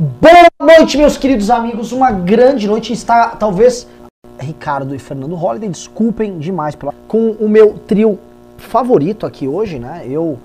Boa noite, meus queridos amigos. Uma grande noite. Está talvez Ricardo e Fernando Holliday. Desculpem demais pela... com o meu trio favorito aqui hoje, né? Eu,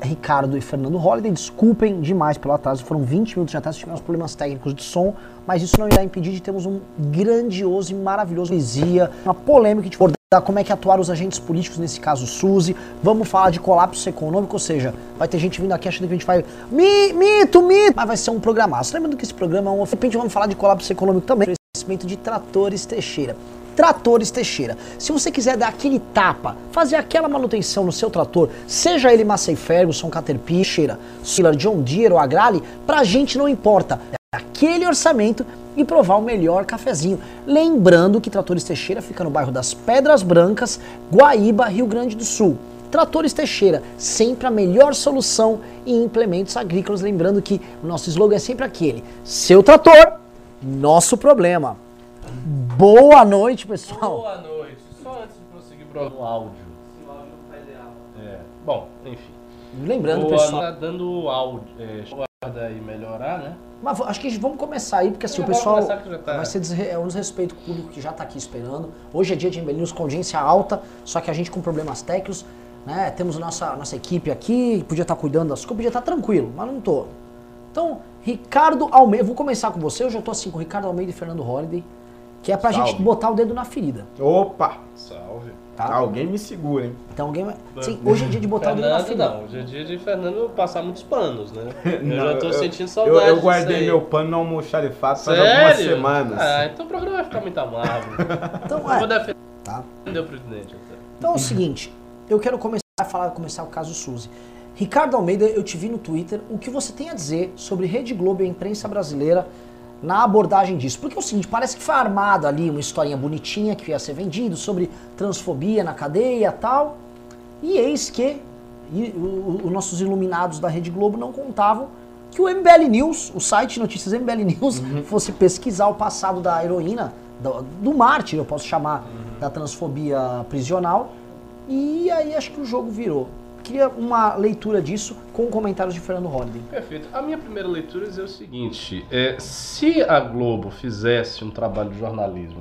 Ricardo e Fernando Holliday. Desculpem demais pelo atraso. Foram 20 minutos de atraso. Tivemos problemas técnicos de som, mas isso não irá impedir de termos um grandioso e maravilhoso poesia, uma polêmica de como é que atuaram os agentes políticos, nesse caso Suzy. Vamos falar de colapso econômico, ou seja, vai ter gente vindo aqui achando que a gente vai. Mito, mito! Mas vai ser um programaço. Lembrando que esse programa é um. De repente vamos falar de colapso econômico também. Crescimento de tratores Teixeira. Tratores Teixeira. Se você quiser dar aquele tapa, fazer aquela manutenção no seu trator, seja ele Massey Ferguson, Caterpillar, John Deere ou Agrale, pra gente não importa. Aquele orçamento e provar o melhor cafezinho. Lembrando que Tratores Teixeira fica no bairro das Pedras Brancas, Guaíba, Rio Grande do Sul. Tratores Teixeira, sempre a melhor solução em implementos agrícolas. Lembrando que o nosso slogan é sempre aquele: seu trator, nosso problema. Boa noite, pessoal. Boa noite. Só antes de prosseguir pro áudio. Se o áudio não tá ideal. É. Bom, enfim. Lembrando, Boa, pessoal. Tá dando áudio. É, guarda e melhorar, né? Mas acho que vamos começar aí, porque assim, É, o vamos pessoal começar que já tá- vai ser desre- é um desrespeito com o público que já está aqui esperando. Hoje é dia de News com audiência alta, só que a gente com problemas técnicos, né? Temos nossa, nossa equipe aqui, podia estar cuidando das coisas, podia estar tranquilo, mas não tô. Então, Ricardo Almeida, vou começar com você, eu já tô assim com Ricardo Almeida e Fernando Holliday, que é pra Salve. gente botar o dedo na ferida, Opa! Salve. Tá? Alguém me segura, hein? Então alguém vai... Sim, hoje é dia de botar o dedo na Fernando ferida. não. Hoje é dia de Fernando passar muitos panos, né? Eu Não, já tô eu- sentindo Eu, saudade eu disso guardei aí. meu pano no almoxarifado faz algumas semanas. Ah, então o programa vai ficar muito amável. Então, Eu vou é, defender tá? o presidente até. Então é o seguinte, eu quero começar a falar, começar o caso Suzy. Ricardo Almeida, eu te vi no Twitter, o que você tem a dizer sobre Rede Globo e a imprensa brasileira na abordagem disso? Porque é o seguinte, parece que foi armado ali uma historinha bonitinha que ia ser vendido sobre transfobia na cadeia e tal, e eis que e os nossos iluminados da Rede Globo não contavam que o MBL News, o site Notícias MBL News, fosse pesquisar o passado da heroína, do, do mártir, eu posso chamar, da transfobia prisional, e aí acho que o jogo virou. Queria uma leitura disso com comentários de Fernando Holliday. Perfeito. A minha primeira leitura é o seguinte: é, se a Globo fizesse um trabalho de jornalismo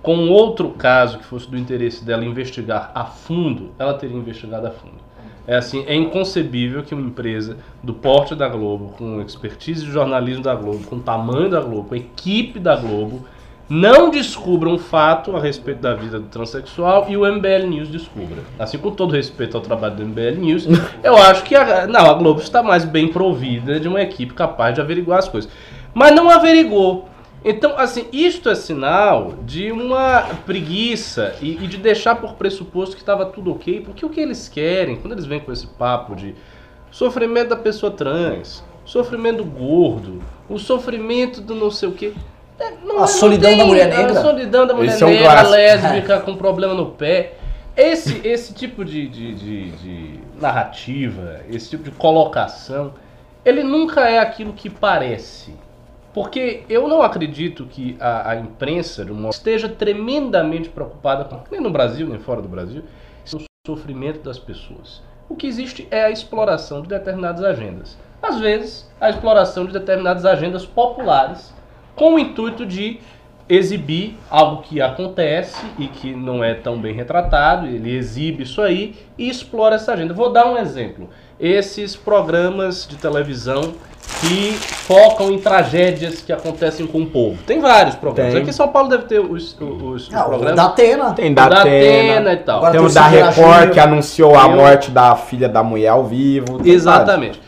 com outro caso que fosse do interesse dela investigar a fundo, ela teria investigado a fundo. É assim, é inconcebível que uma empresa do porte da Globo, com expertise de jornalismo da Globo, com tamanho da Globo, com equipe da Globo, não descubra um fato a respeito da vida do transexual e o MBL News descubra. Assim, com todo respeito ao trabalho do MBL News, eu acho que a, não, a Globo está mais bem provida de uma equipe capaz de averiguar as coisas. Mas não averigou. Então, assim, isto é sinal de uma preguiça e, e de deixar por pressuposto que estava tudo ok, porque o que eles querem, quando eles vêm com esse papo de sofrimento da pessoa trans, sofrimento do gordo, o sofrimento do não sei o quê. É, não- A solidão da mulher negra? A solidão da mulher Esse é um negra, clássico. lésbica, com problema no pé. Esse, esse tipo de, de, de- de narrativa, esse tipo de colocação, ele nunca é aquilo que parece. Porque eu não acredito que a, a imprensa de um modo, esteja tremendamente preocupada, com, nem no Brasil, nem fora do Brasil, com o sofrimento das pessoas. O que existe é a exploração de determinadas agendas. Às vezes, a exploração de determinadas agendas populares com o intuito de exibir algo que acontece e que não é tão bem retratado, ele exibe isso aí e explora essa agenda. Vou dar um exemplo. Esses programas de televisão que focam em tragédias que acontecem com o povo. Tem vários programas. Tem. Aqui em São Paulo deve ter os, os, os Ah, o programas. da Atena. Tem O da da Atena, Atena e tal. Agora tem tem o o da Record que anunciou a Eu- morte da filha da mulher ao vivo. Exatamente.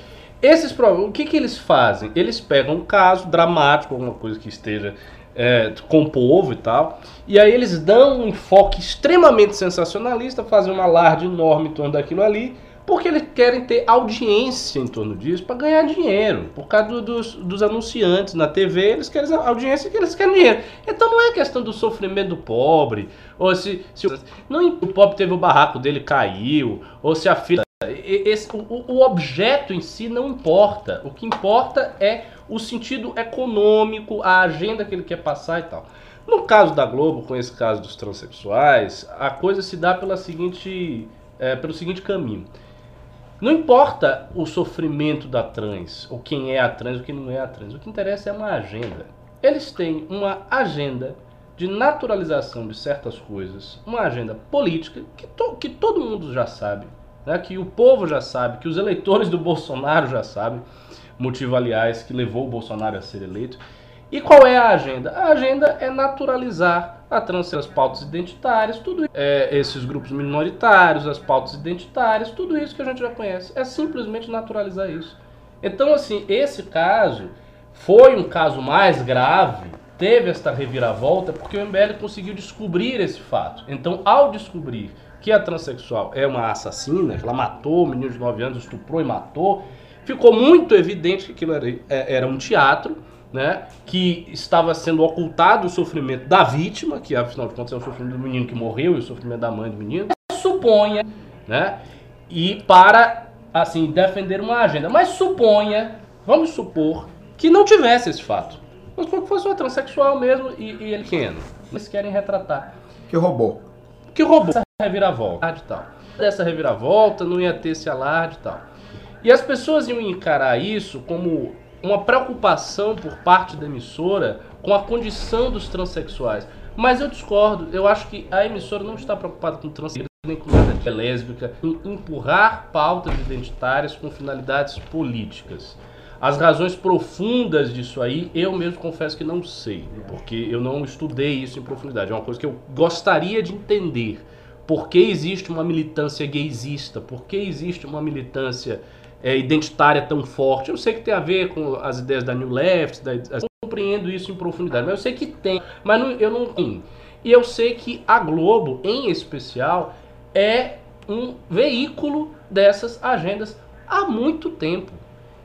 Esses o que, que eles fazem? Eles pegam um caso dramático, alguma coisa que esteja é, com o povo e tal, e aí eles dão um enfoque extremamente sensacionalista, fazem um alarde enorme em torno daquilo ali, porque eles querem ter audiência em torno disso para ganhar dinheiro. Por causa do- dos, dos anunciantes na TV, eles querem audiência e eles querem dinheiro. Então não é questão do sofrimento do pobre, ou se, se não, o pobre teve o barraco dele caiu, ou se a filha esse- o, o objeto em si não importa. O que importa é o sentido econômico, a agenda que ele quer passar e tal. No caso da Globo, com esse caso dos transexuais, a coisa se dá pela seguinte, é, pelo seguinte caminho. Não importa o sofrimento da trans, ou quem é a trans, ou quem não é a trans. O que interessa é uma agenda. Eles têm uma agenda de naturalização de certas coisas, uma agenda política que, to, que todo mundo já sabe, né? que o povo já sabe, que os eleitores do Bolsonaro já sabem, motivo, aliás, que levou o Bolsonaro a ser eleito. E qual é a agenda? A agenda é naturalizar a trans, as pautas identitárias, tudo é, esses grupos minoritários, as pautas identitárias, tudo isso que a gente já conhece. É simplesmente naturalizar isso. Então, assim, esse caso foi um caso mais grave teve esta reviravolta porque o MBL conseguiu descobrir esse fato. Então, ao descobrir que a transexual é uma assassina, que ela matou, um menino de 9 anos estuprou e matou, ficou muito evidente que aquilo era, é, era um teatro, né, que estava sendo ocultado o sofrimento da vítima, que afinal de contas é o sofrimento do menino que morreu e o sofrimento da mãe do menino, suponha, né, e para assim defender uma agenda, mas suponha, vamos supor que não tivesse esse fato. Mas que fosse uma transexual mesmo e, e ele pequeno. Eles querem retratar. Que roubou. Que roubou reviravolta e tal. Dessa reviravolta não ia ter esse alarde e tal. E as pessoas iam encarar isso como uma preocupação por parte da emissora com a condição dos transexuais. Mas eu discordo. Eu acho que a emissora não está preocupada com transexuais nem com nada de lésbica, em empurrar pautas identitárias com finalidades políticas. As razões profundas disso aí, eu mesmo confesso que não sei, porque eu não estudei isso em profundidade. É uma coisa que eu gostaria de entender. Por que existe uma militância gaysista? Por que existe uma militância é, identitária tão forte? Eu sei que tem a ver com as ideias da New Left, da, eu compreendo isso em profundidade, mas eu sei que tem, mas não, eu não tenho. E eu sei que a Globo, em especial, é um veículo dessas agendas há muito tempo.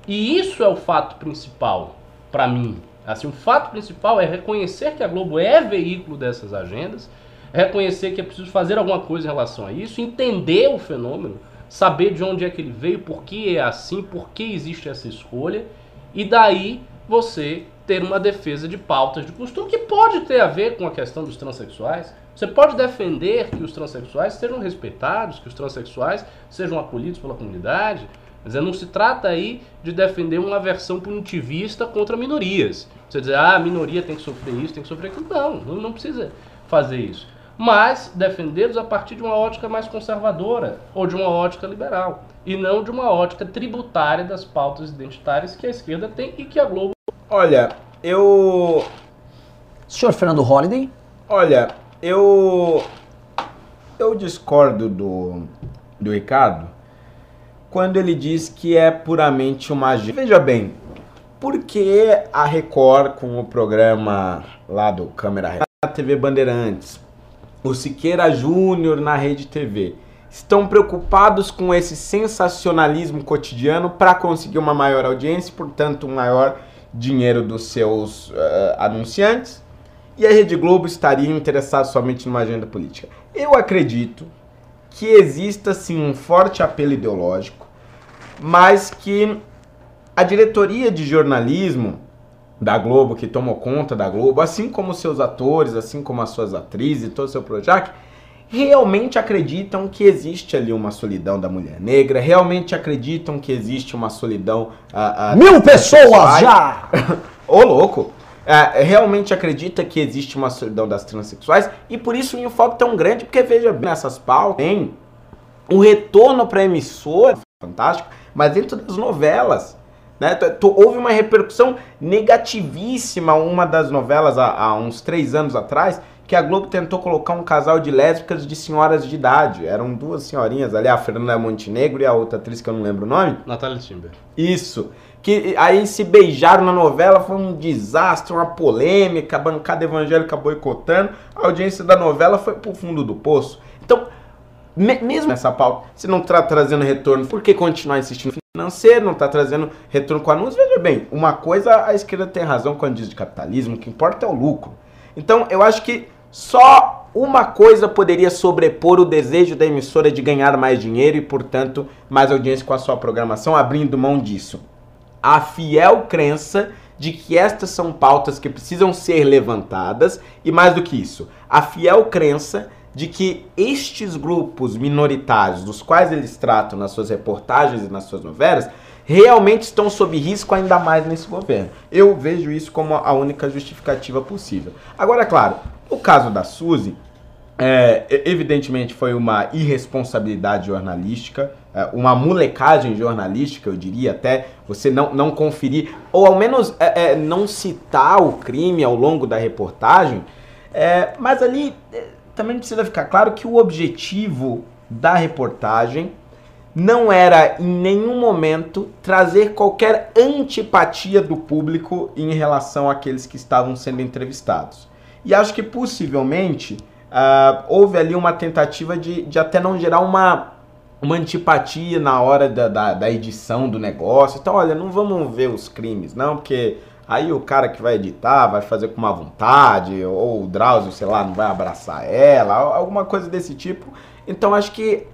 E isso é o fato principal para mim. Assim, o fato principal é reconhecer que a Globo é veículo dessas agendas, reconhecer que é preciso fazer alguma coisa em relação a isso, entender o fenômeno, saber de onde é que ele veio, por que é assim, por que existe essa escolha, e daí você ter uma defesa de pautas de costume que pode ter a ver com a questão dos transexuais. Você pode defender que os transexuais sejam respeitados, que os transexuais sejam acolhidos pela comunidade, mas não se trata aí de defender uma versão punitivista contra minorias. Você dizer, ah, a minoria tem que sofrer isso, tem que sofrer aquilo. Não, não precisa fazer isso. Mas defendê-los a partir de uma ótica mais conservadora ou de uma ótica liberal. E não de uma ótica tributária das pautas identitárias que a esquerda tem e que a Globo. Olha, eu. Senhor Fernando Holliday? Olha, eu. Eu discordo do, do Ricardo quando ele diz que é puramente uma agenda. Veja bem, por que a Record com o programa lá do Câmera Record, a TV Bandeirantes, o Siqueira Júnior na Rede TV, estão preocupados com esse sensacionalismo cotidiano para conseguir uma maior audiência portanto, um maior dinheiro dos seus uh, anunciantes? E a Rede Globo estaria interessada somente numa agenda política? Eu acredito que exista sim um forte apelo ideológico mas que a diretoria de jornalismo da Globo, que tomou conta da Globo, assim como seus atores, assim como as suas atrizes, todo o seu Projac, realmente acreditam que existe ali uma solidão da mulher negra, realmente acreditam que existe uma solidão. A, a Mil pessoas já! Ô louco! É, realmente acredita que existe uma solidão das transexuais e por isso o enfoque tão grande, porque veja bem, nessas pautas tem um retorno para a emissora fantástico, mas dentro das novelas. Né? Houve uma repercussão negativíssima uma das novelas há, há, uns três anos atrás, que a Globo tentou colocar um casal de lésbicas de senhoras de idade. Eram duas senhorinhas ali, a Fernanda Montenegro e a outra atriz que eu não lembro o nome. Natália Timber. Isso. Que aí se beijaram na novela, foi um desastre, uma polêmica, a bancada evangélica boicotando, a audiência da novela foi pro fundo do poço. Então, mesmo nessa pauta, se não está trazendo retorno, por que continuar insistindo no financeiro, não está trazendo retorno com anúncios? Veja bem, uma coisa a esquerda tem razão quando diz de capitalismo, o que importa é o lucro. Então, eu acho que só uma coisa poderia sobrepor o desejo da emissora de ganhar mais dinheiro e, portanto, mais audiência com a sua programação, abrindo mão disso. A fiel crença de que estas são pautas que precisam ser levantadas e, mais do que isso, a fiel crença de que estes grupos minoritários, dos quais eles tratam nas suas reportagens e nas suas novelas, realmente estão sob risco ainda mais nesse governo. Eu vejo isso como a única justificativa possível. Agora, claro, o caso da Suzy, é, evidentemente foi uma irresponsabilidade jornalística, é, uma molecagem jornalística, eu diria até, você não, não conferir, ou ao menos é, é, não citar o crime ao longo da reportagem, é, mas ali é, também precisa ficar claro que o objetivo da reportagem não era em nenhum momento trazer qualquer antipatia do público em relação àqueles que estavam sendo entrevistados. E acho que possivelmente uh, houve ali uma tentativa de, de até não gerar uma, uma antipatia na hora da, da, da edição do negócio. Então, olha, não vamos ver os crimes, não, porque aí o cara que vai editar vai fazer com má vontade, ou o Drauzio, sei lá, não vai abraçar ela, alguma coisa desse tipo. Então, acho que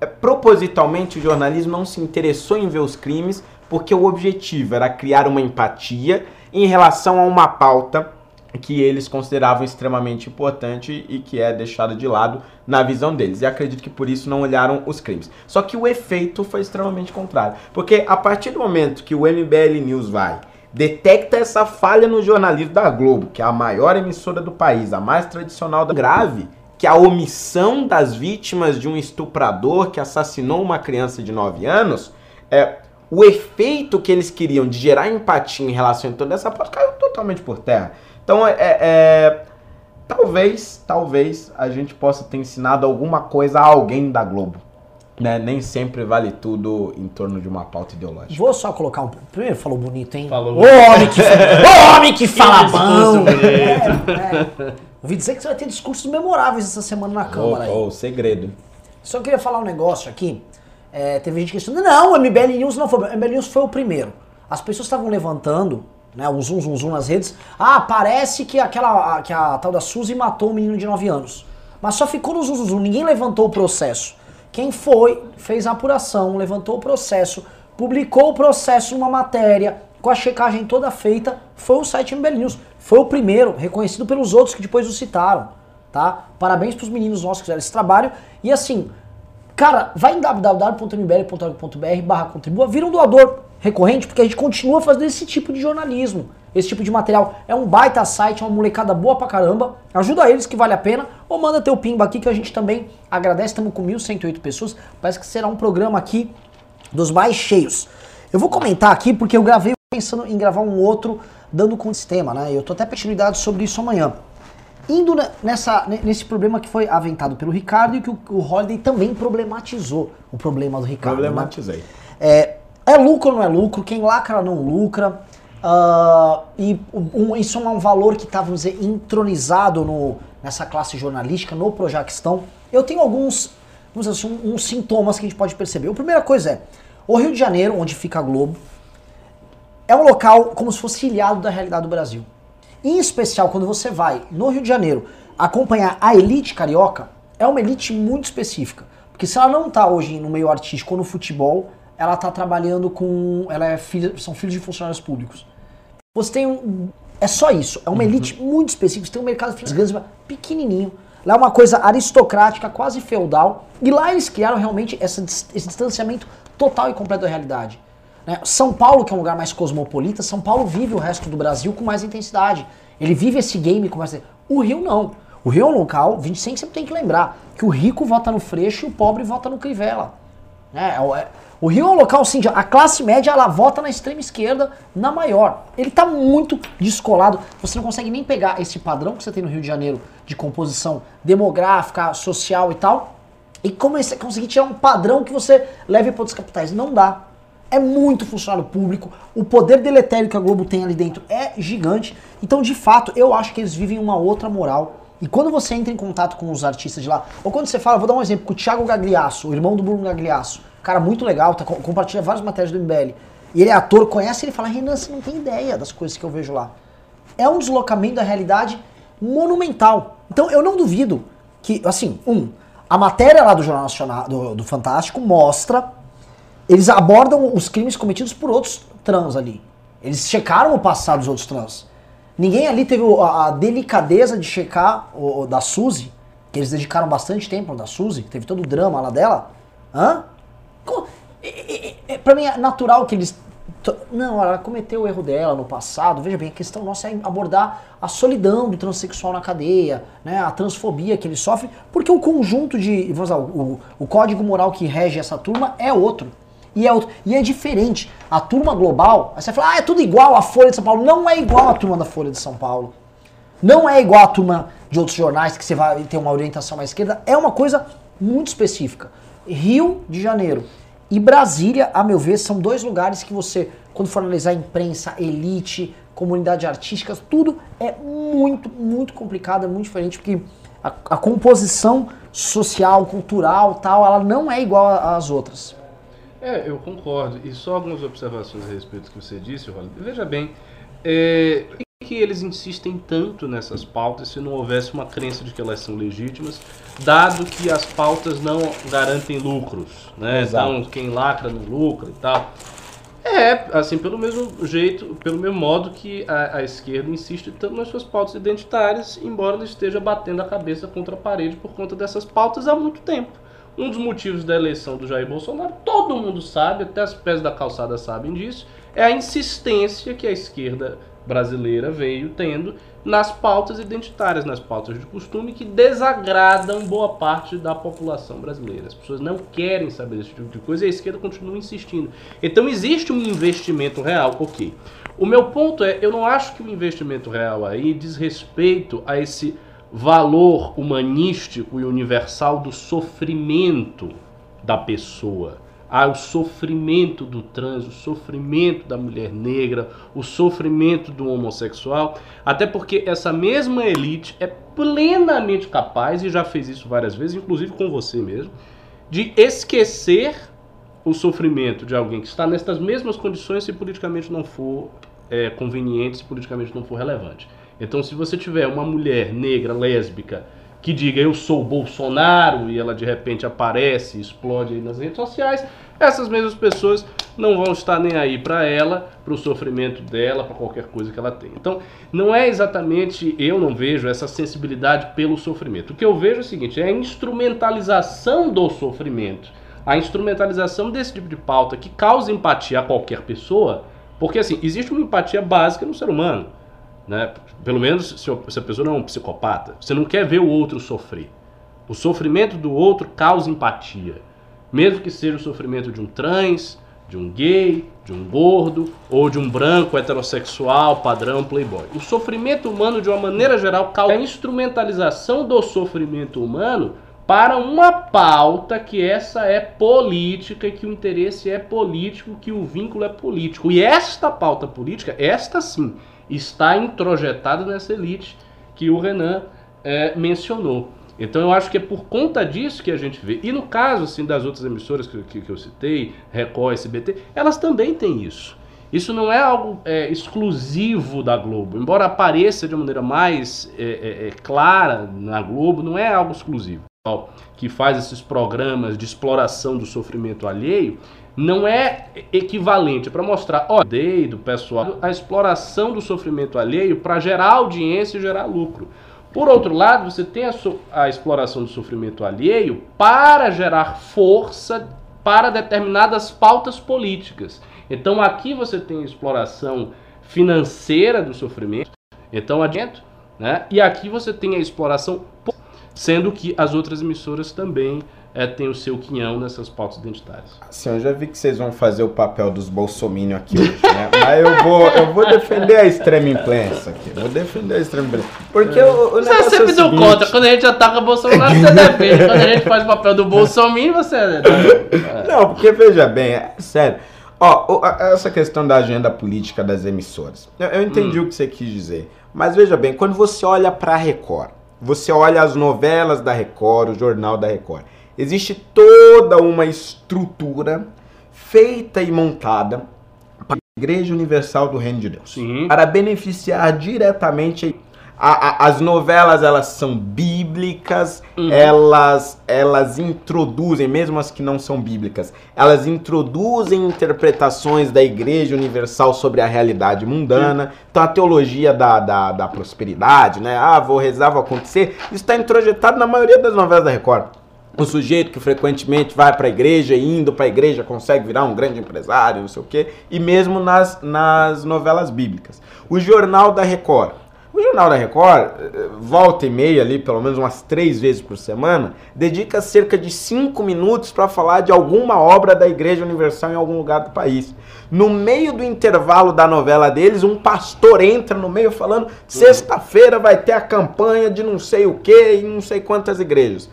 é, propositalmente o jornalismo não se interessou em ver os crimes porque o objetivo era criar uma empatia em relação a uma pauta que eles consideravam extremamente importante e que é deixada de lado na visão deles. E acredito que por isso não olharam os crimes. Só que o efeito foi extremamente contrário. Porque a partir do momento que o MBL News vai, detecta essa falha no jornalismo da Globo, que é a maior emissora do país, a mais tradicional da grave, que a omissão das vítimas de um estuprador que assassinou uma criança de 9 anos, é, o efeito que eles queriam de gerar empatia em relação a toda essa parte caiu totalmente por terra. Então, é, é, talvez, talvez a gente possa ter ensinado alguma coisa a alguém da Globo. Né? Nem sempre vale tudo em torno de uma pauta ideológica. Vou só colocar um. Primeiro falou bonito, hein? Falou Ô homem que, Ô, homem que fala Que bom! É, é. Ouvi dizer que você vai ter discursos memoráveis essa semana na Câmara. Ô, ô, segredo. Só queria falar um negócio aqui. É, teve gente questionando, não, o MBL News não foi. O MBL News foi o primeiro. As pessoas estavam levantando, né, um zoom, zoom, zoom nas redes. Ah, parece que aquela a- que a tal da Suzy matou um menino de 9 anos. Mas só ficou no zoom, zoom, zoom. Ninguém levantou o processo. Quem foi, fez a apuração, levantou o processo, publicou o processo numa matéria, com a checagem toda feita, foi o site MBL News. Foi o primeiro, reconhecido pelos outros que depois o citaram. Tá? Parabéns pros meninos nossos que fizeram esse trabalho. E assim, Cara, vai em www.mbl.org.br barra contribua, vira um doador recorrente, porque a gente continua fazendo esse tipo de jornalismo, esse tipo de material. É um baita site, é uma molecada boa pra caramba. Ajuda eles que vale a pena. Ou manda teu pimba aqui que a gente também agradece. Estamos com 1.108 pessoas. Parece que será um programa aqui dos mais cheios. Eu vou comentar aqui porque eu gravei pensando em gravar um outro dando com o sistema, né? Eu tô até continuidade sobre isso amanhã indo ne- nessa, ne- nesse problema que foi aventado pelo Ricardo e que o, o Holiday também problematizou o problema do Ricardo. né? Problematizei. É, é lucro ou não é lucro? Quem lacra não lucra. Ah, e um- isso é um valor que está, vamos dizer, entronizado no, nessa classe jornalística, no Projaquistão. Eu tenho alguns, vamos dizer assim, uns sintomas que a gente pode perceber. A primeira coisa é, o Rio de Janeiro, onde fica a Globo, é um local como se fosse ilhado da realidade do Brasil. Em especial, quando você vai no Rio de Janeiro acompanhar a elite carioca, é uma elite muito específica. Porque se ela não está hoje no meio artístico ou no futebol, ela está trabalhando com. Ela é filha, são filhos de funcionários públicos. Você tem um. É só isso. É uma elite muito específica. Você tem um mercado financeiro pequenininho. Lá é uma coisa aristocrática, quase feudal. E lá eles criaram realmente essa esse distanciamento total e completo da realidade. né? São Paulo, que é um lugar mais cosmopolita, São Paulo vive o resto do Brasil com mais intensidade. Ele vive esse game com mais. O Rio não. O Rio é um local, 25 sempre tem que lembrar, que o rico vota no Freixo e o pobre vota no Crivella. É, é o- Rio é um local de- a classe média ela vota na extrema esquerda, na maior. Ele tá muito descolado. Você não consegue nem pegar esse padrão que você tem no Rio de Janeiro de composição demográfica, social e tal, e como esse- conseguir tirar um padrão que você leve para outras capitais. Não dá. É muito funcionário público. O poder deletério que a Globo tem ali dentro é gigante. Então, de fato, eu acho que eles vivem uma outra moral. E quando você entra em contato com os artistas de lá, ou quando você fala, vou dar um exemplo, com o Thiago Gagliasso, o irmão do Bruno Gagliasso, cara muito legal, tá, co- compartilha várias matérias do MBL. E ele é ator, conhece ele fala, Renan, você não tem ideia das coisas que eu vejo lá. É um deslocamento da realidade monumental. Então eu não duvido que, assim, um, a matéria lá do Jornal Nacional, do, do Fantástico, mostra eles abordam os crimes cometidos por outros trans ali. Eles checaram o passado dos outros trans. Ninguém ali teve a delicadeza de checar o, o da Suzy que eles dedicaram bastante tempo da Suzy, teve todo o drama lá dela. Hã? É, pra mim é natural que eles. Não, ela cometeu o erro dela no passado. Veja bem, a questão nossa é abordar a solidão do transexual na cadeia, né, a transfobia que ele sofre, porque o conjunto de. Vamos lá, o, o código moral que rege essa turma é outro. E é outro. E é diferente. A turma global, aí você fala, ah, é tudo igual a Folha de São Paulo. Não é igual a turma da Folha de São Paulo. Não é igual a turma de outros jornais que você vai ter uma orientação mais esquerda. É uma coisa muito específica. Rio de Janeiro e Brasília, a meu ver, são dois lugares que você, quando for analisar imprensa, elite, comunidade artística, tudo é muito, muito complicado, é muito diferente, porque a, a composição social, cultural, tal, ela não é igual às outras. É, eu concordo. E só algumas observações a respeito do que você disse, Rolando. Veja bem, é, que eles insistem tanto nessas pautas se não houvesse uma crença de que elas são legítimas, dado que as pautas não garantem lucros, né? Exato. Então, quem lacra não lucra e tal. É, assim, pelo mesmo jeito, pelo mesmo modo que a, a esquerda insiste tanto nas suas pautas identitárias, embora ela esteja batendo a cabeça contra a parede por conta dessas pautas há muito tempo. Um dos motivos da eleição do Jair Bolsonaro, todo mundo sabe, até as pés da calçada sabem disso, é a insistência que a esquerda brasileira veio tendo nas pautas identitárias, nas pautas de costume, que desagradam boa parte da população brasileira. As pessoas não querem saber desse tipo de coisa e a esquerda continua insistindo. Então existe um investimento real, ok. O meu ponto é, eu não acho que o investimento real aí diz respeito a esse valor humanístico e universal do sofrimento da pessoa. Ah, o sofrimento do trans, o sofrimento da mulher negra, o sofrimento do homossexual, até porque essa mesma elite é plenamente capaz, e já fez isso várias vezes, inclusive com você mesmo, de esquecer o sofrimento de alguém que está nestas mesmas condições se politicamente não for é, conveniente, se politicamente não for relevante. Então, se você tiver uma mulher negra, lésbica, que diga eu sou Bolsonaro e ela de repente aparece explode aí nas redes sociais, essas mesmas pessoas não vão estar nem aí para ela, para o sofrimento dela, para qualquer coisa que ela tem. Então, não é exatamente, eu não vejo essa sensibilidade pelo sofrimento. O que eu vejo é o seguinte, é a instrumentalização do sofrimento, a instrumentalização desse tipo de pauta que causa empatia a qualquer pessoa, porque assim, existe uma empatia básica no ser humano né? Pelo menos se, a pessoa não é um psicopata, você não quer ver o outro sofrer. O sofrimento do outro causa empatia, mesmo que seja o sofrimento de um trans, de um gay, de um gordo ou de um branco heterossexual padrão playboy. O sofrimento humano, de uma maneira geral, causa a instrumentalização do sofrimento humano para uma pauta que essa é política e que o interesse é político, que o vínculo é político. E esta pauta política, esta sim, está introjetada nessa elite que o Renan é, mencionou. Então eu acho que é por conta disso que a gente vê. E no caso assim, das outras emissoras que, que, que eu citei, Record, SBT, elas também têm isso. Isso não é algo é, exclusivo da Globo. Embora apareça de maneira mais é, é, é, clara na Globo, não é algo exclusivo. Que faz esses programas de exploração do sofrimento alheio, não é equivalente para mostrar, ó, do pessoal, a exploração do sofrimento alheio para gerar audiência e gerar lucro. Por outro lado, você tem a, a, exploração do sofrimento alheio para gerar força para determinadas pautas políticas. Então aqui você tem a exploração financeira do sofrimento, então adiante, né? E aqui você tem a exploração, sendo que as outras emissoras também é, tem o seu quinhão nessas pautas identitárias. Assim, eu já vi que vocês vão fazer o papel dos bolsominion aqui hoje, né? Mas eu vou, eu vou defender a extrema imprensa aqui. Vou defender a extrema imprensa. Porque é. o, o Você é sempre do seguinte... contra. Quando a gente ataca Bolsonaro, você defende. Quando a gente faz o papel do bolsominion, você... É... Não, porque veja bem, é sério. Ó, essa questão da agenda política das emissoras. Eu, eu entendi hum. o que você quis dizer. Mas veja bem, quando você olha pra Record, você olha as novelas da Record, o jornal da Record, Existe toda uma estrutura feita e montada para a Igreja Universal do Reino de Deus. Sim. Para beneficiar diretamente a, a, as novelas elas são bíblicas, uhum. elas elas introduzem, mesmo as que não são bíblicas, elas introduzem interpretações da Igreja Universal sobre a realidade mundana. Uhum. Então a teologia da, da, da, prosperidade, né? Ah, vou rezar, vou acontecer, isso está introjetado na maioria das novelas da Record. O sujeito que frequentemente vai para a igreja e indo para a igreja consegue virar um grande empresário, não sei o quê, e mesmo nas, nas novelas bíblicas. O Jornal da Record o Jornal da Record, eh, volta e meia ali, pelo menos umas três vezes por semana, dedica cerca de cinco minutos para falar de alguma obra da Igreja Universal em algum lugar do país. No meio do intervalo da novela deles, um pastor entra no meio falando: sexta-feira vai ter a campanha de não sei o que em não sei quantas igrejas.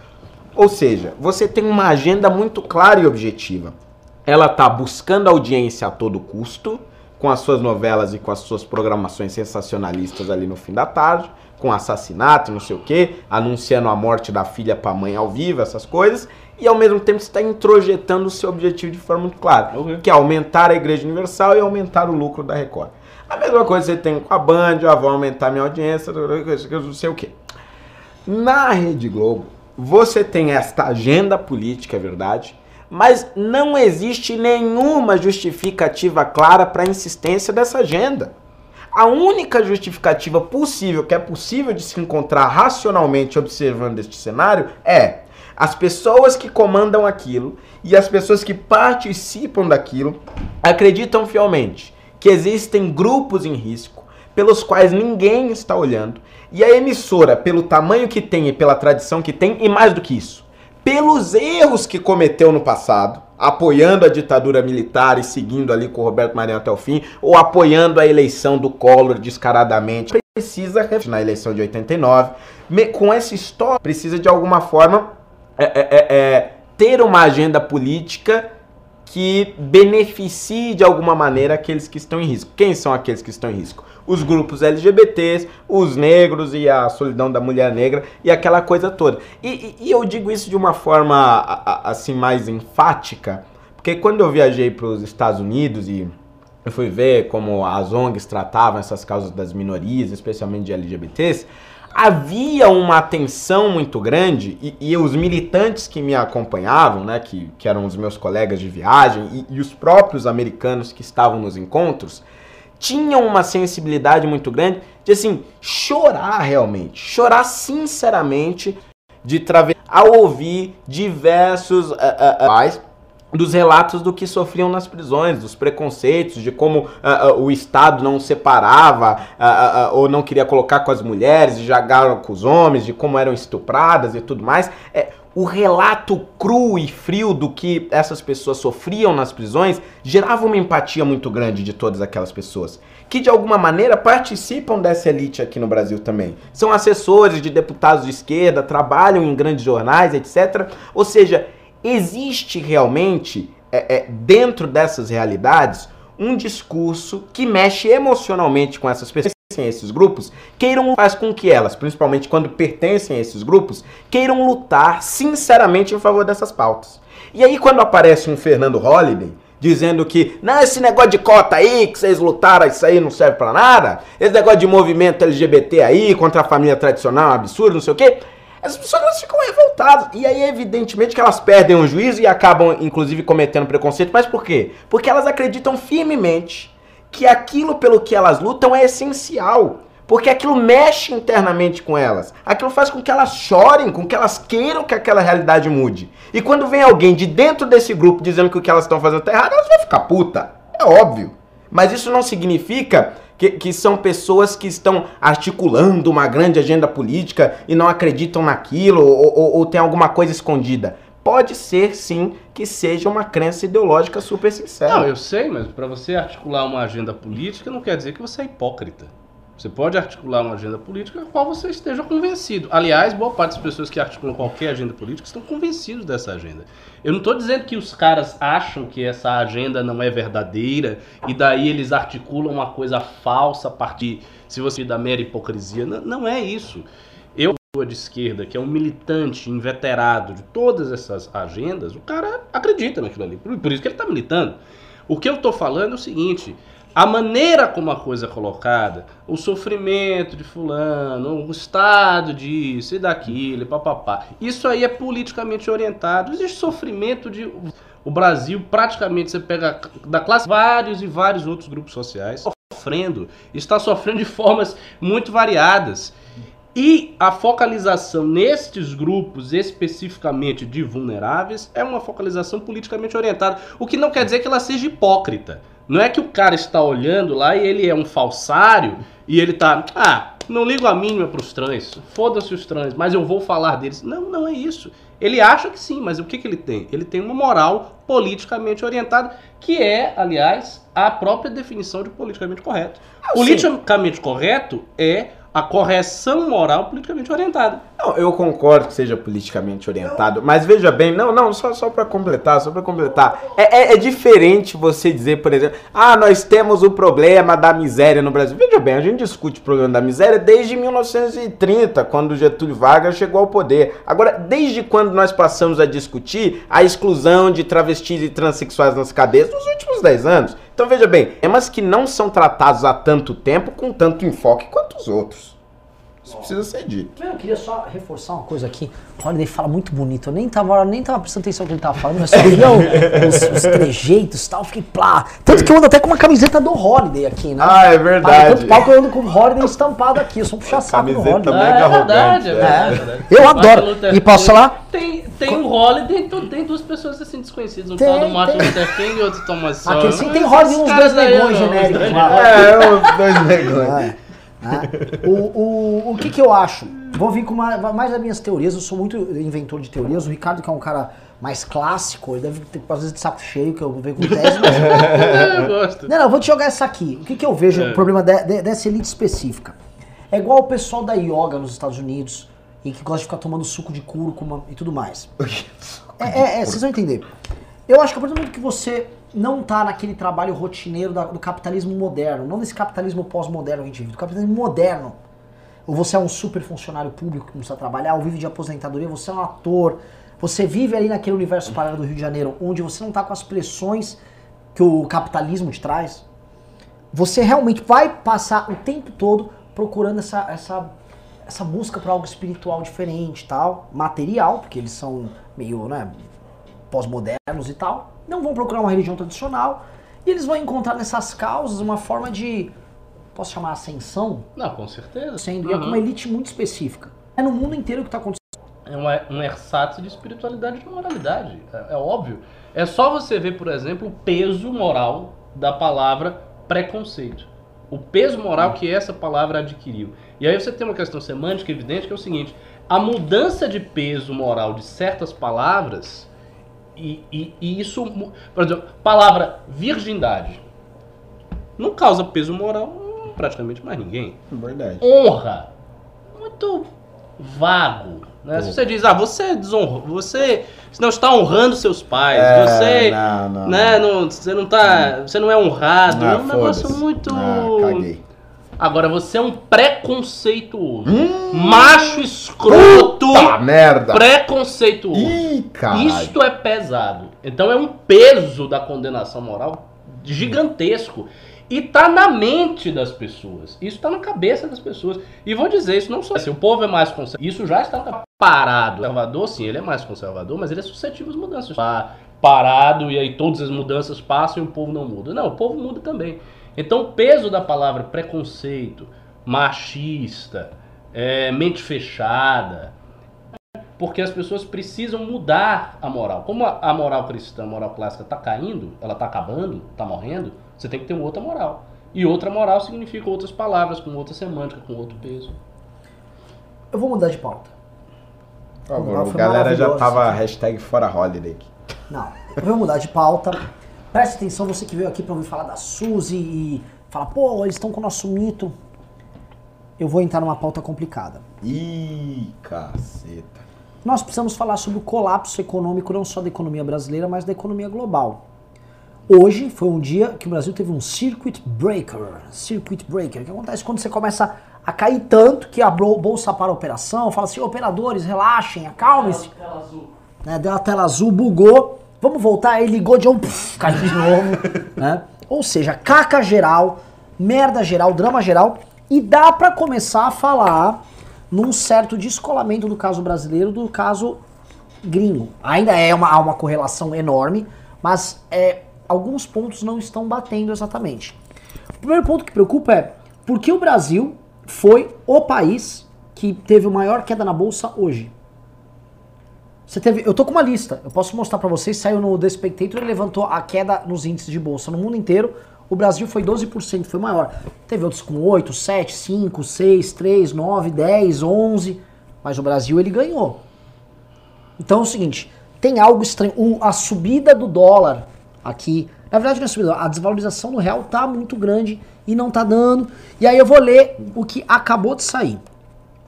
Ou seja, você tem uma agenda muito clara e objetiva. Ela está buscando audiência a todo custo com as suas novelas e com as suas programações sensacionalistas ali no fim da tarde, com assassinato, não sei o que, anunciando a morte da filha para a mãe ao vivo, essas coisas, e ao mesmo tempo está introjetando o seu objetivo de forma muito clara, okay. que é aumentar a Igreja Universal e aumentar o lucro da Record. A mesma coisa você tem com a Band, ó, vou aumentar minha audiência, não sei o que. Na Rede Globo, você tem esta agenda política, é verdade, mas não existe nenhuma justificativa clara para a insistência dessa agenda. A única justificativa possível, que é possível de se encontrar racionalmente observando este cenário, é as pessoas que comandam aquilo e as pessoas que participam daquilo acreditam fielmente que existem grupos em risco pelos quais ninguém está olhando e a emissora, pelo tamanho que tem e pela tradição que tem, e mais do que isso, pelos erros que cometeu no passado, apoiando a ditadura militar e seguindo ali com o Roberto Marinho até o fim, ou apoiando a eleição do Collor descaradamente, precisa, na eleição de 89, com essa história, precisa de alguma forma é, é, é, é, ter uma agenda política que beneficie de alguma maneira aqueles que estão em risco. Quem são aqueles que estão em risco? Os grupos LGBTs, os negros e a solidão da mulher negra e aquela coisa toda. E, e, eu digo isso de uma forma assim mais enfática, porque quando eu viajei para os Estados Unidos e eu fui ver como as ONGs tratavam essas causas das minorias, especialmente de LGBTs, havia uma atenção muito grande e, e, os militantes que me acompanhavam, né, que, que eram os meus colegas de viagem e, e os próprios americanos que estavam nos encontros, tinham uma sensibilidade muito grande de assim chorar realmente, chorar sinceramente de traver ao ouvir diversos uh, uh, uh, dos relatos do que sofriam nas prisões, dos preconceitos, de como uh, uh, o Estado não separava uh, ou não queria colocar com as mulheres, de jogaram com os homens, de como eram estupradas e tudo mais. É, o relato cru e frio do que essas pessoas sofriam nas prisões gerava uma empatia muito grande de todas aquelas pessoas, que de alguma maneira participam dessa elite aqui no Brasil também. São assessores de deputados de esquerda, trabalham em grandes jornais, etc. Ou seja, existe realmente, é, é, dentro dessas realidades, um discurso que mexe emocionalmente com essas pessoas a esses grupos queiram faz com que elas, principalmente quando pertencem a esses grupos, queiram lutar sinceramente em favor dessas pautas. E aí quando aparece um Fernando Holliday dizendo que não esse negócio de cota aí que vocês lutaram isso aí não serve para nada, esse negócio de movimento LGBT aí contra a família tradicional é um absurdo, não sei o quê. Essas pessoas elas ficam revoltadas. E aí, evidentemente, que elas perdem o juízo e acabam, inclusive, cometendo preconceito. Mas por quê? Porque elas acreditam firmemente que aquilo pelo que elas lutam é essencial. Porque aquilo mexe internamente com elas. Aquilo faz com que elas chorem, com que elas queiram que aquela realidade mude. E quando vem alguém de dentro desse grupo dizendo que o que elas estão fazendo está errado, elas vão ficar puta. É óbvio. Mas isso não significa que, que, são pessoas que estão articulando uma grande agenda política e não acreditam naquilo ou, ou, ou tem alguma coisa escondida pode ser sim que seja uma crença ideológica super sincera. Não, eu sei, mas para você articular uma agenda política não quer dizer que você é hipócrita. Você pode articular uma agenda política a qual você esteja convencido. Aliás, boa parte das pessoas que articulam qualquer agenda política estão convencidos dessa agenda. Eu não estou dizendo que os caras acham que essa agenda não é verdadeira e daí eles articulam uma coisa falsa a partir, se você da mera hipocrisia. Não, não é isso. De esquerda, que é um militante inveterado de todas essas agendas, o cara acredita naquilo ali. Por, isso que ele está militando. O que eu estou falando é o seguinte: a maneira como a coisa é colocada, o sofrimento de fulano, o estado disso e daquilo, papapá, isso aí é politicamente orientado. Existe sofrimento de... O Brasil, praticamente, você pega da classe vários e vários outros grupos sociais sofrendo, está sofrendo de formas muito variadas. E a focalização nestes grupos, especificamente de vulneráveis, é uma focalização politicamente orientada. O que não quer dizer que ela seja hipócrita. Não é que o cara está olhando lá e ele é um falsário e ele tá, ah, não ligo a mínima para os trans, foda-se os trans, mas eu vou falar deles. Não, não é isso. Ele acha que sim, mas o que, que ele tem? Ele tem uma moral politicamente orientada, que é, aliás, a própria definição de politicamente correto. Ah, politicamente correto é a correção moral politicamente orientada. Não, eu concordo que seja politicamente orientado, mas veja bem, não, não, só, só para completar, só para completar. É, é, é, diferente você dizer, por exemplo, ah, nós temos o problema da miséria no Brasil. Veja bem, a gente discute o problema da miséria desde 1930, quando Getúlio Vargas chegou ao poder. Agora, desde quando nós passamos a discutir a exclusão de travestis e transexuais nas cadeias? Nos últimos 10 anos. Então veja bem, temas que não são tratados há tanto tempo com tanto enfoque quanto os outros. Isso precisa ser dito. Eu queria só reforçar uma coisa aqui. O Holiday fala muito bonito. Eu nem tava, nem tava prestando atenção no que ele tava falando, mas só via os, os trejeitos e tal. Fiquei plá. Tanto que eu ando até com uma camiseta do Holiday aqui, né? Ah, é verdade. Tanto pau que eu ando com o Holiday estampado aqui. Eu sou um puxa-saco do Holiday. Mega é, verdade, é verdade, é. Eu adoro. E posso falar? Tem, tem um Holiday, então tem duas pessoas assim desconhecidas. Um tem, tal do Martin Luther King e outro Thomas Sowell. Aqui sim tem Holiday uns dois negões genéricos. É, uns dois negões. Né? O, o, o que, que eu acho? Vou vir com uma, mais das minhas teorias. Eu sou muito inventor de teorias. O Ricardo, que é um cara mais clássico, ele deve ter às vezes de saco cheio, que eu ver com tese. Mas... eu gosto. Não, não, vou te jogar essa aqui. O que, que eu vejo, é. o problema de, de, dessa elite específica? É igual o pessoal da yoga nos Estados Unidos e que gosta de ficar tomando suco de cúrcuma e tudo mais. é, é, é, vocês vão entender. Eu acho que a partir do momento que você não tá naquele trabalho rotineiro da, do capitalismo moderno, não desse capitalismo pós-moderno que a gente vive, do capitalismo moderno. Ou você é um super funcionário público que não precisa trabalhar, ou vive de aposentadoria, você é um ator, você vive ali naquele universo paralelo do Rio de Janeiro, onde você não tá com as pressões que o capitalismo te traz. Você realmente vai passar o tempo todo procurando essa, essa, essa busca por algo espiritual diferente tal, material, porque eles são meio, né, pós-modernos e tal não vão procurar uma religião tradicional e eles vão encontrar nessas causas uma forma de, posso chamar ascensão? Não, com certeza. Sendo, uhum. é uma elite muito específica. É no mundo inteiro que está acontecendo. É um, um ersatz de espiritualidade e de moralidade, é, é óbvio. É só você ver, por exemplo, o peso moral da palavra preconceito. O peso moral que essa palavra adquiriu. E aí você tem uma questão semântica evidente que é o seguinte: a mudança de peso moral de certas palavras e, e, e, isso, por exemplo, palavra virgindade não causa peso moral praticamente mais ninguém. Verdade. Honra, muito vago. Né? Se você diz, ah, você desonrou, você não está honrando seus pais, é, você, não, não, né, não. você não tá, você não é honrado, é um negócio muito. Ah, caguei. Agora, você é um preconceituoso. Hum, macho escroto. Puta merda. Preconceituoso. Ih, Isto é pesado. Então é um peso da condenação moral gigantesco. E tá na mente das pessoas. Isso tá na cabeça das pessoas. E vou dizer, isso não só assim, o povo é mais conservador. Isso já está parado. Conservador, sim, ele é mais conservador, mas ele é suscetível às mudanças. Tá parado e aí todas as mudanças passam e o povo não muda. Não, o povo muda também. Então, o peso da palavra preconceito, machista, é, mente fechada, porque as pessoas precisam mudar a moral. Como a, moral cristã, a moral clássica está caindo, ela está acabando, está morrendo, você tem que ter uma outra moral. E outra moral significa outras palavras, com outra semântica, com outro peso. Eu vou mudar de pauta. Por favor, a galera já tava hashtag fora holiday aqui. Não, eu vou mudar de pauta. Preste atenção, você que veio aqui para ouvir falar da Suzy e fala, pô, eles estão com o nosso mito. Eu vou entrar numa pauta complicada. Ih, caceta. Nós precisamos falar sobre o colapso econômico não só da economia brasileira, mas da economia global. Hoje foi um dia que o Brasil teve um circuit breaker. Circuit breaker, que acontece quando você começa a cair tanto que a bolsa para a operação, fala assim, operadores, relaxem, acalmem-se. Deu a tela azul. Né, deu a tela azul, bugou Vamos voltar, aí ligou de um, puf, caiu de novo, né? Ou seja, caca geral, merda geral, drama geral, e dá para começar a falar num certo descolamento do caso brasileiro do caso gringo. Ainda é uma, há uma correlação enorme, mas é, alguns pontos não estão batendo exatamente. O primeiro ponto que preocupa é por que o Brasil foi o país que teve a maior queda na bolsa hoje. Você teve, eu tô com uma lista, eu posso mostrar para vocês, saiu no The Spectator e levantou a queda nos índices de bolsa no mundo inteiro. O Brasil foi 12%, foi maior. Teve outros com 8, 7, 5, 6, 3, 9, 10, 11, mas o Brasil ele ganhou. Então é o seguinte, tem algo estranho, o, a subida do dólar aqui, na verdade não é subida, a desvalorização do real tá muito grande e não tá dando. E aí eu vou ler o que acabou de sair.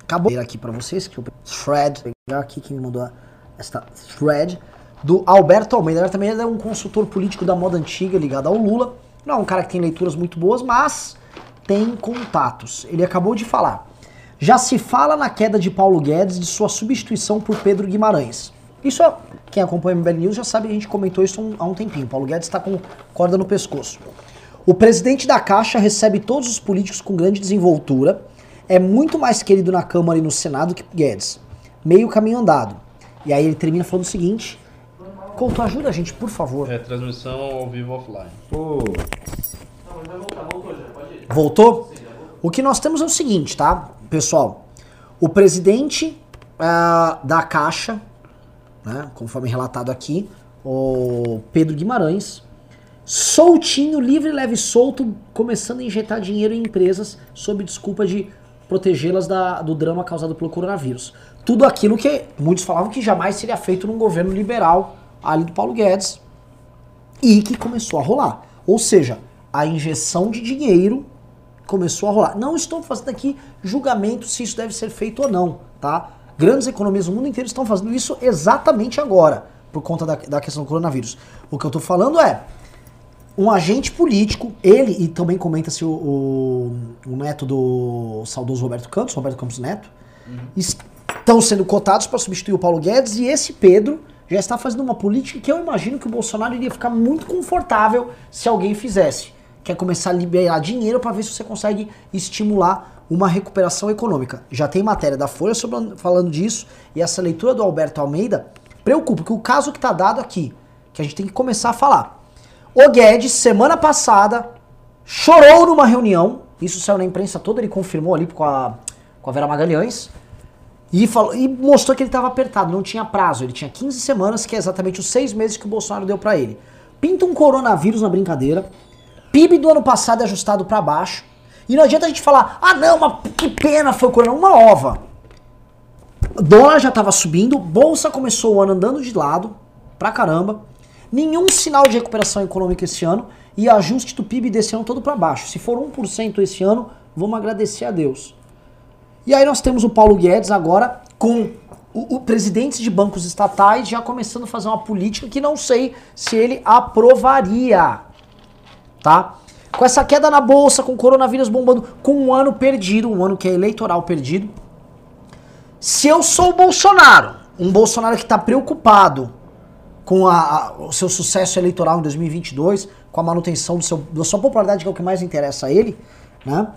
Acabou de aqui para vocês que o thread, pegar aqui que me mandou esta thread do Alberto Almeida. Ele também é um consultor político da moda antiga ligado ao Lula. Não é um cara que tem leituras muito boas, mas tem contatos. Ele acabou de falar. Já se fala na queda de Paulo Guedes de sua substituição por Pedro Guimarães. Isso, quem acompanha o MBL News já sabe, a gente comentou isso há um tempinho. Paulo Guedes está com corda no pescoço. O presidente da Caixa recebe todos os políticos com grande desenvoltura. É muito mais querido na Câmara e no Senado que Guedes. Meio caminho andado. E aí ele termina falando o seguinte: Couto, ajuda a gente, por favor. É transmissão ao vivo offline. Pô, Voltou? O que nós temos é o seguinte, tá, pessoal? O presidente ah, da Caixa, né, conforme relatado aqui, o Pedro Guimarães, soltinho, livre, leve e solto, começando a injetar dinheiro em empresas sob desculpa de protegê-las do drama causado pelo coronavírus. Tudo aquilo que muitos falavam que jamais seria feito num governo liberal ali do Paulo Guedes e que começou a rolar. Ou seja, a injeção de dinheiro começou a rolar. Não estou fazendo aqui julgamento se isso deve ser feito ou não, tá? Grandes economias do mundo inteiro estão fazendo isso exatamente agora, por conta da, da questão do coronavírus. O que eu estou falando é, um agente político, ele, e também comenta-se o, o, o neto do saudoso Roberto Campos, Roberto Campos Neto, estão sendo cotados para substituir o Paulo Guedes e esse Pedro já está fazendo uma política que eu imagino que o Bolsonaro iria ficar muito confortável se alguém fizesse. Que é começar a liberar dinheiro para ver se você consegue estimular uma recuperação econômica. Já tem matéria da Folha sobre- falando disso e essa leitura do Alberto Almeida preocupa, porque o caso que está dado aqui, que a gente tem que começar a falar. O Guedes, semana passada, chorou numa reunião, isso saiu na imprensa toda, ele confirmou ali com a, com a Vera Magalhães, e, falou, e mostrou que ele estava apertado, não tinha prazo. Ele tinha 15 semanas, que é exatamente os seis meses que o Bolsonaro deu para ele. Pinta um coronavírus na brincadeira. PIB do ano passado é ajustado para baixo. E não adianta a gente falar, ah não, mas que pena foi o corona, uma ova. O dólar já estava subindo, bolsa começou o ano andando de lado, pra caramba. Nenhum sinal de recuperação econômica esse ano e ajuste do PIB desse ano todo para baixo. Se for 1% esse ano, vamos agradecer a Deus. E aí nós temos o Paulo Guedes agora com o, o presidentes de bancos estatais já começando a fazer uma política que não sei se ele aprovaria, tá? Com essa queda na bolsa, com o coronavírus bombando, com um ano perdido, um ano que é eleitoral perdido. Se eu sou o Bolsonaro, um Bolsonaro que está preocupado com a- a- o seu sucesso eleitoral em 2022, com a manutenção do seu, da sua popularidade, que é o que mais interessa a ele, né?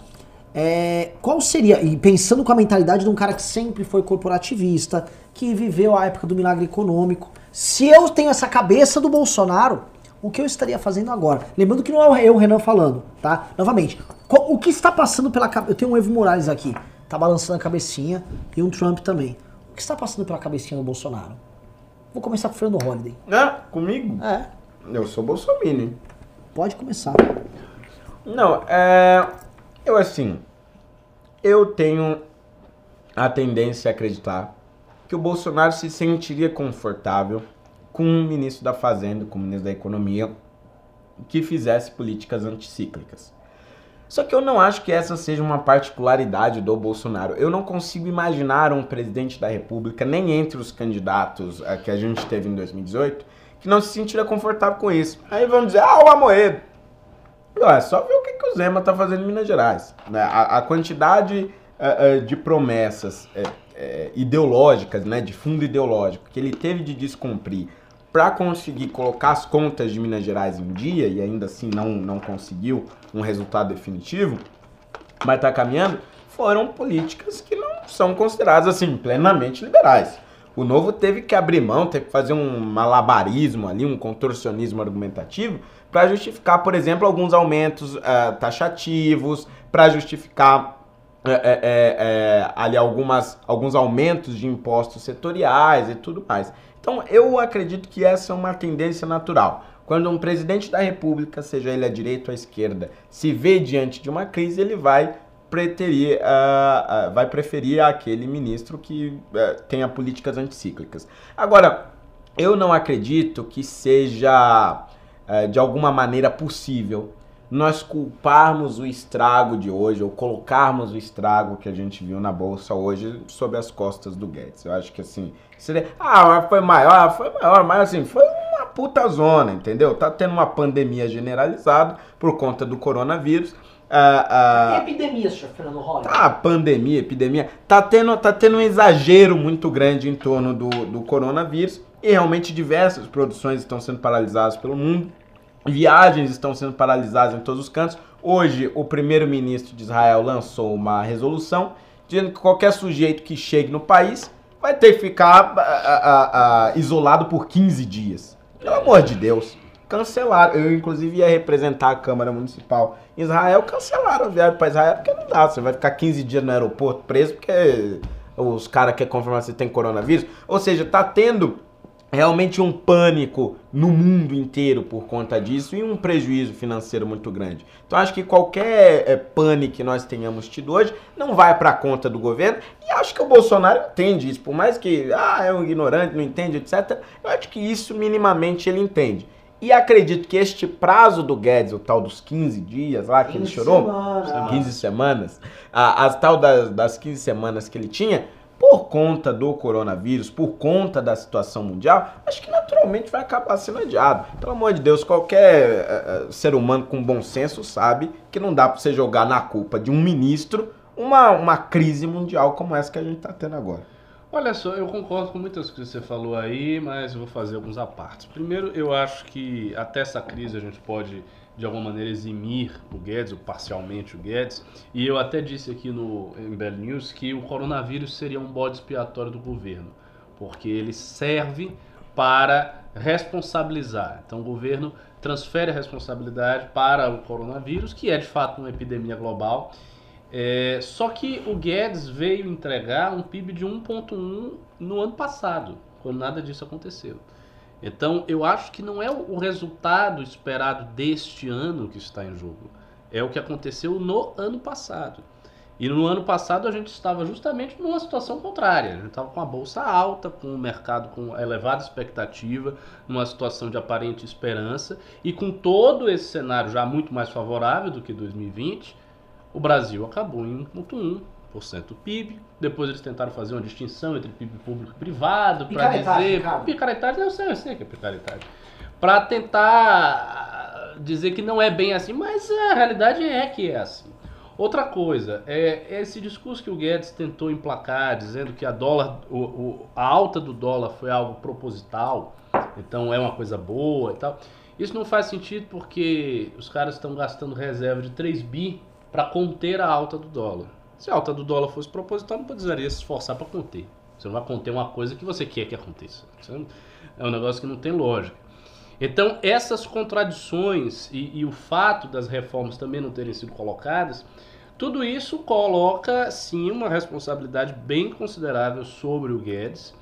É, qual seria, e pensando com a mentalidade de um cara que sempre foi corporativista, que viveu a época do milagre econômico, se eu tenho essa cabeça do Bolsonaro, o que eu estaria fazendo agora? Lembrando que não é eu, Renan, falando, tá? Novamente, o que está passando pela cabeça. Eu tenho um Evo Morales aqui, tá balançando a cabecinha, e um Trump também. O que está passando pela cabecinha do Bolsonaro? Vou começar com o Fernando Holliday. né? Comigo? É, Eu sou bolsominion. pode começar. Não, é. Eu assim. Eu tenho a tendência a acreditar que o Bolsonaro se sentiria confortável com um ministro da Fazenda, com um ministro da Economia, que fizesse políticas anticíclicas. Só que eu não acho que essa seja uma particularidade do Bolsonaro. Eu não consigo imaginar um presidente da República, nem entre os candidatos eh, que a gente teve em 2018, que não se sentiria confortável com isso. Aí vamos dizer, ah, o Amoedo. Não, é só ver o que, que o Zema tá fazendo em Minas Gerais. né? A, a quantidade eh, eh, de promessas ideológicas, né, de fundo ideológico, que ele teve de descumprir para conseguir colocar as contas de Minas Gerais em dia, e ainda assim não, não conseguiu um resultado definitivo, mas está caminhando, foram políticas que não são consideradas assim plenamente liberais. O Novo teve que abrir mão, teve que fazer um malabarismo ali, um contorcionismo argumentativo, para justificar, por exemplo, alguns aumentos uh, taxativos, para justificar é, é, ali algumas, alguns aumentos de impostos setoriais e tudo mais. Então eu acredito que essa é uma tendência natural. Quando um presidente da república, seja ele à direita ou à esquerda, se vê diante de uma crise, ele vai preterir, uh, uh, vai preferir aquele ministro que uh, tenha políticas anticíclicas. Agora, eu não acredito que seja de alguma maneira possível nós culparmos o estrago de hoje, ou colocarmos o estrago que a gente viu na bolsa hoje sobre as costas do Guedes. Eu acho que assim, seria, ah, foi maior, foi maior, mas assim, foi uma puta zona, entendeu? Tá tendo uma pandemia generalizada por conta do coronavírus. Ah, ah, epidemia, senhor Fernando Holliday. Ah, pandemia, epidemia. Tá tendo, tá tendo um exagero muito grande em torno do, do coronavírus e realmente diversas produções estão sendo paralisadas pelo mundo. Viagens estão sendo paralisadas em todos os cantos. Hoje, o primeiro-ministro de Israel lançou uma resolução dizendo que qualquer sujeito que chegue no país vai ter que ficar a, a, a, isolado por 15 dias. Pelo amor de Deus. Cancelaram. Eu, inclusive, ia representar a Câmara Municipal em Israel. Cancelaram a viagem para Israel porque não dá. Você vai ficar 15 dias no aeroporto preso porque os caras querem confirmar se tem coronavírus. Ou seja, tá tendo realmente um pânico no mundo inteiro por conta disso e um prejuízo financeiro muito grande. Então acho que qualquer é, pânico que nós tenhamos tido hoje não vai para a conta do governo e acho que o Bolsonaro entende isso, por mais que ah, é um ignorante, não entende, etc. Eu acho que isso minimamente ele entende. E acredito que este prazo do Guedes, o tal dos 15 dias lá que ele chorou, semanas. 15 semanas, a, as tal das, das 15 semanas que ele tinha, por conta do coronavírus, por conta da situação mundial, acho que naturalmente vai acabar sendo adiado. Pelo amor de Deus, qualquer uh, ser humano com bom senso sabe que não dá para você jogar na culpa de um ministro uma, uma crise mundial como essa que a gente está tendo agora. Olha só, eu concordo com muitas coisas que você falou aí, mas vou fazer alguns apartes. Primeiro, eu acho que até essa crise a gente pode de alguma maneira eximir o Guedes, ou parcialmente o Guedes. E eu até disse aqui no MBL News que o coronavírus seria um bode expiatório do governo, porque ele serve para responsabilizar. Então o governo transfere a responsabilidade para o coronavírus, que é de fato uma epidemia global. É, só que o Guedes veio entregar um PIB de 1,1 no ano passado, quando nada disso aconteceu. Então, eu acho que não é o resultado esperado deste ano que está em jogo. É o que aconteceu no ano passado. E no ano passado a gente estava justamente numa situação contrária. A gente estava com a bolsa alta, com o mercado com elevada expectativa, numa situação de aparente esperança. E com todo esse cenário já muito mais favorável do que 2020, o Brasil acabou em 1,1 do PIB. Depois eles tentaram fazer uma distinção entre PIB público e privado para dizer. Ricardo. Picaretagem, eu sei, eu sei que é picaretagem. Para tentar dizer que não é bem assim, mas a realidade é que é assim. Outra coisa, é esse discurso que o Guedes tentou emplacar, dizendo que a, dólar, o, o, a alta do dólar foi algo proposital, então é uma coisa boa e tal. Isso não faz sentido porque os caras estão gastando reserva de 3 bi para conter a alta do dólar. Se a alta do dólar fosse proposital, não precisaria se esforçar para conter. Você não vai conter uma coisa que você quer que aconteça. É um negócio que não tem lógica. Então, essas contradições e, e, o fato das reformas também não terem sido colocadas, tudo isso coloca, sim, uma responsabilidade bem considerável sobre o Guedes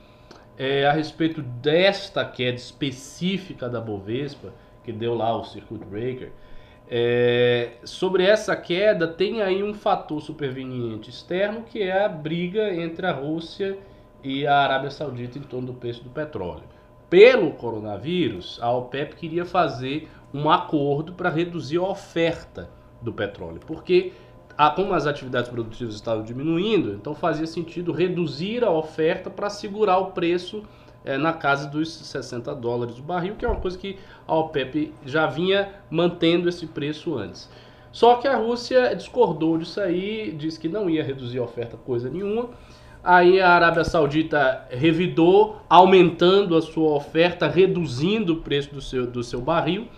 é, a respeito desta queda específica da Bovespa, que deu lá o circuit breaker. É, sobre essa queda, tem aí um fator superveniente externo que é a briga entre a Rússia e a Arábia Saudita em torno do preço do petróleo. Pelo coronavírus, a OPEP queria fazer um acordo para reduzir a oferta do petróleo, porque como as atividades produtivas estavam diminuindo, então fazia sentido reduzir a oferta para segurar o preço é, na casa dos 60 dólares o barril, que é uma coisa que a OPEP já vinha mantendo esse preço antes. Só que a Rússia discordou disso aí, disse que não ia reduzir a oferta coisa nenhuma. Aí a Arábia Saudita revidou, aumentando a sua oferta, reduzindo o preço do seu, do seu barril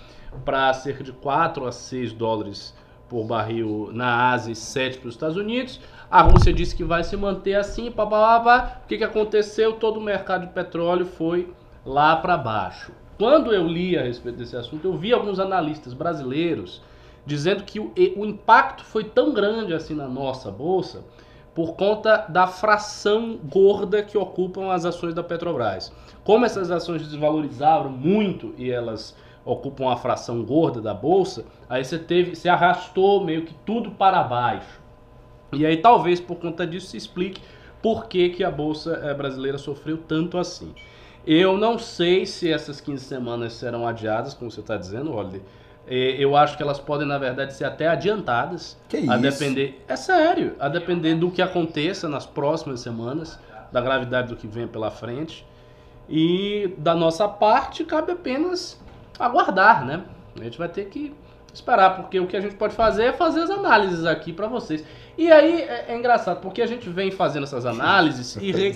para cerca de 4 a 6 dólares por barril na Ásia e 7 para os Estados Unidos. A Rússia disse que vai se manter assim, papapá. O que, que aconteceu? Todo o mercado de petróleo foi lá para baixo. Quando eu li a respeito desse assunto, eu vi alguns analistas brasileiros dizendo que o, o impacto foi tão grande assim na nossa bolsa por conta da fração gorda que ocupam as ações da Petrobras. Como essas ações desvalorizaram muito e elas ocupam a fração gorda da bolsa, aí você teve, se arrastou meio que tudo para baixo. E aí talvez por conta disso se explique por que, que a bolsa eh, brasileira sofreu tanto assim. Eu não sei se essas 15 semanas serão adiadas, como você está dizendo, Oliver. É, eu acho que elas podem, na verdade, ser até adiantadas. Que a isso? depender. É sério, a depender do que aconteça nas próximas semanas, da gravidade do que vem pela frente. E da nossa parte, cabe apenas aguardar, né? A gente vai ter que esperar, porque o que a gente pode fazer é fazer as análises aqui para vocês. E aí é, é engraçado, porque a gente vem fazendo essas análises e. Re...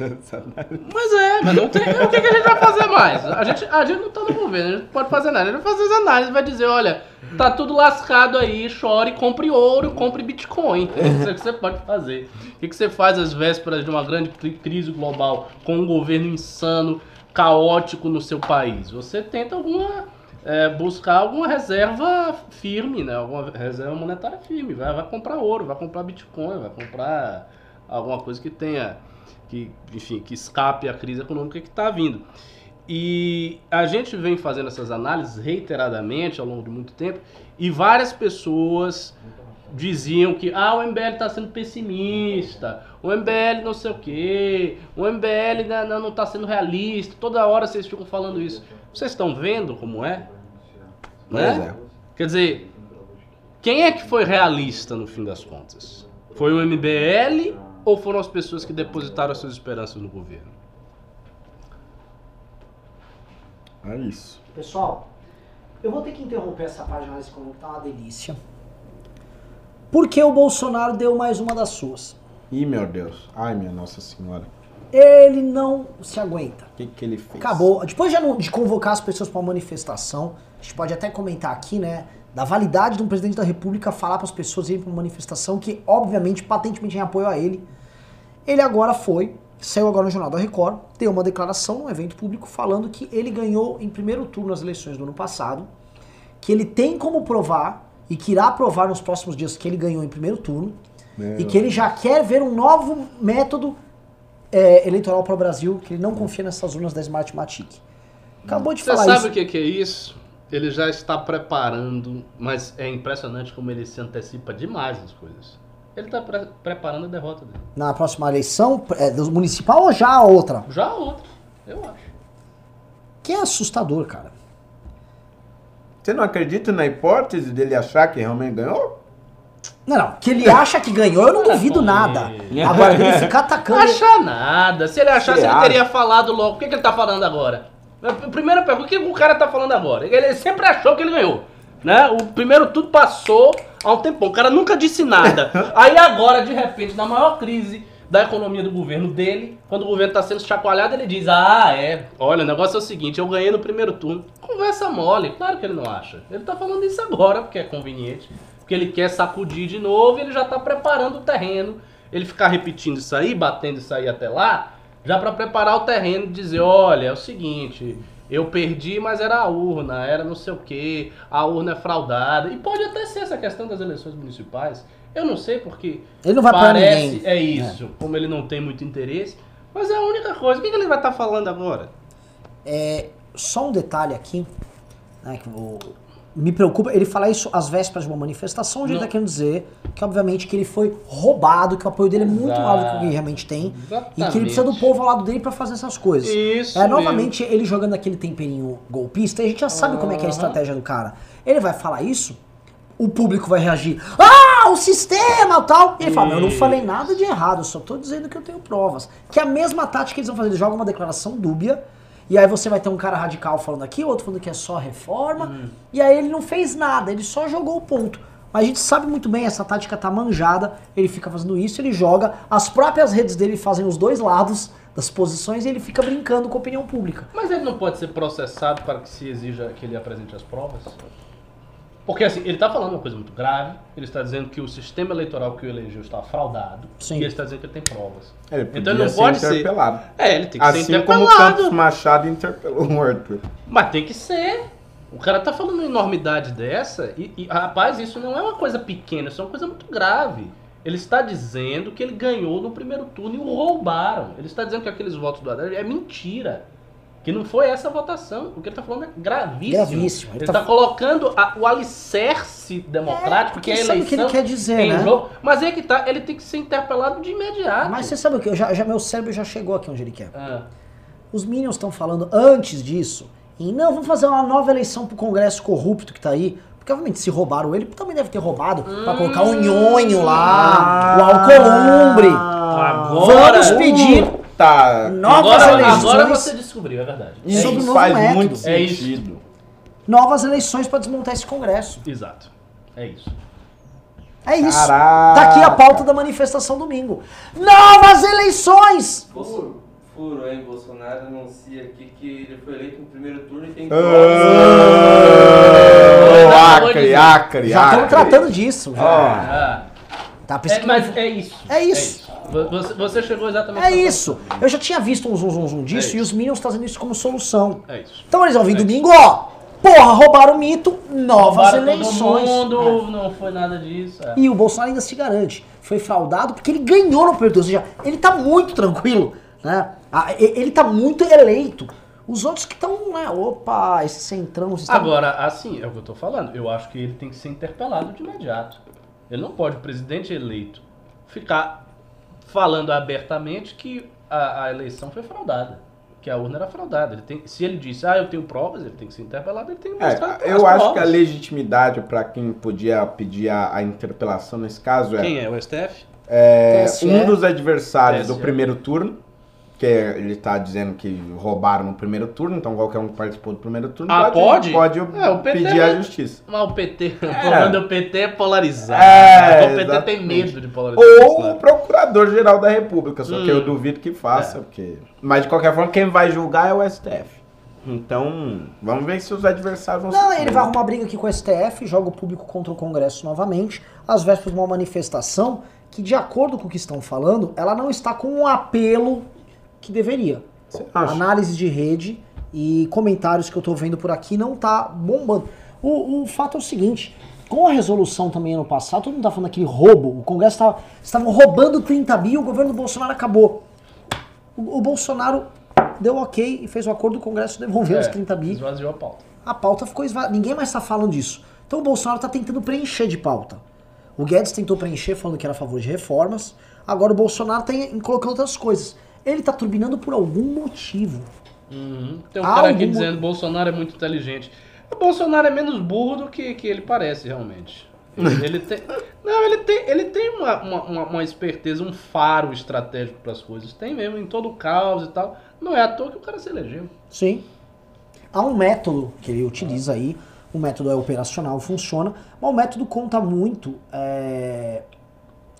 Mas é, mas não tem. O que, que a gente vai fazer mais? A gente, a gente não tá no governo, a gente não pode fazer nada. A gente vai fazer as análises, vai dizer, olha, tá tudo lascado aí, chore, compre ouro, compre Bitcoin. Isso é o que você pode fazer. O que, que você faz às vésperas de uma grande cri- crise global com um governo insano, caótico no seu país? Você tenta alguma. É, buscar alguma reserva firme, né? Alguma reserva monetária firme. Vai, vai comprar ouro, vai comprar Bitcoin, vai comprar alguma coisa que tenha, que, enfim, que escape a crise econômica que está vindo. E a gente vem fazendo essas análises reiteradamente ao longo de muito tempo e várias pessoas diziam que ah, o MBL está sendo pessimista, o MBL não sei o quê, o MBL né, não está sendo realista, toda hora vocês ficam falando isso. Vocês estão vendo como é? Pois Né? é. Quer dizer, quem é que foi realista no fim das contas? Foi o MBL ou foram as pessoas que depositaram as suas esperanças no governo? É isso. Pessoal, eu vou ter que interromper essa página desse econômico, tá uma delícia. Porque o Bolsonaro deu mais uma das suas. Ih, meu Deus. Ai, minha Nossa Senhora. Ele não se aguenta. O que, que ele fez? Acabou. Depois de, de convocar as pessoas para uma manifestação, gente pode até comentar aqui, né? Da validade de um presidente da República falar para as pessoas irem para uma manifestação que, obviamente, patentemente em apoio a ele. Ele agora foi, saiu agora no Jornal da Record, deu uma declaração num evento público falando que ele ganhou em primeiro turno as eleições do ano passado, que ele tem como provar e que irá provar nos próximos dias que ele ganhou em primeiro turno Meu e que ele já quer ver um novo método é, eleitoral para o Brasil, que ele não confia nessas urnas da Smartmatic. Acabou de Você falar sabe isso. o que, que é isso? Ele já está preparando, mas é impressionante como ele se antecipa demais nas coisas. Ele está pre- preparando a derrota dele. Na próxima eleição, é, do municipal ou já a outra? Já a outra, eu acho. Que é assustador, cara. Você não acredita na hipótese dele achar que realmente ganhou? Não, não. Que ele acha que ganhou, eu não duvido nada. Agora, ele ficar atacando. Acha nada. Se ele achasse, ele teria falado logo. Por que, que ele tá falando agora? Primeira pergunta, o que o cara tá falando agora? Ele sempre achou que ele ganhou. Né? O primeiro tudo passou há um tempão. O cara nunca disse nada. Aí agora, de repente, na maior crise da economia do governo dele, quando o governo tá sendo chacoalhado, ele diz: Ah, é. Olha, o negócio é o seguinte, eu ganhei no primeiro turno. Conversa mole. Claro que ele não acha. Ele tá falando isso agora, porque é conveniente. Porque ele quer sacudir de novo e ele já tá preparando o terreno. Ele ficar repetindo isso aí, batendo isso aí até lá, já para preparar o terreno e dizer, olha, é o seguinte, eu perdi, mas era a urna, era não sei o que, a urna é fraudada. E pode até ser essa questão das eleições municipais. Eu não sei porque Ele não vai parece, ninguém. é isso, como ele não tem muito interesse, mas é a única coisa. O que, que ele vai estar falando agora? É, só um detalhe aqui, né, que o- me preocupa, ele falar isso às vésperas de uma manifestação, onde ele Não. tá querendo dizer que, obviamente, que ele foi roubado, que o apoio dele é muito maior do que o que ele realmente tem, e que ele Exatamente. precisa do povo ao lado dele pra fazer essas coisas. Isso É, mesmo. novamente, ele jogando aquele temperinho golpista, e a gente já sabe como é que é a estratégia do cara. Ele vai falar isso, o público vai reagir, ah, o sistema tal. E ele fala, "Mas eu não falei nada de errado, eu só tô dizendo que eu tenho provas. Que é a mesma tática que eles vão fazer, eles jogam uma declaração dúbia, e aí você vai ter um cara radical falando aqui, outro falando que é só reforma, Hum. e aí ele não fez nada, ele só jogou o ponto. Mas a gente sabe muito bem, essa tática tá manjada, ele fica fazendo isso, ele joga, as próprias redes dele fazem os dois lados das posições e ele fica brincando com a opinião pública. Mas ele não pode ser processado para que se exija que ele apresente as provas? Porque assim, ele está falando uma coisa muito grave, ele está dizendo que o sistema eleitoral que o elegeu está fraudado, Sim. e ele está dizendo que ele tem provas. Ele podia Então ele não ser pode ser. interpelado. É, ele tem que ser Assim como o interpelado. Campos Machado interpelou o Arthur. Mas tem que ser. O cara tá falando uma enormidade dessa e, e, rapaz, isso não é uma coisa pequena, isso é uma coisa muito grave. Ele está dizendo que ele ganhou no primeiro turno e o roubaram. Ele está dizendo que aqueles votos do Haddad é mentira. Que não foi essa votação. O que ele está falando é gravíssimo. Gravíssimo. Ele Ele está tá- colocando a- o alicerce democrático, porque que é a sabe eleição. o que ele quer dizer, né? jogo. Mas é que tá, ele tem que ser interpelado de imediato. Mas você sabe o que? Eu já, já- meu cérebro já chegou aqui onde ele quer. Ah, Os Minions estão falando antes disso em não, vamos fazer uma nova eleição pro Congresso corrupto que tá aí. Porque obviamente se roubaram ele, também deve ter roubado pra colocar o nhonho lá, o Alcolumbre. Agora- Vamos pedir Tá. novas agora, eleições. agora você descobriu, é verdade. Isso sobre faz método. muito É isso. sentido. novas eleições pra desmontar esse Congresso. Exato. É isso. É isso. Caraca. Tá aqui a pauta da manifestação domingo. Novas eleições! Furo, furo, hein? Bolsonaro anuncia aqui que ele foi eleito no primeiro turno e tem Ah, Acabou de Acre, acre, Já estamos tratando disso. Já. Ah. Tá É, pesquisando. mas é isso. É isso. Vo- Você, você chegou exatamente É isso. Eu já tinha visto um zoom, zoom, zoom disso É e os Minions trazendo isso como solução. É isso. Então eles vão vir É domingo, ó. Porra, roubaram o mito, novas Roubaram todo eleições. mundo, É. não foi nada disso. é. E o Bolsonaro ainda se garante. Foi fraudado porque ele ganhou no turno. Ou seja, ele tá muito tranquilo. Né? Ah, Ele tá muito eleito. Os outros que estão, né? Opa, esse centrão. Agora, assim, é o que eu tô falando. Eu acho que ele tem que ser interpelado de imediato. Ele não pode, o presidente eleito, ficar falando abertamente que a, a eleição foi fraudada. Que a urna era fraudada. Ele tem, se ele disse, ah, eu tenho provas, ele tem que ser interpelado, ele tem que mostrar É, as eu acho provas. que a legitimidade para quem podia pedir a, a interpelação nesse caso é, Quem é? O STF? é, um dos adversários do primeiro turno, que é- ele tá dizendo que roubaram no primeiro turno, então qualquer um que participou do primeiro turno Ah, pode? pode É, o PT pedir é- a justiça. Mas o PT, o problema do PT é polarizado. É, o PT tem exatamente. medo de polarizar. Ou o Procurador-Geral da República, só que Hum. eu duvido que faça, É. porque... Mas de qualquer forma, quem vai julgar é o STF. Então, vamos ver se os adversários vão Não, ele vai arrumar briga aqui com o STF, joga o público contra o Congresso novamente, às vésperas de uma manifestação que, de acordo com o que estão falando, ela não está com um apelo que deveria. Você acha? Análise de rede e comentários que eu tô vendo por aqui não tá bombando. O, o fato é o seguinte, com a resolução também ano passado, todo mundo tá falando aquele roubo, o Congresso tava, estavam roubando 30 bi, o governo do Bolsonaro acabou. O, o Bolsonaro deu ok e fez o acordo, o Congresso devolveu os 30 bi Esvaziou a pauta. a pauta ficou esvaziada. Ninguém mais está falando disso. Então o Bolsonaro está tentando preencher de pauta. O Guedes tentou preencher falando que era a favor de reformas. Agora o Bolsonaro está colocando outras coisas. Ele está turbinando por algum motivo. Uhum. Tem um Há cara aqui dizendo que Bolsonaro é muito inteligente. O Bolsonaro é menos burro do que, que ele parece, realmente. Ele, ele tem. Não, ele tem, ele tem uma, uma, uma- uma esperteza, um faro estratégico para as coisas. Tem mesmo, em todo o caos e tal. Não é à toa que o cara se elegeu. Sim. Há um método que ele utiliza aí. O método é operacional, funciona. Mas o método conta muito é,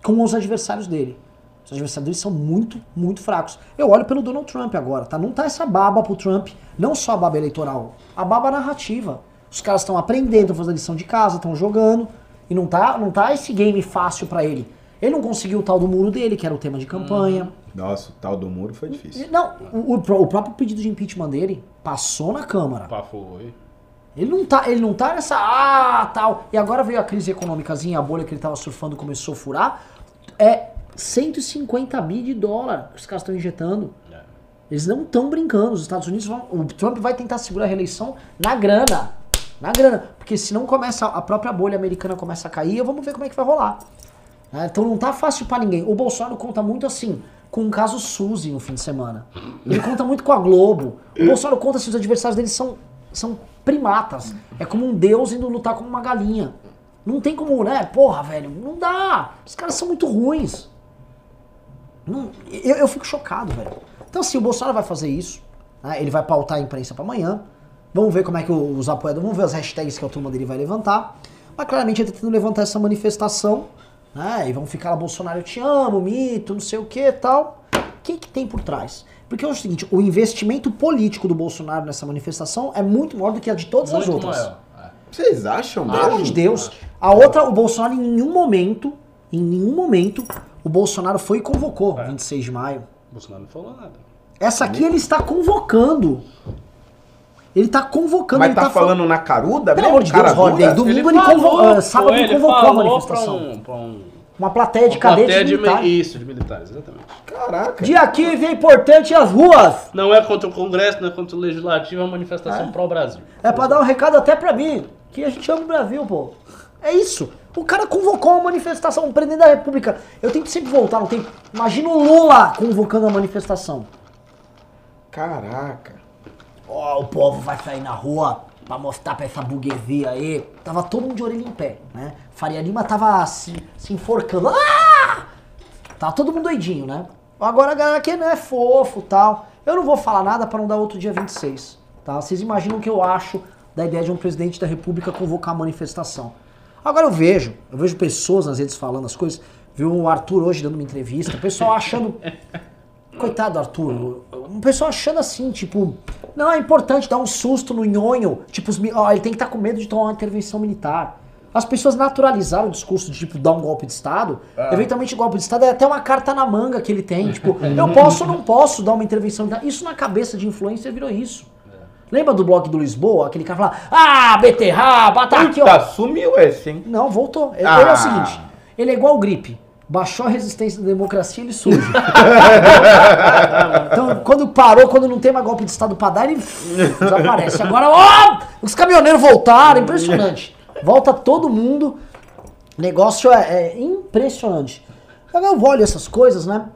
com os adversários dele. Os adversários dele são muito, muito fracos. Eu olho pelo Donald Trump agora, tá? Não tá essa baba pro Trump. Não só a baba eleitoral, a baba narrativa. Os caras estão aprendendo, estão fazendo lição de casa, estão jogando. E não tá, não tá esse game fácil pra ele. Ele não conseguiu o tal do muro dele, que era o tema de campanha. Nossa, o tal do muro foi difícil. Não, o, o pró- o próprio pedido de impeachment dele passou na Câmara. Pá, foi. Ele não tá, ele não tá nessa ah, tal. E agora veio a crise econômicazinha, a bolha que ele tava surfando começou a furar. É 150 bi de dólar que os caras estão injetando. É. Eles não estão brincando. Os Estados Unidos vão. O Trump vai tentar segurar a reeleição na grana. Na grana. Porque se não começa, a própria bolha americana começa a cair, vamos ver como é que vai rolar. né? Então não tá fácil pra ninguém. O Bolsonaro conta muito assim, com o caso Suzy no fim de semana. Ele conta muito com a Globo. O Bolsonaro conta se os adversários dele são, são primatas. É como um deus indo lutar com uma galinha. Não tem como, né? Porra, velho, não dá. Os caras são muito ruins. Não- eu, eu fico chocado, velho. Então, assim, o Bolsonaro vai fazer isso. né? Ele vai pautar a imprensa pra amanhã. Vamos ver como é que os apoiadores. Vamos ver as hashtags que a turma dele vai levantar. Mas claramente ele tá tentando levantar essa manifestação, né? E vão ficar lá, Bolsonaro, eu te amo, mito, não sei o que e tal. O que que tem por trás? Porque é o seguinte, o investimento político do Bolsonaro nessa manifestação é muito maior do que a de todas as Muito outras. maior. É. Vocês acham Pelo amor de mesmo? Deus. A outra, o Bolsonaro em nenhum momento, em nenhum momento, o Bolsonaro foi e convocou É. 26 de maio. Bolsonaro não falou nada. Essa aqui ele está convocando. Ele está convocando, Mas ele tá, tá falando na caruda Pelo amor de Deus, dura? domingo ele, convocou, ah, sábado ele ele convocou a manifestação. Pra um, pra um, Uma plateia de cadetes de, militares. Isso, de militares, exatamente. Caraca. Dia 15 é importante as ruas. Não é contra o Congresso, não é contra o Legislativo, é uma manifestação pró-Brasil. É pra dar um recado até pra mim, que a gente ama o Brasil, pô. É isso. O cara convocou uma manifestação, o presidente da República. Eu tenho que sempre voltar no tempo. Imagina o Lula convocando a manifestação. Caraca. Ó, o povo vai sair na rua pra mostrar pra essa burguesia aí. Tava todo mundo de orelha em pé, né? Faria Lima tava se, se enforcando. Ah! Tava todo mundo doidinho, né? Agora a galera aqui não é fofo tal. Eu não vou falar nada pra não dar outro dia 26, tá? Vocês imaginam o que eu acho da ideia de um presidente da república convocar a manifestação. Agora eu vejo, eu vejo pessoas nas redes falando as coisas. Viu o Arthur hoje dando uma entrevista, o pessoal achando Coitado do Arthur. Um pessoal achando assim, tipo, não, é importante dar um susto no nhonho. Tipo, os ó, ele tem que estar com medo de tomar uma intervenção militar. As pessoas naturalizaram o discurso de, tipo, dar um golpe de Estado. Eventualmente, o golpe de Estado é até uma carta na manga que ele tem. Tipo, eu posso ou não posso dar uma intervenção militar. Isso na cabeça de influencer virou isso. Lembra do blog do Lisboa? Aquele cara fala, ah, beterraba, tá aqui, ó. Sumiu esse, hein? Não, voltou. Ele, Ah. ele é o seguinte, ele é igual o gripe. Baixou a resistência da democracia, ele surge. então, quando parou, quando não tem mais golpe de Estado pra dar, ele desaparece. Agora, ó, os caminhoneiros voltaram, impressionante. Volta todo mundo. O negócio é, é impressionante. Agora eu olho essas coisas, né?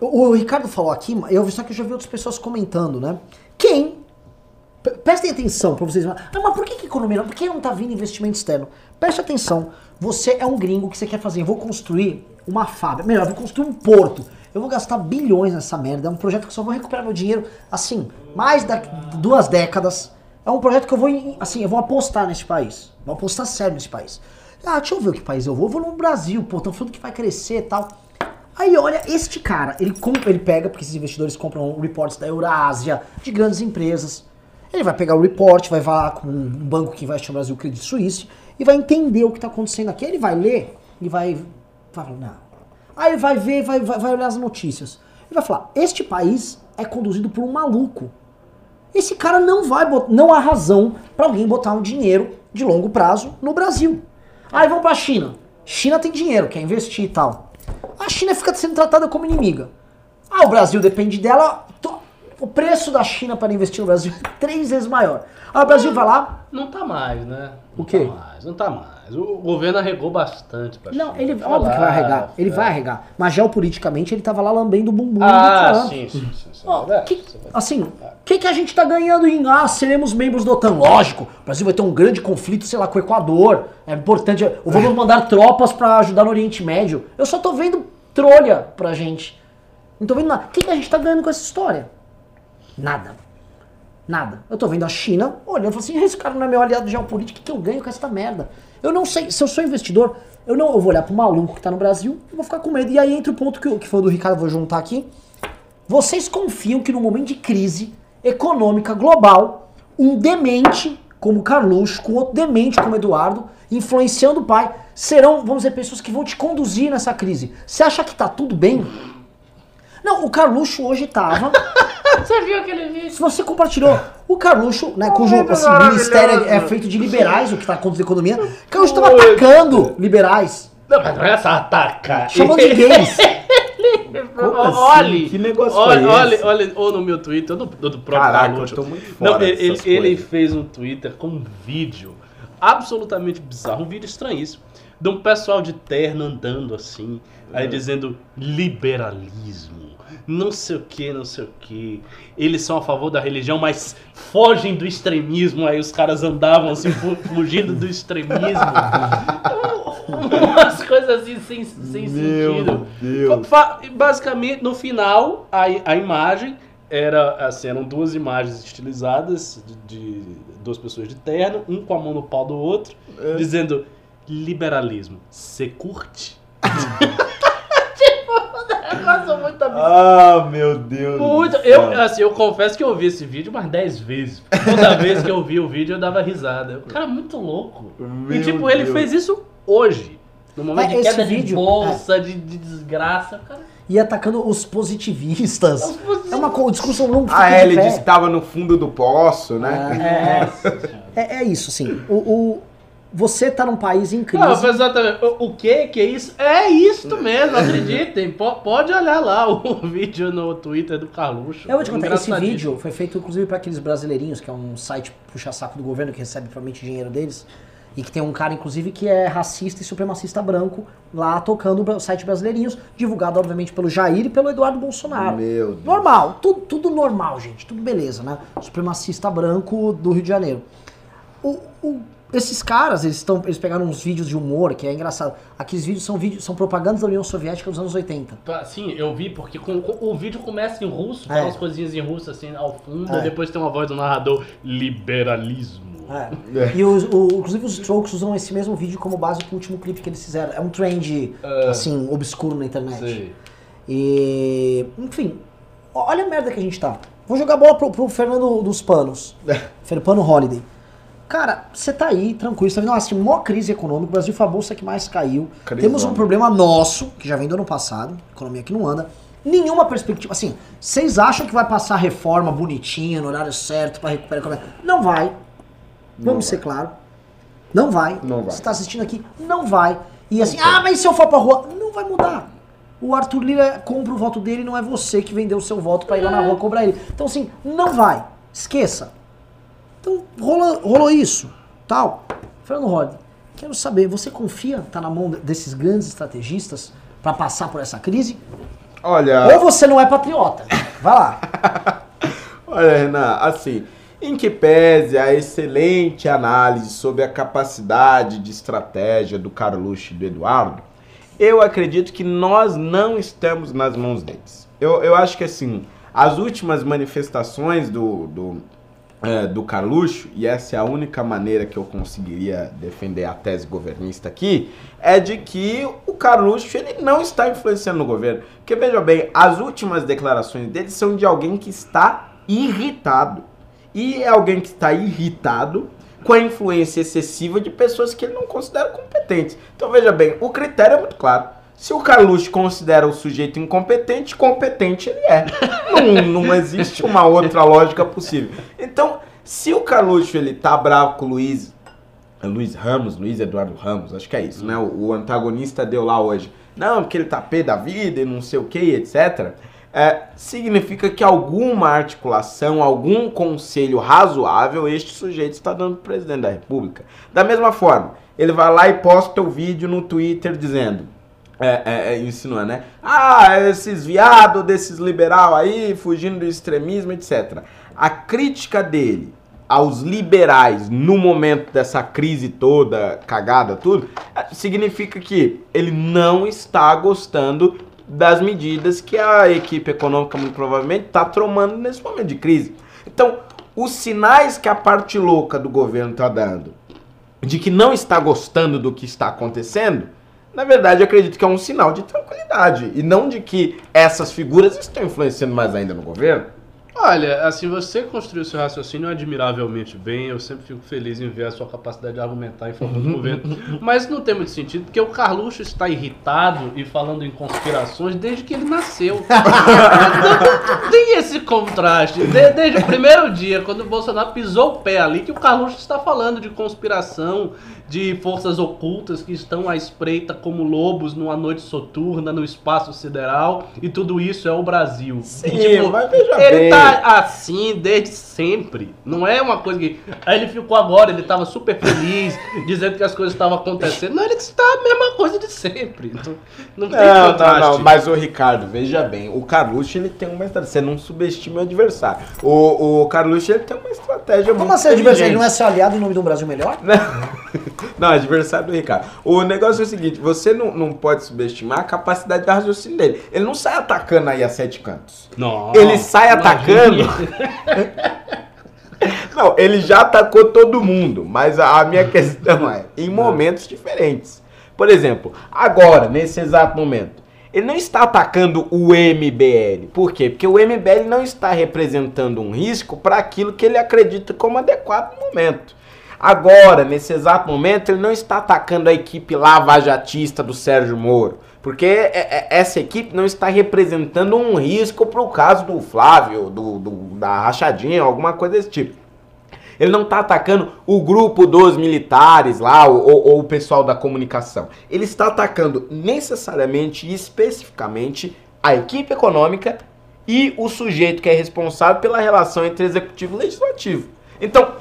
O, o Ricardo falou aqui, eu só que eu já vi outras pessoas comentando, né? Quem Prestem atenção pra vocês. Ah, mas por que, que economia não? Por que não tá vindo investimento externo? Preste atenção. Você é um gringo que você quer fazer. Eu vou construir uma fábrica. Melhor, eu vou construir um porto. Eu vou gastar bilhões nessa merda. É um projeto que só vou recuperar meu dinheiro, assim, mais da duas décadas. É um projeto que eu vou, assim, eu vou apostar nesse país. Vou apostar sério nesse país. Ah, deixa eu ver que país eu vou. Eu vou no Brasil, pô. Estão falando que vai crescer e tal. Aí olha, este cara, ele, compra, ele pega, porque esses investidores compram reports da Eurásia, de grandes empresas. Ele vai pegar o report, vai falar com um banco que investe no Brasil, Credit Suisse, e vai entender o que está acontecendo aqui. Ele vai ler e vai, falar, não. Aí ele vai ver, vai, vai, vai olhar as notícias. Ele vai falar, este país é conduzido por um maluco. Esse cara não vai botar, não há razão para alguém botar um dinheiro de longo prazo no Brasil. Aí vamos pra China. China tem dinheiro, quer investir e tal. A China fica sendo tratada como inimiga. Ah, o Brasil depende dela. O preço da China para investir no Brasil é três vezes maior. Aí o Brasil vai lá. Não tá mais, né? Não O quê? Tá mais, não tá mais. O governo arregou bastante pra Não, China. ele óbvio que vai lá, arregar. Ele é. vai arregar. Mas geopoliticamente ele tava lá lambendo o bumbum do Ah, Trump. sim, sim, sim. sim. Ó, É, que- é assim, o que, que a gente tá ganhando em ah, seremos membros da OTAN? Lógico, o Brasil vai ter um grande conflito, sei lá, com o Equador. É importante. Eu vamos mandar tropas pra ajudar no Oriente Médio. Eu só tô vendo trolha pra gente. Não tô vendo nada. O que, que a gente tá ganhando com essa história? Nada. Nada. Eu tô vendo a China olhando e falando assim, esse cara não é meu aliado geopolítico, o que, eu ganho com essa merda? Eu não sei, se eu sou investidor, eu não eu vou olhar pro maluco que tá no Brasil e vou ficar com medo. E aí entra o ponto que, que foi do Ricardo, vou juntar aqui. Vocês confiam que no momento de crise econômica global, um demente como Carluxo, com outro demente como Eduardo, influenciando o pai, serão, vamos dizer, pessoas que vão te conduzir nessa crise. Você acha que tá tudo bem? Não, o Carluxo hoje tava. Você viu aquele vídeo? Se você compartilhou o Carluxo, né, cujo assim, ministério é feito de liberais, o que tá contra a economia, Carluxo tava atacando liberais, Não, mas não é essa ataca. chamando de gays. Como assim? Olhe, Que negócio olha, olha, esse? olha, ou no meu Twitter, ou no, do próprio Caraca, Carluxo. eu tô muito fora Não, ele, ele, fez um Twitter com um vídeo absolutamente bizarro, um vídeo estranhíssimo, de um pessoal de terno andando assim, aí dizendo liberalismo, não sei o que, não sei o que. Eles são a favor da religião, mas fogem do extremismo. Aí os caras andavam assim, fu- fugindo do extremismo. Umas coisas assim sem, sem sentido. Deus. Basicamente, no final, a, a imagem era assim, eram duas imagens estilizadas de, de duas pessoas de terno, um com a mão no pau do outro, dizendo liberalismo. Você curte? tipo, um negócio muito absurdo. Ah, meu Deus. Muito. Eu, assim, eu confesso que eu vi esse vídeo umas 10 vezes. Toda vez que eu vi o vídeo eu dava risada. O cara é muito louco. e Meu tipo, ele Deus. fez isso hoje. No momento É, de esse queda vídeo- de bolsa, de, de desgraça. Cara E atacando os positivistas. Os positivistas. É uma discussão não fica Ah, é, ele disse que estava no fundo do poço, né? É, é, é isso, assim. O, o- você tá num país em crise. Não, mas exatamente. O, o que que é isso? É isso mesmo, acreditem. Po- pode olhar lá o vídeo no Twitter do Carluxo. Eu vou te contar, esse vídeo foi feito inclusive para aqueles brasileirinhos, que é um site puxa-saco do governo que recebe provavelmente dinheiro deles. E que tem um cara, inclusive, que é racista e supremacista branco lá tocando o site Brasileirinhos, divulgado, obviamente, pelo Jair e pelo Eduardo Bolsonaro. Meu Deus. Normal, tudo, tudo normal, gente, tudo beleza, né? Supremacista branco do Rio de Janeiro. O- o- esses caras, eles, estão eles pegaram uns vídeos de humor, que é engraçado. Aqueles vídeos são vídeos, são propagandas da União Soviética dos anos 80. Tá, Sim, eu vi, porque com- com- o vídeo começa em russo, É. fala umas coisinhas em russo assim ao fundo, É. e depois tem uma voz do narrador, liberalismo. É. E os, o- inclusive os Strokes usam esse mesmo vídeo como base pro último clipe que eles fizeram. É um trend, assim, obscuro na internet. Sei. E. Enfim, olha a merda que a gente tá. Vou jogar a bola pro, pro Fernando dos Panos. Fernando Holiday. Cara, você tá aí, tranquilo, você tá vendo assim, maior crise econômica, o Brasil foi a bolsa que mais caiu. Crisão. Temos um problema nosso, que já vem do ano passado, economia que não anda. Nenhuma perspectiva, assim, vocês acham que vai passar reforma bonitinha, no horário certo, pra recuperar a economia? Não vai. Vamos ser claro. Não vai. Não vai. Você tá assistindo aqui, não vai. E assim, ah, mas se eu for pra rua, não vai mudar. O Arthur Lira compra o voto dele, não é você que vendeu o seu voto pra ir lá na rua cobrar ele. Então assim, não vai. Esqueça. Então rolou, rolou isso, tal. Fernando Rod, quero saber, você confia, tá na mão desses grandes estrategistas pra passar por essa crise? Olha. Ou você não é patriota? Vai lá. Olha, Renan, assim, em que pese a excelente análise sobre a capacidade de estratégia do Carluxo e do Eduardo, eu acredito que nós não estamos nas mãos deles. Eu, eu acho que, assim, as últimas manifestações do, do, é, do Carluxo, e essa é a única maneira que eu conseguiria defender a tese governista aqui, é de que o Carluxo ele não está influenciando no governo. Porque veja bem, as últimas declarações dele são de alguém que está irritado. E é alguém que está irritado com a influência excessiva de pessoas que ele não considera competentes. Então veja bem, o critério é muito claro. Se o Carluxo considera o sujeito incompetente, competente ele é. Não, não existe uma outra lógica possível. Então, se o Carluxo ele tá bravo com o Luiz, é Luiz Ramos, Luiz Eduardo Ramos, acho que é isso, né? O, o antagonista deu lá hoje. Não, porque ele tá pé da vida e não sei o que, etc. É, significa que alguma articulação, algum conselho razoável este sujeito está dando pro presidente da República. Da mesma forma, ele vai lá e posta o vídeo no Twitter dizendo: é, é, é, insinua, né? Ah, esses viados desses liberal aí, fugindo do extremismo, etc. A crítica dele aos liberais no momento dessa crise toda, cagada, tudo, é, significa que ele não está gostando das medidas que a equipe econômica, muito provavelmente, está tomando nesse momento de crise. Então, os sinais que a parte louca do governo está dando de que não está gostando do que está acontecendo, na verdade, eu acredito que é um sinal de tranquilidade e não de que essas figuras estão influenciando mais ainda no governo. Olha, assim, você construiu seu raciocínio admiravelmente bem. Eu sempre fico feliz em ver a sua capacidade de argumentar em favor do governo. Mas não tem muito sentido, porque o Carluxo está irritado e falando em conspirações desde que ele nasceu. Não tem esse contraste. De- desde o primeiro dia, quando o Bolsonaro pisou o pé ali, que o Carluxo está falando de conspiração, de forças ocultas que estão à espreita como lobos numa noite soturna no espaço sideral. E tudo isso é o Brasil. Sim, E, tipo, mas veja ele bem. tá assim desde sempre. Não é uma coisa que. Aí ele ficou agora, ele tava super feliz, dizendo que as coisas estavam acontecendo. Não, ele está a mesma coisa de sempre. Não, não tem Não, não, contraste. não, mas o Ricardo, veja bem, o Carluxo ele tem uma estratégia, você não subestima o adversário. O, o Carluxo ele tem uma estratégia Como assim, adversário? Ele não é seu aliado em nome de um Brasil melhor? Não, adversário do Ricardo. O negócio é o seguinte, você não, não pode subestimar a capacidade de raciocínio dele. Ele não sai atacando aí a sete cantos. Não, Ele sai imagine. atacando. Não, ele já atacou todo mundo, mas a, a minha questão é, em momentos diferentes. Por exemplo, agora, nesse exato momento, ele não está atacando o MBL. Por quê? Porque o MBL não está representando um risco para aquilo que ele acredita como adequado no momento. Agora, nesse exato momento, ele não está atacando a equipe lavajatista do Sérgio Moro. Porque é- é- essa equipe não está representando um risco para o caso do Flávio, do, do- da rachadinha, alguma coisa desse tipo. Ele não está atacando o grupo dos militares lá, ou, ou- ou o pessoal da comunicação. Ele está atacando necessariamente e especificamente a equipe econômica e o sujeito que é responsável pela relação entre executivo e legislativo. Então,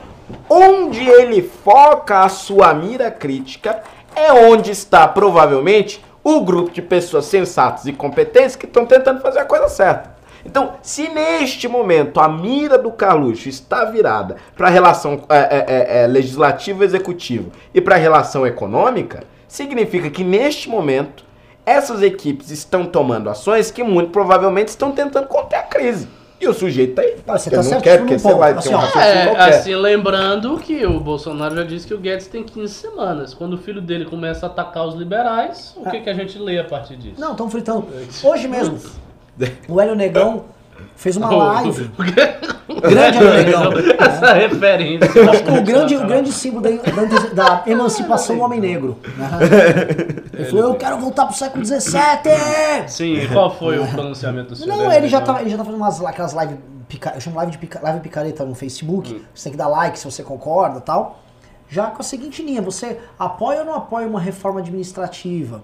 onde ele foca a sua mira crítica é onde está provavelmente o grupo de pessoas sensatas e competentes que estão tentando fazer a coisa certa. Então, se neste momento a mira do Carluxo está virada para a relação é, é, é, é, legislativo-executivo e para a relação econômica, significa que neste momento essas equipes estão tomando ações que muito provavelmente estão tentando conter a crise. E o sujeito tá aí. Ah, você tá não quer, porque você vai ter Assim, um ó, raciocínio É, qualquer. assim, lembrando que o Bolsonaro já disse que o Guedes tem 15 semanas. Quando o filho dele começa a atacar os liberais, o que, que a gente lê a partir disso? Não, estamos fritando. Hoje mesmo, o Hélio Negão fez uma live. Grande Negão. Essa referência. Acho que o grande, o grande símbolo da, da- emancipação do homem negro. né? Ele falou, eu quero voltar pro século XVII! Sim, e qual foi o pronunciamento do senhor? Não, ele já, tá, ele já tá fazendo umas, aquelas lives, eu chamo live de pica, live picareta no Facebook, você tem que dar like se você concorda e tal. Já com a seguinte linha, você apoia ou não apoia uma reforma administrativa?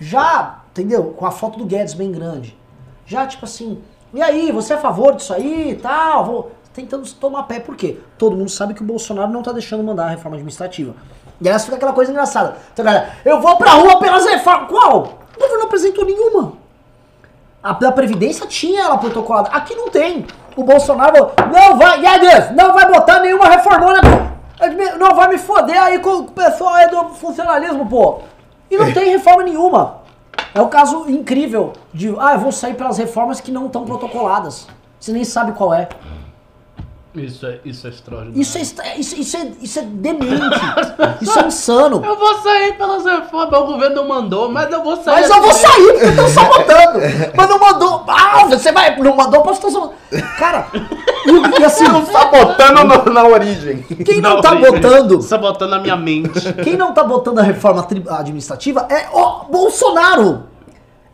Já, entendeu? Com a foto do Guedes bem grande. Já, tipo assim, e aí, você é a favor disso aí e tal? Vou tentando tomar pé, por quê? Todo mundo sabe que o Bolsonaro não tá deixando mandar a reforma administrativa. E aí fica aquela coisa engraçada. Então, galera, eu vou pra rua pelas reformas. Qual? O governo não apresentou nenhuma. A da Previdência tinha ela protocolada. Aqui não tem. O Bolsonaro não vai, Guedes, não vai botar nenhuma reformona. Não vai me foder aí com o pessoal aí do funcionalismo, pô. E não tem reforma nenhuma. É o caso incrível de, ah, eu vou sair pelas reformas que não estão protocoladas. Você nem sabe qual é. Isso é, isso é extraordinário. Isso é, isso, isso é, isso é demente. Isso é insano. Eu vou sair pelas reformas, o governo não mandou, mas eu vou sair. Mas eu vou assim. sair porque estão sabotando. Mas não mandou. Ah, você vai. Não mandou pra estar sabotando. Cara, e, e assim, Estão sabotando no- na origem. quem não Não, tá gente, botando. Sabotando a minha mente. Quem não tá botando a reforma administrativa é o Bolsonaro.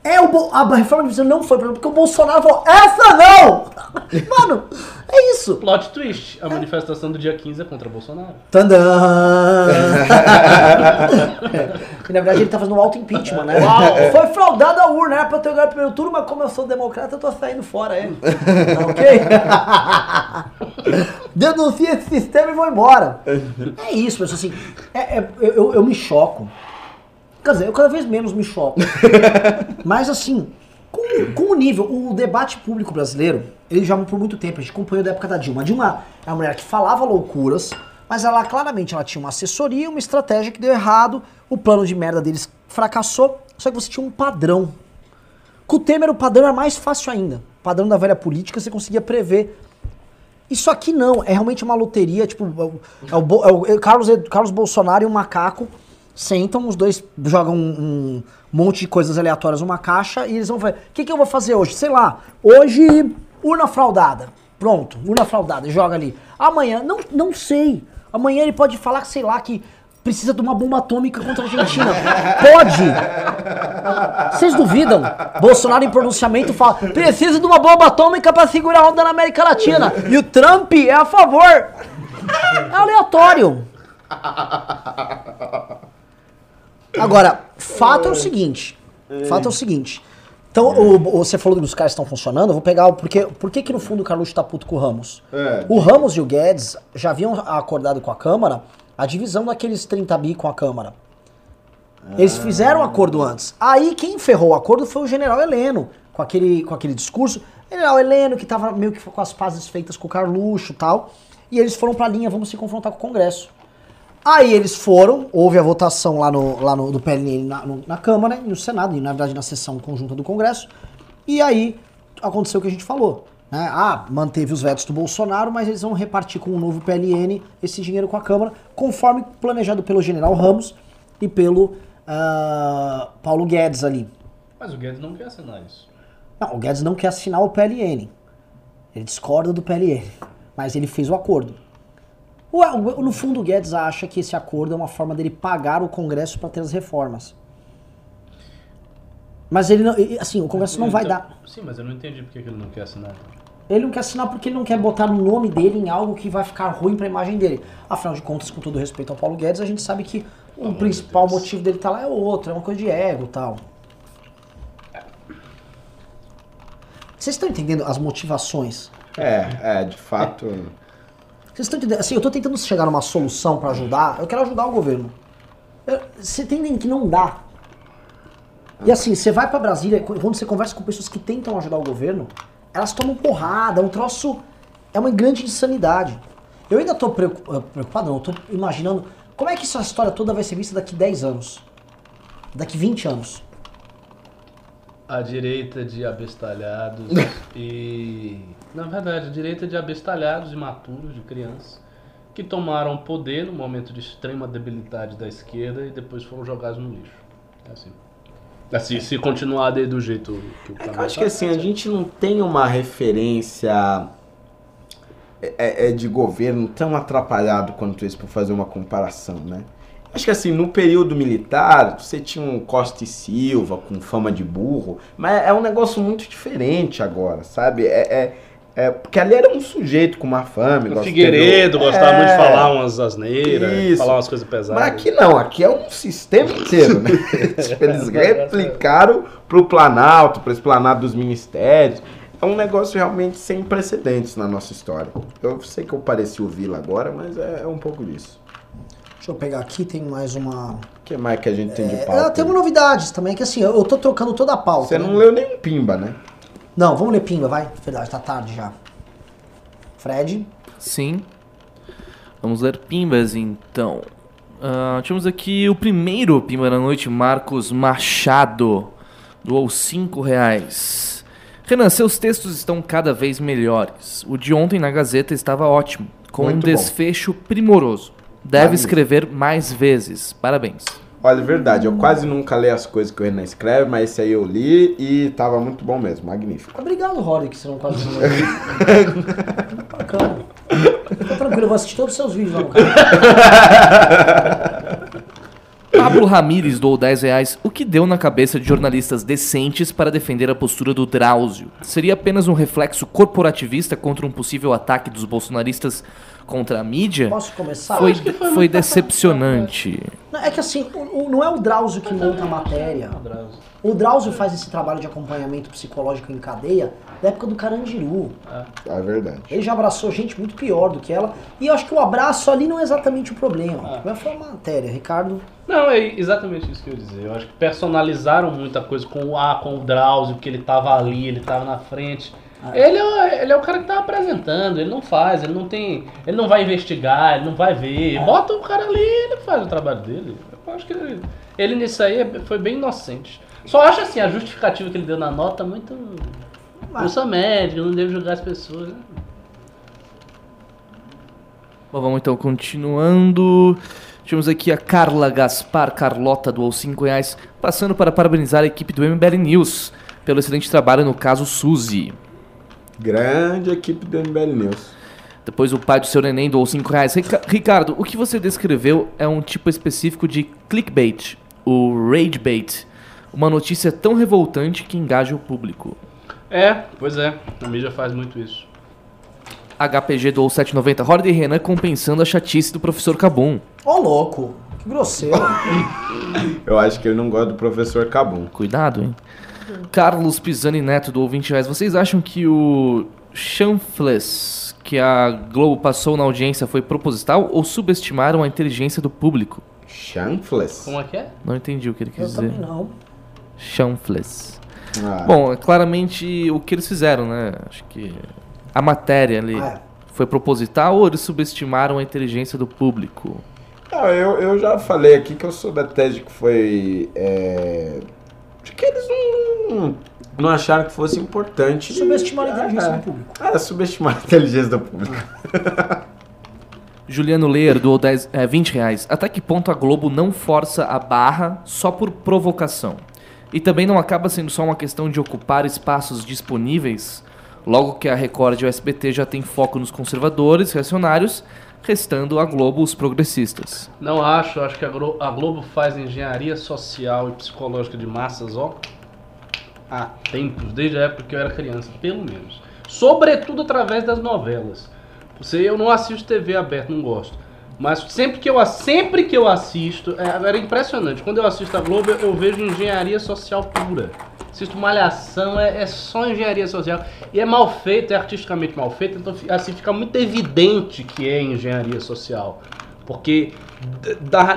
É o a reforma administrativa não foi porque o Bolsonaro falou, essa não! Mano, é isso. Plot twist. A manifestação do dia 15 é contra Bolsonaro. Tandã! E, na verdade ele tá fazendo um auto-impeachment, né? Foi fraudada a urna, era pra eu ter ganhado o primeiro turno, mas como eu sou democrata, eu tô saindo fora, é. Tá ok? Denuncia esse sistema e vou embora. É isso, mas assim, é- é- eu, eu me choco. Quer dizer, eu cada vez menos me choco. Mas assim, com, com o nível, o debate público brasileiro, ele já por muito tempo, a gente acompanhou da época da Dilma. A Dilma é uma mulher que falava loucuras, mas ela claramente ela tinha uma assessoria, uma estratégia que deu errado, o plano de merda deles fracassou, só que você tinha um padrão. Com o Temer o padrão era mais fácil ainda. O padrão da velha política você conseguia prever. Isso aqui não, é realmente uma loteria, tipo, é o, é o é é o Carlos, Carlos Bolsonaro e um macaco sentam, os dois jogam um, um monte de coisas aleatórias numa caixa e eles vão fazer, o que, que eu vou fazer hoje? Sei lá, hoje, urna fraudada. Pronto, urna fraudada, joga ali. Amanhã, não, não sei. Amanhã ele pode falar, que, sei lá, que precisa de uma bomba atômica contra a Argentina. Pode! Vocês duvidam? Bolsonaro em pronunciamento fala: precisa de uma bomba atômica para segurar a onda na América Latina. E o Trump é a favor. É aleatório. Agora, fato é o seguinte. Fato é o seguinte. Então, o- o- você falou que os caras estão funcionando, eu vou pegar o. Porque, por que, que no fundo o Carluxo tá puto com o Ramos? É. O Ramos e o Guedes já haviam acordado com a Câmara a divisão daqueles 30 bi com a Câmara. Eles fizeram um acordo antes. Aí quem ferrou o acordo foi o general Heleno, com aquele, com aquele discurso. General Heleno, que tava meio que com as pazes feitas com o Carluxo e tal. E eles foram pra linha, vamos se confrontar com o Congresso. Aí eles foram, houve a votação lá no, lá no do PLN na, no- na Câmara e no Senado, e na verdade na sessão conjunta do Congresso. E aí aconteceu o que a gente falou. né? Ah, manteve os vetos do Bolsonaro, mas eles vão repartir com o novo PLN esse dinheiro com a Câmara, conforme planejado pelo general Ramos e pelo ah, Paulo Guedes ali. Mas o Guedes não quer assinar isso. Não, o Guedes não quer assinar o PLN. Ele discorda do PLN. Mas ele fez o acordo. O- o- No fundo, o Guedes acha que esse acordo é uma forma dele pagar o Congresso para ter as reformas. Mas ele não. Assim, o Congresso não vai Então- dar. Sim, mas eu não entendi por que que ele não quer assinar. Ele não quer assinar porque ele não quer botar o nome dele em algo que vai ficar ruim para a imagem dele. Afinal de contas, com todo respeito ao Paulo Guedes, a gente sabe que o de principal Deus. motivo dele estar lá é outro, é uma coisa de ego e tal. Vocês estão entendendo as motivações? É, é, de fato. Vocês estão entendendo? Assim, eu tô tentando chegar numa solução para ajudar. Eu quero ajudar o governo. Você entendem que não dá. E assim, você vai para Brasília, quando você conversa com pessoas que tentam ajudar o governo, elas tomam porrada, é um troço. É uma grande insanidade. Eu ainda preocu- eh, preocupado, não, eu imaginando como é que essa história toda vai ser vista daqui 10 anos. Daqui 20 anos. A direita de abestalhados e. Na verdade, a direita de abestalhados imaturos, de crianças, que tomaram poder no momento de extrema debilidade da esquerda e depois foram jogados no lixo. É assim. Assim, se continuar do jeito que o É eu acho tá, que assim, a gente não tem uma referência é, é, de governo tão atrapalhado quanto esse para fazer uma comparação, né? Acho que assim, no período militar, você tinha um Costa e Silva com fama de burro, mas é um negócio muito diferente agora, sabe? É, é, é- porque ali era um sujeito com uma fama. O Figueiredo gostava muito de É. falar umas asneiras, Isso. falar umas coisas pesadas. Mas aqui não, aqui é um sistema inteiro, né? tipo, eles replicaram pro Planalto, pra esplanada dos ministérios. É um negócio realmente sem precedentes na nossa história. Eu sei que eu pareci o Vila agora, mas é, é um pouco disso. Deixa eu pegar aqui, tem mais uma. O que mais que a gente tem de É, pauta? temos novidades também, que assim, eu tô trocando toda a pauta. Você né? não leu nem um pimba, né? Não, vamos ler Pimba, vai. Verdade, tá tarde já. Fred. Sim. Vamos ler pimbas então. Ah, tínhamos aqui o primeiro pimba da noite, Marcos Machado. Doou 5 reais. Renan, seus textos estão cada vez melhores. O de ontem na Gazeta estava ótimo, com Muito um bom. desfecho primoroso. Deve escrever mais vezes. Parabéns. Olha, é verdade, eu quase nunca leio as coisas que o Renan escreve, mas esse aí eu li e tava muito bom mesmo, magnífico. Obrigado, Rory, que você não quase não. Bacana. Fica tranquilo, eu vou assistir todos os seus vídeos lá no canal. Pablo Ramires doou 10 reais. O que deu na cabeça de jornalistas decentes para defender a postura do Drauzio? Seria apenas um reflexo corporativista contra um possível ataque dos bolsonaristas contra a mídia? Posso começar? Foi, foi foi decepcionante. Não, é que assim, o- o- não é o Drauzio que monta a matéria. Drauzio. O Drauzio faz esse trabalho de acompanhamento psicológico em cadeia da época do Carandiru. É verdade. Ele já abraçou gente muito pior do que ela. E eu acho que o abraço ali não é exatamente o problema. O problema foi a matéria, Ricardo. Não, é exatamente isso que eu ia dizer. Eu acho que personalizaram muita coisa com o A, com o Drauzio, que ele tava ali, ele tava na frente. Ele, é, o- ele é o cara que tá apresentando, ele não faz, ele não tem. Ele não vai investigar, ele não vai ver. Bota o cara ali e ele faz o trabalho dele. Eu acho que ele, ele nisso aí é- foi bem inocente. Só acho assim, a justificativa que ele deu na nota muito. Eu sou médico, eu não devo julgar as pessoas. né? Bom, vamos então continuando. Temos aqui a Carla Gaspar Carlota doou 5 reais, passando para parabenizar a equipe do MBL News pelo excelente trabalho no caso Suzy. Grande equipe do MBL News. Depois o pai do seu neném doou 5 reais. Rica- Ricardo, o que você descreveu é um tipo específico de clickbait, o ragebait. Uma notícia tão revoltante que engaja o público. É, pois é. A mídia faz muito isso. HPG doou 7,90. Holiday Renan compensando a chatice do professor Cabum. Ô, louco. Que grosseiro. Eu acho que ele não gosta do professor Cabum. Cuidado, hein? Carlos Pisani Neto doou 20 reais. Vocês acham que o chanfles que a Globo passou na audiência foi proposital ou subestimaram a inteligência do público? Chanfles? Como é que é? Não entendi o que ele Eu quis dizer. também não. Chanfles. Ah, Bom, é claramente o que eles fizeram, né? Acho que a matéria ali Ah, foi proposital ou eles subestimaram a inteligência do público? Não, eu, eu já falei aqui que eu sou da tese que foi. É, de que eles não, não acharam que fosse importante. Subestimar a inteligência É. do público. Ah, subestimar a inteligência do público. Juliano Leer doou 10, é, 20 reais. Até que ponto a Globo não força a barra só por provocação? E também não acaba sendo só uma questão de ocupar espaços disponíveis? Logo que a Record e o SBT já têm foco nos conservadores, reacionários, restando a Globo os progressistas. Não acho, acho que a Glo- a Globo faz engenharia social e psicológica de massas, ó, há tempos, desde a época que eu era criança, pelo menos. Sobretudo através das novelas. Você, eu não assisto TV aberta, não gosto. Mas sempre que eu, sempre que eu assisto, é, era impressionante. Quando eu assisto a Globo, eu, eu vejo engenharia social pura. Assisto Malhação, é, é só engenharia social. E é mal feito, é artisticamente mal feito, então assim fica muito evidente que é engenharia social. Porque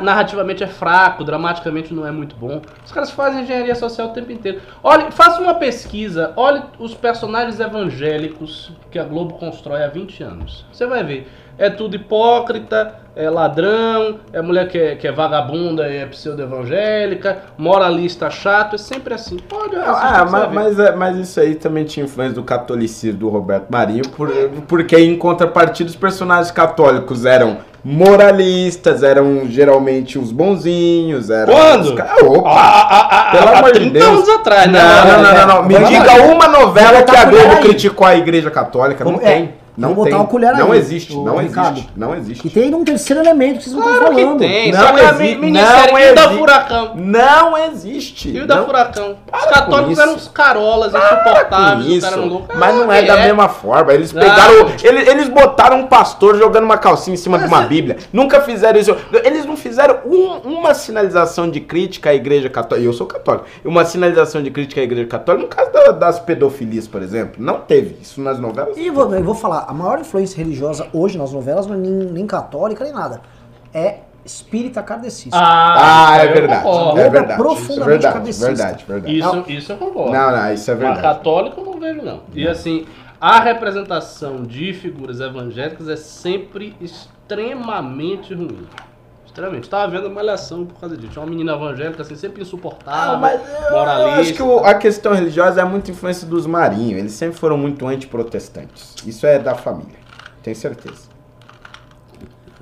narrativamente é fraco, dramaticamente não é muito bom. Os caras fazem engenharia social o tempo inteiro. Olha, faça uma pesquisa, olhe os personagens evangélicos que a Globo constrói há 20 anos. Você vai ver. É tudo hipócrita, é ladrão, é mulher que é, que é vagabunda e é pseudo-evangélica, moralista chato, é sempre assim. Pode Ah, mas, é- mas isso aí também tinha influência do catolicismo do Roberto Marinho, por- porque em contrapartida os personagens católicos eram moralistas, eram geralmente os bonzinhos, eram Quando? os ca- Opa! Ah, Pelo há amor de 30 Deus. anos atrás, né? Não, não, não, não, não. Me diga uma novela que a a colher Globo criticou a Igreja Católica. Não Vamos- tem. É, Não vamos tem. botar uma colher Não aí, existe. ô, Não Ricardo. existe. Não existe. Que tem um terceiro elemento que vocês não Claro estão que falando. tem. Não Só que a existe, não Rio da existe. Furacão. Não existe. Rio da Não- Furacão. Os Para com católicos eram uns carolas insuportáveis, o isso. cara não louco. Mas não é que da mesma forma. Eles Não. pegaram. Eles, eles botaram um pastor jogando uma calcinha em cima de uma Bíblia. Nunca fizeram isso. Eles não fizeram um- uma sinalização de crítica à Igreja Católica. Eu sou católico. Uma sinalização de crítica à Igreja Católica no caso da- das pedofilias, por exemplo. Não teve isso nas novelas. E vou, eu vou falar, a maior influência religiosa hoje nas novelas não é nem, nem católica nem nada. É espírita kardecista. Ah, isso é verdade. É é verdade. Isso é profundamente verdade. kardecista. Verdade, verdade. Isso, isso eu concordo. Não, não, isso é verdade. católico eu não vejo, não. E assim, a representação de figuras evangélicas é sempre extremamente ruim. Extremamente. Tava vendo a malhação por causa disso. Tinha uma menina evangélica, assim, sempre insuportável, Ah, mas eu- moralista. Eu acho que o- a questão religiosa é muita influência dos marinhos. Eles sempre foram muito antiprotestantes. Isso é da família. Tenho certeza.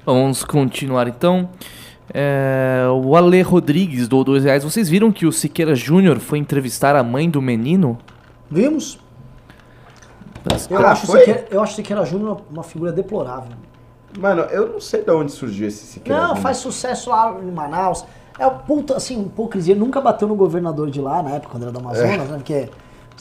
Vamos continuar então. É, o Ale Rodrigues doou 2 reais. Vocês viram que o Siqueira Júnior foi entrevistar a mãe do menino? Vimos? Eu, Ah, acho? Siqueira, eu acho Siqueira Júnior uma figura deplorável. Mano, eu não sei de onde surgiu esse Siqueira Não, faz sucesso lá em Manaus. É o puta, assim, hipocrisia. Nunca bateu no governador de lá, na época, quando era do Amazonas, né? Porque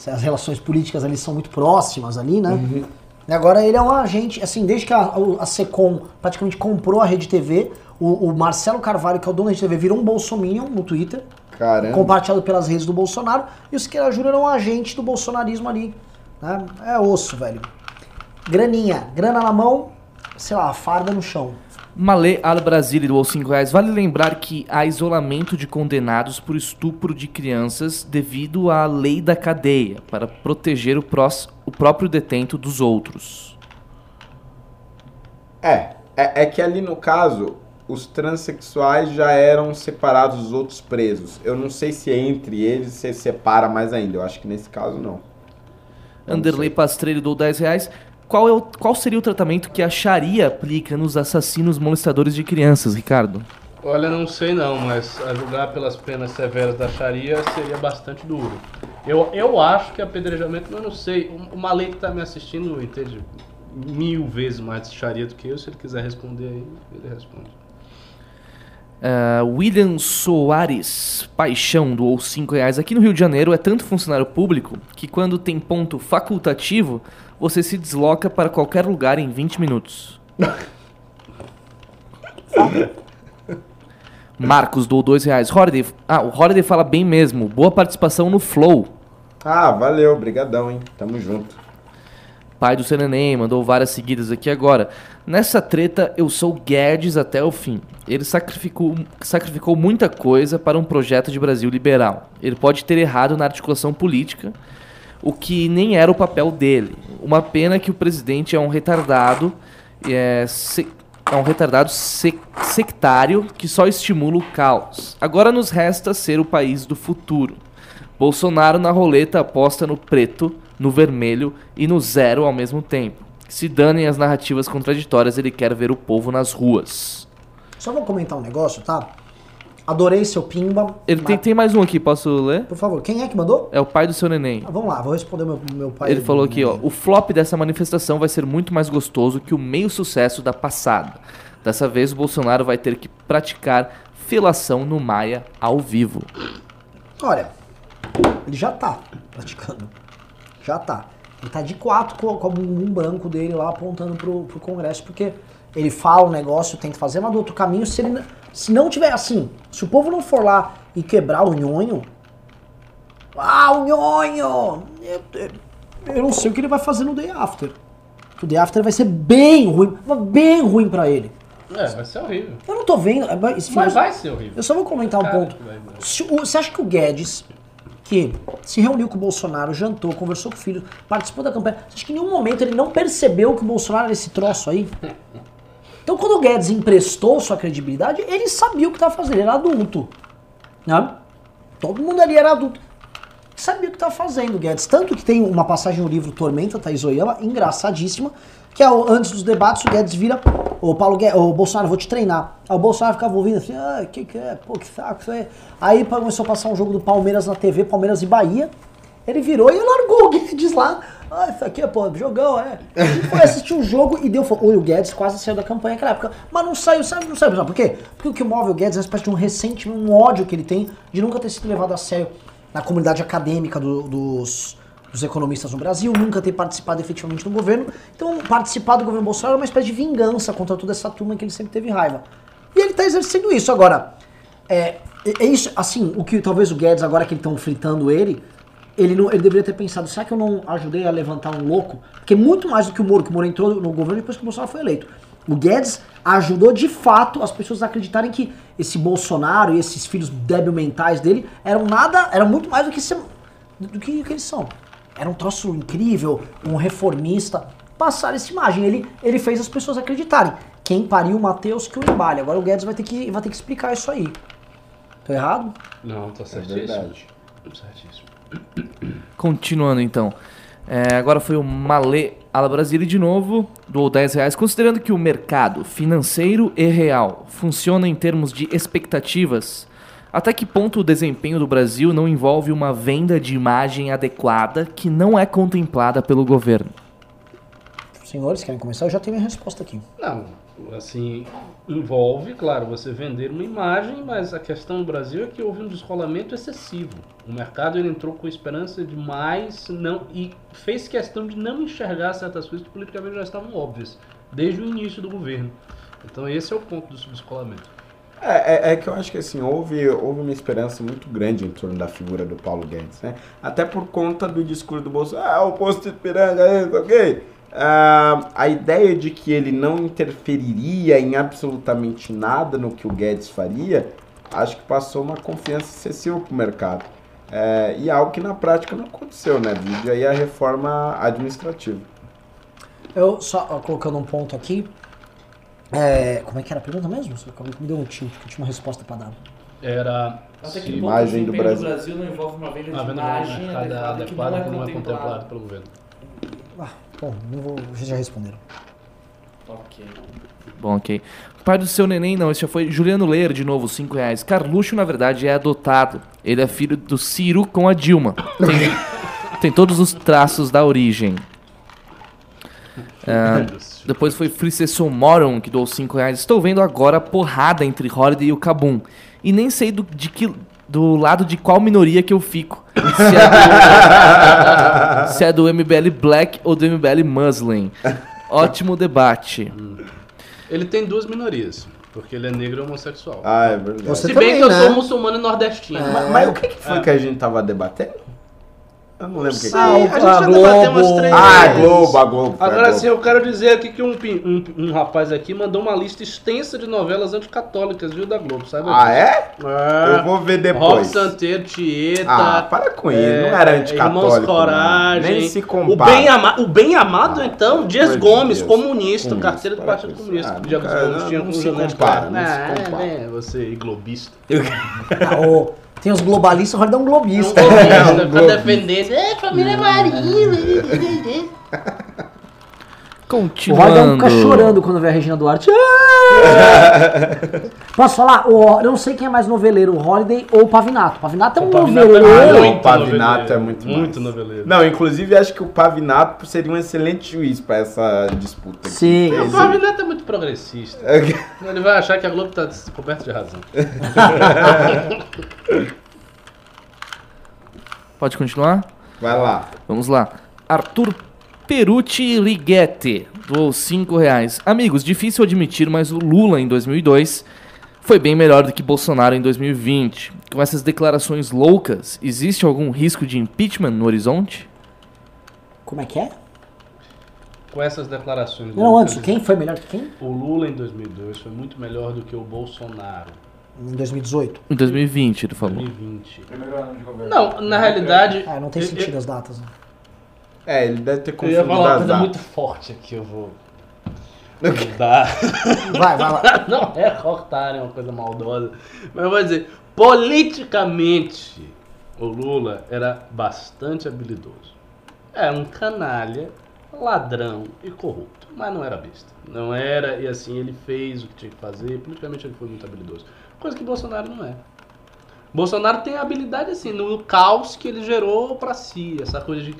as relações políticas ali são muito próximas ali, né? E agora ele é um agente, assim, desde que a, a Secom praticamente comprou a Rede TV, o, o Marcelo Carvalho, que é o dono da Rede TV, virou um bolsominion no Twitter, Caramba. compartilhado pelas redes do Bolsonaro, e o Siqueira Júnior é um agente do bolsonarismo ali. Né? É osso, velho. Graninha, grana na mão, sei lá, farda no chão. Malê Al Brasília doou 5 reais. Vale lembrar que há isolamento de condenados por estupro de crianças devido à lei da cadeia, para proteger o, prós- o próprio detento dos outros. É, é, é que ali no caso, os transexuais já eram separados dos outros presos. Eu não sei se entre eles se separa mais ainda. Eu acho que nesse caso não. Anderley. Pastreiro doou 10 reais. Qual, é o, qual seria o tratamento que a Sharia aplica nos assassinos molestadores de crianças, Ricardo? Olha, não sei não, mas a julgar pelas penas severas da Sharia seria bastante duro. Eu, eu acho que apedrejamento, eu não sei. O, o Malê que tá me assistindo entende mil vezes mais de Sharia do que eu. Se ele quiser responder aí, ele responde. Ah, William Soares Paixão doou 5 reais. Aqui no Rio de Janeiro é tanto funcionário público que quando tem ponto facultativo, você se desloca para qualquer lugar em 20 minutos. Marcos doou 2 reais. Holiday, ah, o Holiday fala bem mesmo. Boa participação no Flow. Ah, valeu, brigadão, hein? Tamo junto. Pai do Sereném mandou várias seguidas aqui agora. Nessa treta, eu sou Guedes até o fim. Ele sacrificou, sacrificou muita coisa para um projeto de Brasil liberal. Ele pode ter errado na articulação política, o que nem era o papel dele. Uma pena que o presidente é um retardado, é, se- é um retardado sec- sectário que só estimula o caos. Agora nos resta ser o país do futuro. Bolsonaro na roleta aposta no preto, no vermelho e no zero ao mesmo tempo. Se danem as narrativas contraditórias, ele quer ver o povo nas ruas. Só vou comentar um negócio, tá? Adorei seu pimba. Ele tem, tem mais um aqui, posso ler? Por favor, quem é que mandou? É o pai do seu neném. Ah, vamos lá, vou responder meu, meu pai. Ele falou aqui, ó, o flop dessa manifestação vai ser muito mais gostoso que o meio sucesso da passada. Dessa vez o Bolsonaro vai ter que praticar felação no Maia ao vivo. Olha, ele já tá praticando. Já tá. Ele tá de quatro com, com o bumbum branco dele lá apontando pro, pro Congresso, porque ele fala o negócio, tenta fazer, mas do outro caminho, se ele se não tiver assim, se o povo não for lá e quebrar o nhonho, ah, o nhonho! Eu, eu- eu não sei o que ele vai fazer no Day After. O Day After vai ser bem ruim, bem ruim pra ele. É, vai ser horrível. Eu não tô vendo. é, mas- Mas vai ser horrível. eu só vou comentar um ponto. Se o- Você acha que o Guedes, que se reuniu com o Bolsonaro, jantou, conversou com o filho, participou da campanha, você acha que em nenhum momento ele não percebeu que o Bolsonaro era esse troço aí? Então quando o Guedes emprestou sua credibilidade, ele sabia o que estava fazendo, ele era adulto. Né? Todo mundo ali era adulto. Sabia o que estava fazendo, Guedes. Tanto que tem uma passagem no livro Tormenta, Thaís Oyama, engraçadíssima, que é antes dos debates o Guedes vira, o Paulo Guedes, o Bolsonaro, vou te treinar. Aí o Bolsonaro ficava ouvindo assim, ah, que que é, pô, que saco isso aí. Aí começou a passar um jogo do Palmeiras na TV, Palmeiras e Bahia. Ele virou e largou o Guedes lá. Ah, isso aqui é, pô, jogão, é. E foi assistir o jogo e deu. O Guedes quase saiu da campanha naquela época. Mas não saiu, sabe? Não saiu. Sabe por quê? Porque o que move o Guedes é uma espécie de um ressentimento, um ódio que ele tem de nunca ter sido levado a sério na comunidade acadêmica do- dos, dos economistas no Brasil, nunca ter participado efetivamente do governo. Então, participar do governo Bolsonaro é uma espécie de vingança contra toda essa turma que ele sempre teve raiva. E ele tá exercendo isso. Agora, é, é é isso, assim, o que talvez o Guedes, agora que estão fritando ele, ele, não, ele deveria ter pensado, será que eu não ajudei a levantar um louco? Porque muito mais do que o Moro, que o Moro entrou no governo depois que o Bolsonaro foi eleito. O Guedes ajudou de fato as pessoas a acreditarem que esse Bolsonaro e esses filhos débil mentais dele eram nada, eram muito mais do que, ser, do que, que eles são. Era um troço incrível, um reformista. Passaram essa imagem. Ele, ele fez as pessoas acreditarem. Quem pariu o Matheus que o embale. Agora o Guedes vai ter que, vai ter que explicar isso aí. Tô errado? Não, tá É certíssimo. verdade. certíssimo. Continuando então. É, agora foi o Malê Ala Brasília de novo, doou 10 reais. Considerando que o mercado financeiro e real funciona em termos de expectativas, até que ponto o desempenho do Brasil não envolve uma venda de imagem adequada que não é contemplada pelo governo? Senhores, querem começar? Eu já tenho minha resposta aqui. Não, assim, envolve, claro, você vender uma imagem, mas a questão no Brasil é que houve um descolamento excessivo. O mercado ele entrou com esperança demais não, e fez questão de não enxergar certas coisas que politicamente já estavam óbvias, desde o início do governo. Então esse é o ponto do descolamento. É, é, é que eu acho que assim, houve, houve uma esperança muito grande em torno da figura do Paulo Guedes, né? Até por conta do discurso do Bolsonaro, ah, o posto de Ipiranga, é, ok? Ah, a ideia de que ele não interferiria em absolutamente nada no que o Guedes faria, acho que passou uma confiança excessiva pro mercado. É, e algo que na prática não aconteceu, né? Vídeo aí a reforma administrativa. Eu só ó, colocando um ponto aqui. É, como é que era a pergunta mesmo? Que Me deu um tilt, que eu tinha uma resposta pra dar. Era Até que Imagem do desempenho Brasil. não envolve uma venda a venda de mercado adequada que não é contemplada pelo governo. Ah, bom, não vou. Vocês já responderam. Ok. Bom, ok. Pai do seu neném, não, esse já foi Juliano Leir, de novo, 5 reais. Carluxo, na verdade, é adotado. Ele é filho do Ciro com a Dilma. Tem, tem todos os traços da origem. Ah, depois foi Fricesson Moron, que doou 5 reais. Estou vendo agora a porrada entre Holiday e o Kabum. E nem sei do, de que, do lado de qual minoria que eu fico. Se é do, se é do MBL Black ou do MBL Muslim. Ótimo debate. Ele tem duas minorias, porque ele é negro e homossexual. Ah, é verdade. Você Se também, bem que eu né? sou muçulmano e nordestino. Mas, mas o que, que foi que a gente tava debatendo? Eu não lembro o que, que Ah, foi. o- a gente a já debateu umas Globo. três Ah. Globo, a Globo. Agora sim, eu quero dizer aqui que um, um, um rapaz aqui mandou uma lista extensa de novelas anticatólicas, viu, da Globo, sabe? Ah, é? É. Eu vou ver Rock depois. Santeiro, Tieta. Ah, para com isso. é, não era anticatólico. Irmãos não. Coragem. Nem se o compara. bem, ama o bem amado, Ah, então, Dias Gomes, Deus. comunista, Comunista, carteira do Partido isso. Comunista. Ah, Dias Gomes não- tinha não com se compara, não se Ah, compara. é, você e globista. Tem os globalistas, o é um É um globista. globista, um globista. defendendo. É, família Marinho. O Holiday Continuando. fica chorando quando vê a Regina Duarte. Ah! Posso falar? O, eu não sei quem é mais noveleiro, o Holiday ou o Pavinato. O Pavinato é um Pavinato é noveleiro. muito- Pavinato é muito Muito massa. noveleiro. Não, inclusive acho que o Pavinato seria um excelente juiz pra essa disputa. aqui. Sim. O Pavinato é muito progressista. Ele vai achar que a Globo tá coberta de razão. Pode continuar? Vai lá. Vamos lá. Arthur Perucci Ligeti doou 5 reais. Amigos, difícil admitir, mas o Lula em 2002 foi bem melhor do que Bolsonaro em 2020. Com essas declarações loucas, existe algum risco de impeachment no horizonte? Como é que é? Com essas declarações. do Não, Lula, antes, quem foi melhor que quem? O Lula em 2002 foi muito melhor do que o Bolsonaro Em 2018. Em 2020, ele em falou. 2020. Primeiro ano de governo. Não, na realidade. Ah, não tem eu- sentido as datas. Né? É, ele deve ter Eu, eu ia confundido falar uma coisa datas. muito forte aqui, eu vou. Mudar. Vai, vai lá. Não é cortar, é uma coisa maldosa. Mas eu vou dizer, politicamente, o Lula era bastante habilidoso. Era um canalha, ladrão e corrupto. Mas não era besta. Não era, e assim, ele fez o que tinha que fazer. Politicamente ele foi muito habilidoso. Coisa que Bolsonaro não é. Bolsonaro tem habilidade, assim, no caos que ele gerou pra si. Essa coisa de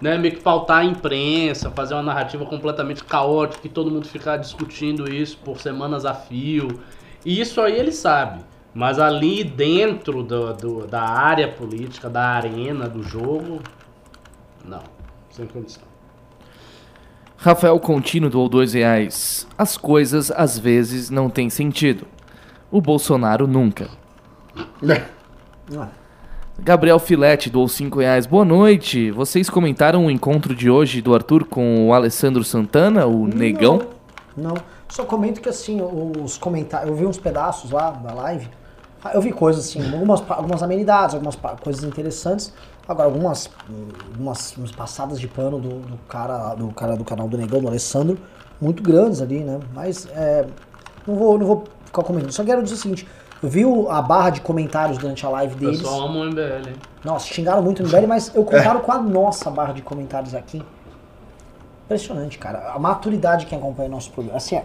né, meio que pautar a imprensa, fazer uma narrativa completamente caótica e todo mundo ficar discutindo isso por semanas a fio. E isso aí ele sabe. Mas ali dentro do, do- da área política, da arena do jogo, não. Sem condição. Rafael Contino doou 2 reais. As coisas às vezes não têm sentido. O Bolsonaro nunca. Gabriel Filete doou 5 reais. Boa noite. Vocês comentaram o encontro de hoje do Arthur com o Alessandro Santana, o negão? Não. Só comento que assim, os comentários. Eu vi uns pedaços lá da live. Ah, Eu vi coisas assim, algumas, algumas amenidades, algumas coisas interessantes. Agora, algumas, algumas umas passadas de pano do, do cara, do cara do canal do Negão, do Alessandro, muito grandes ali, né? Mas é, não, vou, não vou ficar comentando. Só quero dizer o seguinte: eu vi o- a barra de comentários durante a live O deles. pessoal ama o MBL, hein? Nossa, xingaram muito no MBL, mas eu comparo com a nossa barra de comentários aqui. Impressionante, cara. A maturidade que acompanha o nosso programa. Assim, é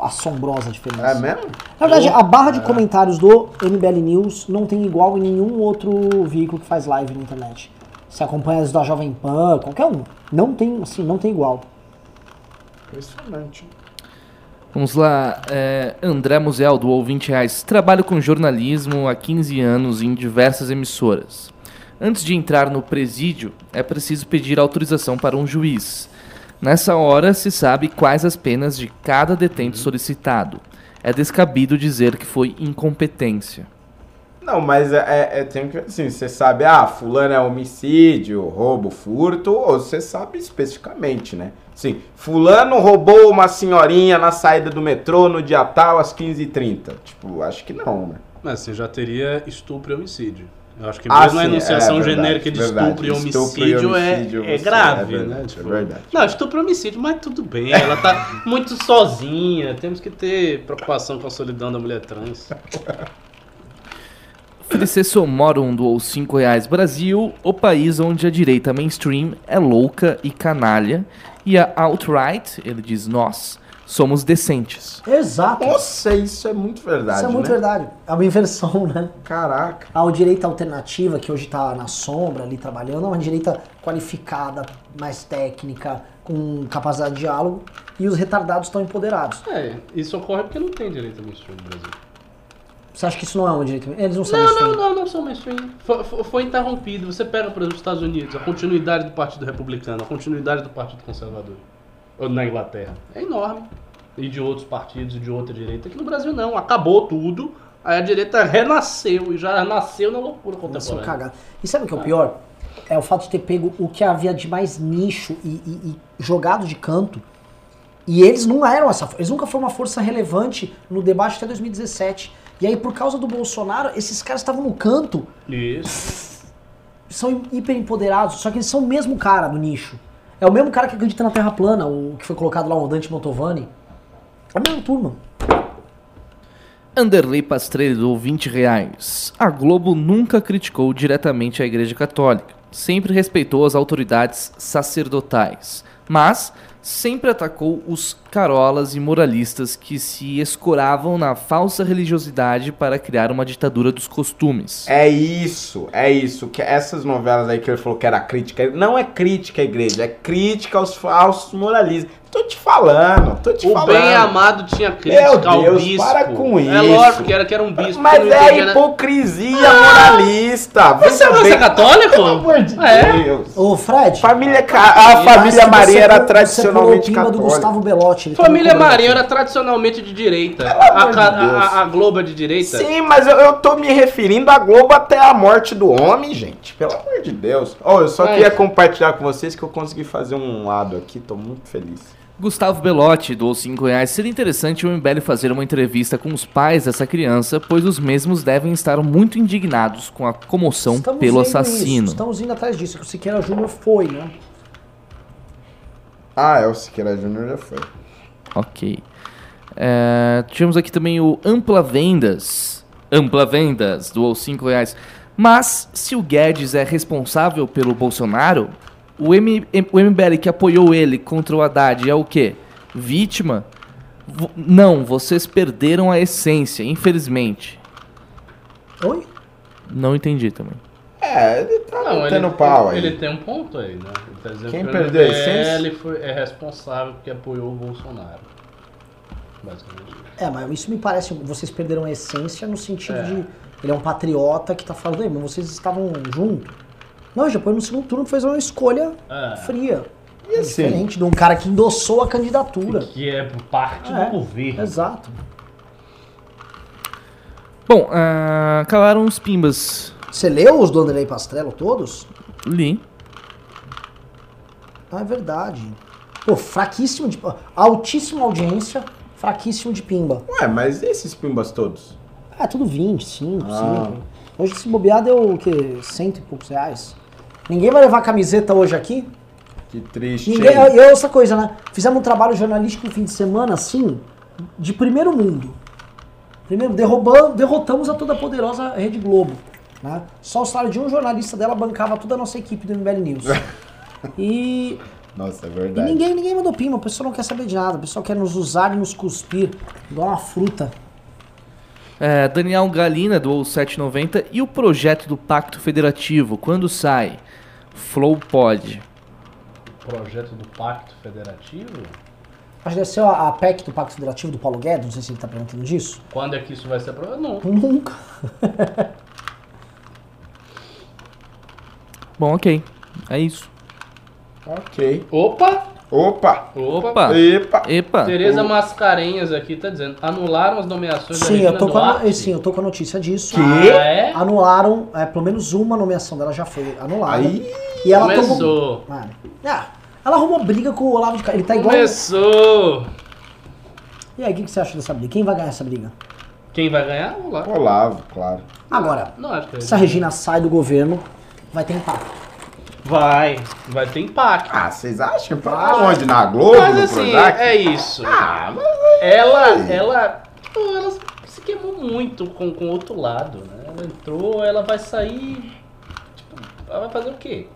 assombrosa a diferença. É mesmo? Na verdade, a barra de comentários do MBL News não tem igual em nenhum outro veículo que faz live na internet. Você acompanha as da Jovem Pan, qualquer um. Não tem, assim, não tem igual. Impressionante. Vamos lá. é, André Musel doou 20 reais. Trabalho com jornalismo há 15 anos em diversas emissoras. Antes de entrar no presídio, é preciso pedir autorização para um juiz. Nessa hora, se sabe quais as penas de cada detento solicitado. É descabido dizer que foi incompetência. Não, mas é, é- é- tem que assim, você sabe, ah, fulano é homicídio, roubo, furto, ou você sabe especificamente, né? Sim, fulano roubou uma senhorinha na saída do metrô no dia tal às 15h30. Tipo, acho que não, né? Mas você já teria estupro e homicídio. Eu acho que Ah, mesmo a sim, enunciação é verdade, genérica de verdade. estupro e Estupro e homicídio, é- homicídio, é, você- grave, é né? verdade, Tipo, é verdade. Não, estupro e homicídio, mas tudo bem. Ela tá muito sozinha. Temos que ter preocupação com a solidão da mulher trans. Felicesso Morum doou 5 reais. Brasil, o país onde a direita mainstream é louca e canalha. E a alt-right, ele diz nós, somos decentes. Exato. Nossa, isso é muito verdade, Isso é muito né? verdade. É uma inversão, né? Caraca. A direita alternativa, que hoje tá na sombra ali trabalhando, é uma direita qualificada, mais técnica, com capacidade de diálogo, e os retardados estão empoderados. É, isso ocorre porque não tem direito a mainstream no Brasil. Você acha que isso não é uma direita? Eles não são Não, mainstream. não, não, não são mainstream. Foi, foi- foi interrompido. Você pega, por exemplo, os Estados Unidos, a continuidade do Partido Republicano, a continuidade do Partido Conservador. Ou na Inglaterra. É enorme. E de outros partidos e de outra direita. Aqui no Brasil não. Acabou tudo. Aí a direita renasceu e já nasceu na loucura contemporânea. cagado. E sabe o que é o pior? É o fato de ter pego o que havia de mais nicho e, e- e jogado de canto. E eles não eram essa Eles nunca foram uma força relevante no debate até 2017. E aí, por causa do Bolsonaro, esses caras estavam no canto, Isso. são hiper empoderados, só que eles são o mesmo cara do nicho. É o mesmo cara que acredita na Terra plana, o que foi colocado lá, o Dante Mantovani. É a mesma turma. Anderley Pastrello, 20 reais. A Globo nunca criticou diretamente a Igreja Católica. Sempre respeitou as autoridades sacerdotais. Mas sempre atacou os carolas e moralistas que se escoravam na falsa religiosidade para criar uma ditadura dos costumes. É isso, é isso. Que essas novelas aí que ele falou que era crítica, não é crítica à igreja, é crítica aos falsos moralistas. Tô te falando, tô te O falando. bem amado tinha crítica ao Deus, bispo. para com É isso. lógico que era, que era um bispo. Mas é nada. hipocrisia moralista. Você, você é bem, católico? Pelo amor de É. Deus. Ô, Fred. Família, a família Maria você era tradicionalmente o pimba do católica. Gustavo Belotti. tá Família aqui. era tradicionalmente de direita. Pelo A, de Deus. a- a Globo é de direita. Sim, mas eu, eu tô me referindo à Globo até a morte do homem, gente. Pelo amor de Deus. Oh, eu só Mas- queria compartilhar com vocês que eu consegui fazer um lado aqui, tô muito feliz. Gustavo Belotti doou 5 reais. Seria interessante o MBL fazer uma entrevista com os pais dessa criança, pois os mesmos devem estar muito indignados com a comoção Estamos pelo assassino. isso, estamos indo atrás disso. que O Siqueira Júnior foi, né? Ah, é, o Siqueira Júnior já foi. Ok. É, tivemos aqui também o Ampla Vendas. Ampla Vendas, doou 5 reais. Mas, se o Guedes é responsável pelo Bolsonaro, o, M, o MBL que apoiou ele contra o Haddad é o quê? Vítima? Vo- não, vocês perderam a essência, infelizmente. Oi? Não entendi também. É, ele tá Não, metendo ele, pau aí. ele tem um ponto aí, né? Ele tá dizendo Quem que perdeu a essência? foi, é responsável porque apoiou o Bolsonaro. Basicamente. É, mas isso me parece. Vocês perderam a essência no sentido É. de. Ele é um patriota que tá falando, "Ei, mas vocês estavam juntos. Não, já foi no segundo turno fez uma escolha É. fria. E assim, Diferente de um cara que endossou a candidatura. Que é parte É, do governo. Exato. Bom, ah, calaram os pimbas. Você leu os do Anderlei Pastrello todos? Li. Ah, é verdade. Pô, fraquíssimo de. Altíssima audiência, fraquíssimo de pimba. ué, mas esses pimbas todos? É, tudo 20, 5, Ah. 5. Hoje se bobear deu o quê? Cento e poucos reais. Ninguém vai levar camiseta hoje aqui? Que triste. Ninguém, hein? e outra coisa, né? Fizemos um trabalho jornalístico no fim de semana, assim, de primeiro mundo. Primeiro, derrubando, derrotamos a toda poderosa Rede Globo. Né? Só o salário de um jornalista dela bancava toda a nossa equipe do MBL News. E, Nossa, é e verdade. ninguém, ninguém mandou pima, o pessoal não quer saber de nada, o pessoal quer nos usar e nos cuspir, igual uma fruta. É, Daniel Galina doou 7,90. E o projeto do Pacto Federativo, quando sai? Flow Pod. Projeto do Pacto Federativo? Acho que deve ser a, a PEC do Pacto Federativo do Paulo Guedes, não sei se ele tá perguntando disso. Quando é que isso vai ser aprovado? Não. Nunca. Bom, ok. É isso. Ok. Opa! Opa! Opa! Epa! Epa! Tereza Mascarenhas aqui tá dizendo, anularam as nomeações da Sim Regina eu, tô com a, Duarte? sim, eu tô com a notícia disso. Que? Ah, é? Anularam, é, pelo menos uma nomeação dela já foi anulada. Aí. E ela tomou. Começou. É. Ah, ela arrumou briga com o Olavo de Carvalho. Ele tá igual. Começou! E aí, o que, que você acha dessa briga? Quem vai ganhar essa briga? Quem vai ganhar? Vamos lá. Olavo, claro. Agora, Não, acho que é se a Regina sai do governo, vai ter impacto. Vai. Vai ter impacto. Ah, vocês acham? Pra onde? Na Globo? Mas no assim, Projac? é isso. Ah, mas... Ela, ela, pô, ela se queimou muito com com o outro lado, né? Ela entrou, ela vai sair, tipo, ela vai fazer o quê?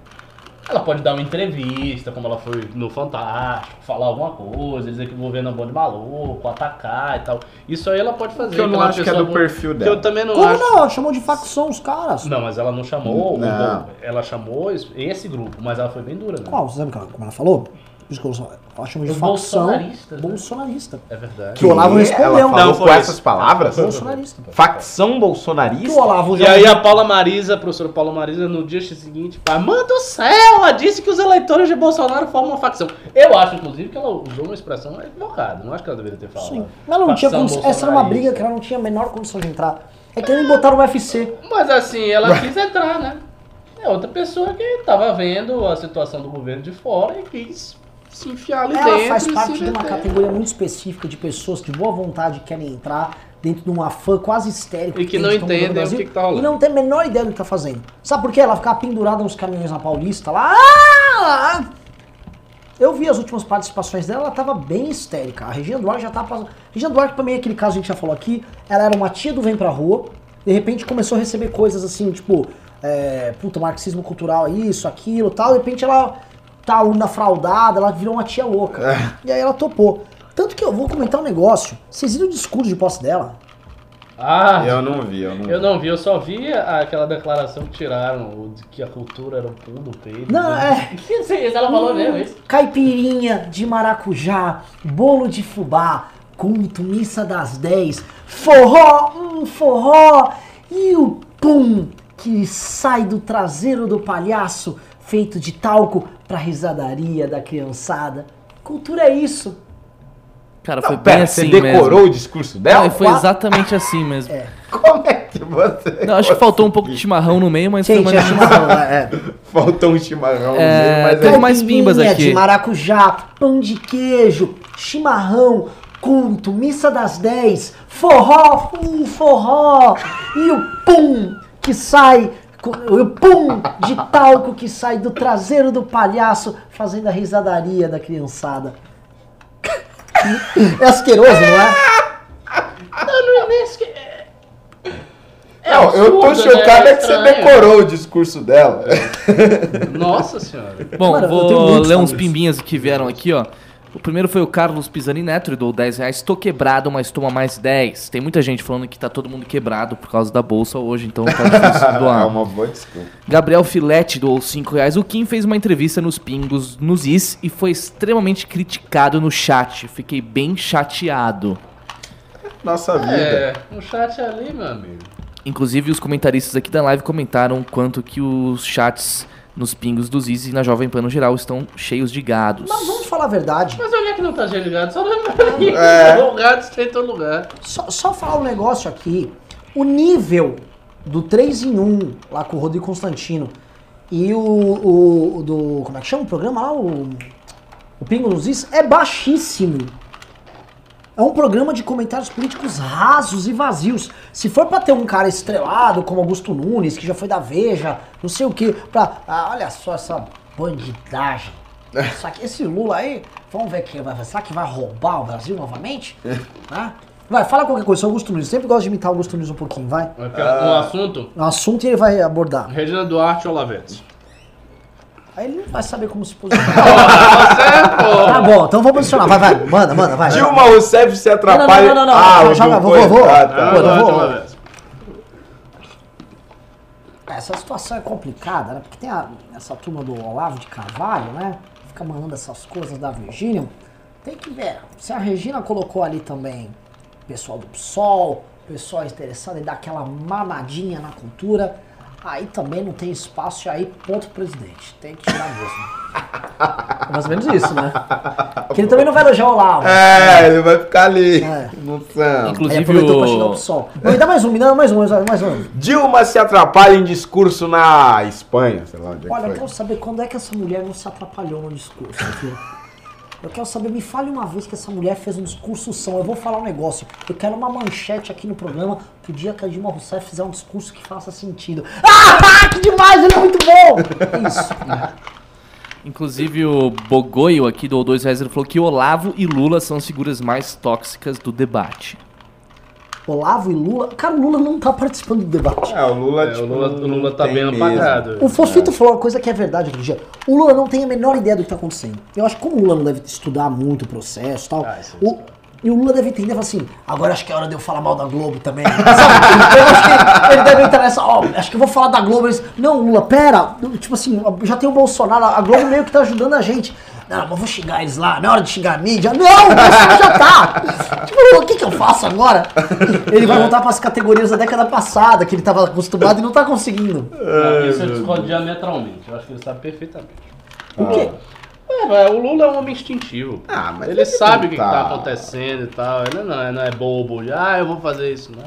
Ela pode dar uma entrevista, como ela foi no Fantástico, falar alguma coisa, dizer que o governo é um bando de maluco, atacar e tal. Isso aí ela pode fazer. Que eu não uma acho que é do muito- perfil que dela. eu também não Como acho. não? Ela chamou de facção os caras. Não, mas ela não chamou o Não. grupo. Ela chamou esse- esse grupo, mas ela foi bem dura, né? Qual? Você sabe como ela falou? Por isso que eu- Ela chamou de Os facção bolsonaristas, né? bolsonarista. É verdade. Que o Olavo respondeu. Ela falou Não, com foi essas isso. palavras? Bolsonarista. Facção Que bolsonarista? o Olavo E já. aí a Paula Marisa, a professora Paula Marisa, no dia seguinte, pá, mano do céu, ela disse que os eleitores de Bolsonaro formam uma facção. Eu acho, inclusive, que ela usou uma expressão equivocada. Não acho que ela deveria ter falado. Sim. Mas ela não tinha condição. Essa era uma briga bolsonarista. que ela não tinha a menor condição de entrar. É que nem botaram o UFC. Mas assim, ela quis entrar, né? É outra pessoa que tava vendo a situação do governo de fora e quis se enfiar ali Ela dentro. faz e parte de uma categoria muito específica de pessoas que de boa vontade querem entrar dentro de uma fã quase histérica. E que tem não entendem o que que tá rolando. E não tem a menor ideia do que tá fazendo. Sabe por quê? Ela ficava pendurada nos caminhões na Paulista lá. Ah! Eu vi as últimas participações dela, ela tava bem histérica. A Regina Duarte já tava passando. Regina Duarte, pra mim, é aquele caso que a gente já falou aqui. Ela era uma tia do Vem Pra Rua, de repente começou a receber coisas assim, tipo, é, puta, marxismo cultural, isso, aquilo tal. De repente ela tá urna fraudada, ela virou uma tia louca. E aí ela topou. Tanto que eu vou comentar um negócio. Vocês viram o discurso de posse dela? Ah, Eu não vi, eu não eu vi. não vi, eu só vi aquela declaração que tiraram, o de que a cultura era o pulo do peito. Não, é. Que isso ela falou mesmo isso? Caipirinha de maracujá, bolo de fubá, culto, missa das 10, forró, um forró, e o pum que sai do traseiro do palhaço, feito de talco pra risadaria da criançada. Cultura é isso. Cara, foi Não, bem pera, assim você decorou mesmo. o discurso dela? Não, foi exatamente assim mesmo. Como é que você. Não, acho que faltou um pouco de chimarrão no meio, mas foi Gente, mais é chimarrão, é. Faltou um chimarrão no É, meio, mas tem aí- mais pimbas aqui. de maracujá, pão de queijo, chimarrão, culto, missa das 10, forró, um forró, e o pum que sai, o pum de talco que sai do traseiro do palhaço, fazendo a risadaria da criançada. É asqueroso, não é? Não, eu tô absurdo, né? chocado É é que você decorou o discurso dela. Nossa senhora. Bom, tenho vou ler uns pimbinhas que vieram aqui, ó. O primeiro foi o Carlos Pisani Neto, ele doou 10 reais. Tô quebrado, mas toma mais 10. Tem muita gente falando que tá todo mundo quebrado por causa da bolsa hoje, então tá difícil de É doar. uma boa desculpa. Gabriel Filete doou 5 reais. O Kim fez uma entrevista nos Pingos, nos Is, e foi extremamente criticado no chat. Fiquei bem chateado. Nossa vida. É, no chat ali, meu amigo. Inclusive, os comentaristas aqui da live comentaram quanto que os chats nos Pingos dos Is e na Jovem Pan no geral estão cheios de gados. Mas vamos falar a verdade. Mas onde é que não tá ligado? Só no É. lugar, tem em todo lugar. Só, só falar um negócio aqui. O nível do 3 em 1 lá com o Rodrigo Constantino e o, o, o do. Como é que chama o programa lá? O, o Pingo nos Is é baixíssimo. É um programa de comentários políticos rasos e vazios. Se for pra ter um cara estrelado como Augusto Nunes, que já foi da Veja, não sei o que, pra. Ah, olha só essa bandidagem. Só que esse Lula aí, vamos ver quem vai. Será que vai roubar o Brasil novamente? Né? Vai, fala qualquer coisa, sou Augusto Nunes. Sempre gosto de imitar Augusto Nunes um pouquinho, vai. Aqui, ó, Um assunto, É um assunto e ele vai abordar. Regina Duarte Olavetes. Aí ele não vai saber como se posicionar. tá bom, então vou posicionar. Vai, vai, manda, manda, vai. Dilma Rousseff se atrapalha. Não, não, não, não, ah, o vou, vou, vou. Ah, Ah, tá. Duarte vou- Olavetes. Essa situação é complicada, né? Porque tem a- essa turma do Olavo de Carvalho, né? Fica mandando essas coisas da Virgínia. Tem que ver. Se a Regina colocou ali também pessoal do PSOL, pessoal interessado em dar aquela manadinha na cultura, aí também não tem espaço e aí ponto presidente. Tem que tirar mesmo. É mais ou menos isso, né? Porque ele também não vai elogiar o Olavo. É, ele vai ficar ali. É. No. Aí Inclusive aproveitou pra chegar o o... Não, me dá mais um, me dá mais um, mais um. Dilma se atrapalha em discurso na Espanha, sei lá onde é Olha, eu que quero foi. saber quando é que essa mulher não se atrapalhou no discurso. filho. Eu quero saber, me fale uma vez que essa mulher fez um discurso são. Eu vou falar um negócio. Eu quero uma manchete aqui no programa pro dia que a Dilma Rousseff fizer um discurso que faça sentido. Ah, que demais! Ele é muito bom! É isso. Inclusive o Bogoio aqui do 2 reais ele falou que Olavo e Lula são as figuras mais tóxicas do debate. Olavo e Lula. Cara, o Lula não tá participando do debate. É, o Lula, É, tipo, o Lula, o Lula tá bem mesmo. apagado. O Fofito falou uma coisa que é verdade outro dia. O Lula não tem a menor ideia do que tá acontecendo. Eu acho que como o Lula não deve estudar muito o processo e tal. Ah, isso, o, e o Lula deve entender fala assim, agora acho que é hora de eu falar mal da Globo também. Sabe? Eu acho que ele deve entrar nessa, ó, acho que eu vou falar da Globo. Eles, não, Lula, pera. Tipo assim, já tem o Bolsonaro, a Globo meio que tá ajudando a gente. Não, mas vou xingar eles lá, não é hora de xingar a mídia. Não, o Bolsonaro já tá. Tipo, o que que eu faço agora? Ele vai voltar pras categorias da década passada, que ele tava acostumado e não tá conseguindo. Ah, Isso eu discordo diametralmente. Eu acho que ele sabe perfeitamente. O quê? É, o Lula é um homem instintivo. Ah, mas ele ele sabe o que, que tá- tá acontecendo e tal. Ele não é, não é bobo. de, Ah, eu vou fazer isso, né?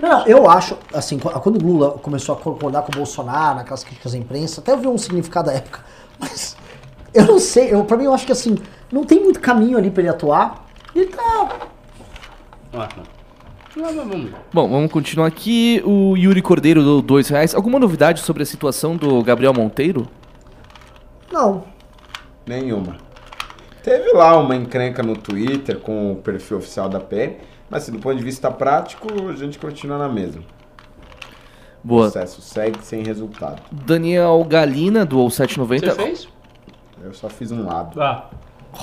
Não, eu acho, assim, qu- quando o Lula começou a concordar com o Bolsonaro, naquelas críticas à imprensa, até eu vi um significado da época, mas eu não sei, eu, pra mim eu acho que assim, não tem muito caminho ali pra ele atuar. Ele tá. Ah, ver. Bom, vamos continuar aqui. O Yuri Cordeiro do 2 reais. Alguma novidade sobre a situação do Gabriel Monteiro? Não. Nenhuma. Teve lá uma encrenca no Twitter com o perfil oficial da PM, mas assim, do ponto de vista prático, a gente continua na mesma. O Boa. processo segue sem resultado. Daniel Galina, do Você 790. fez? Eu só fiz um lado. Ah.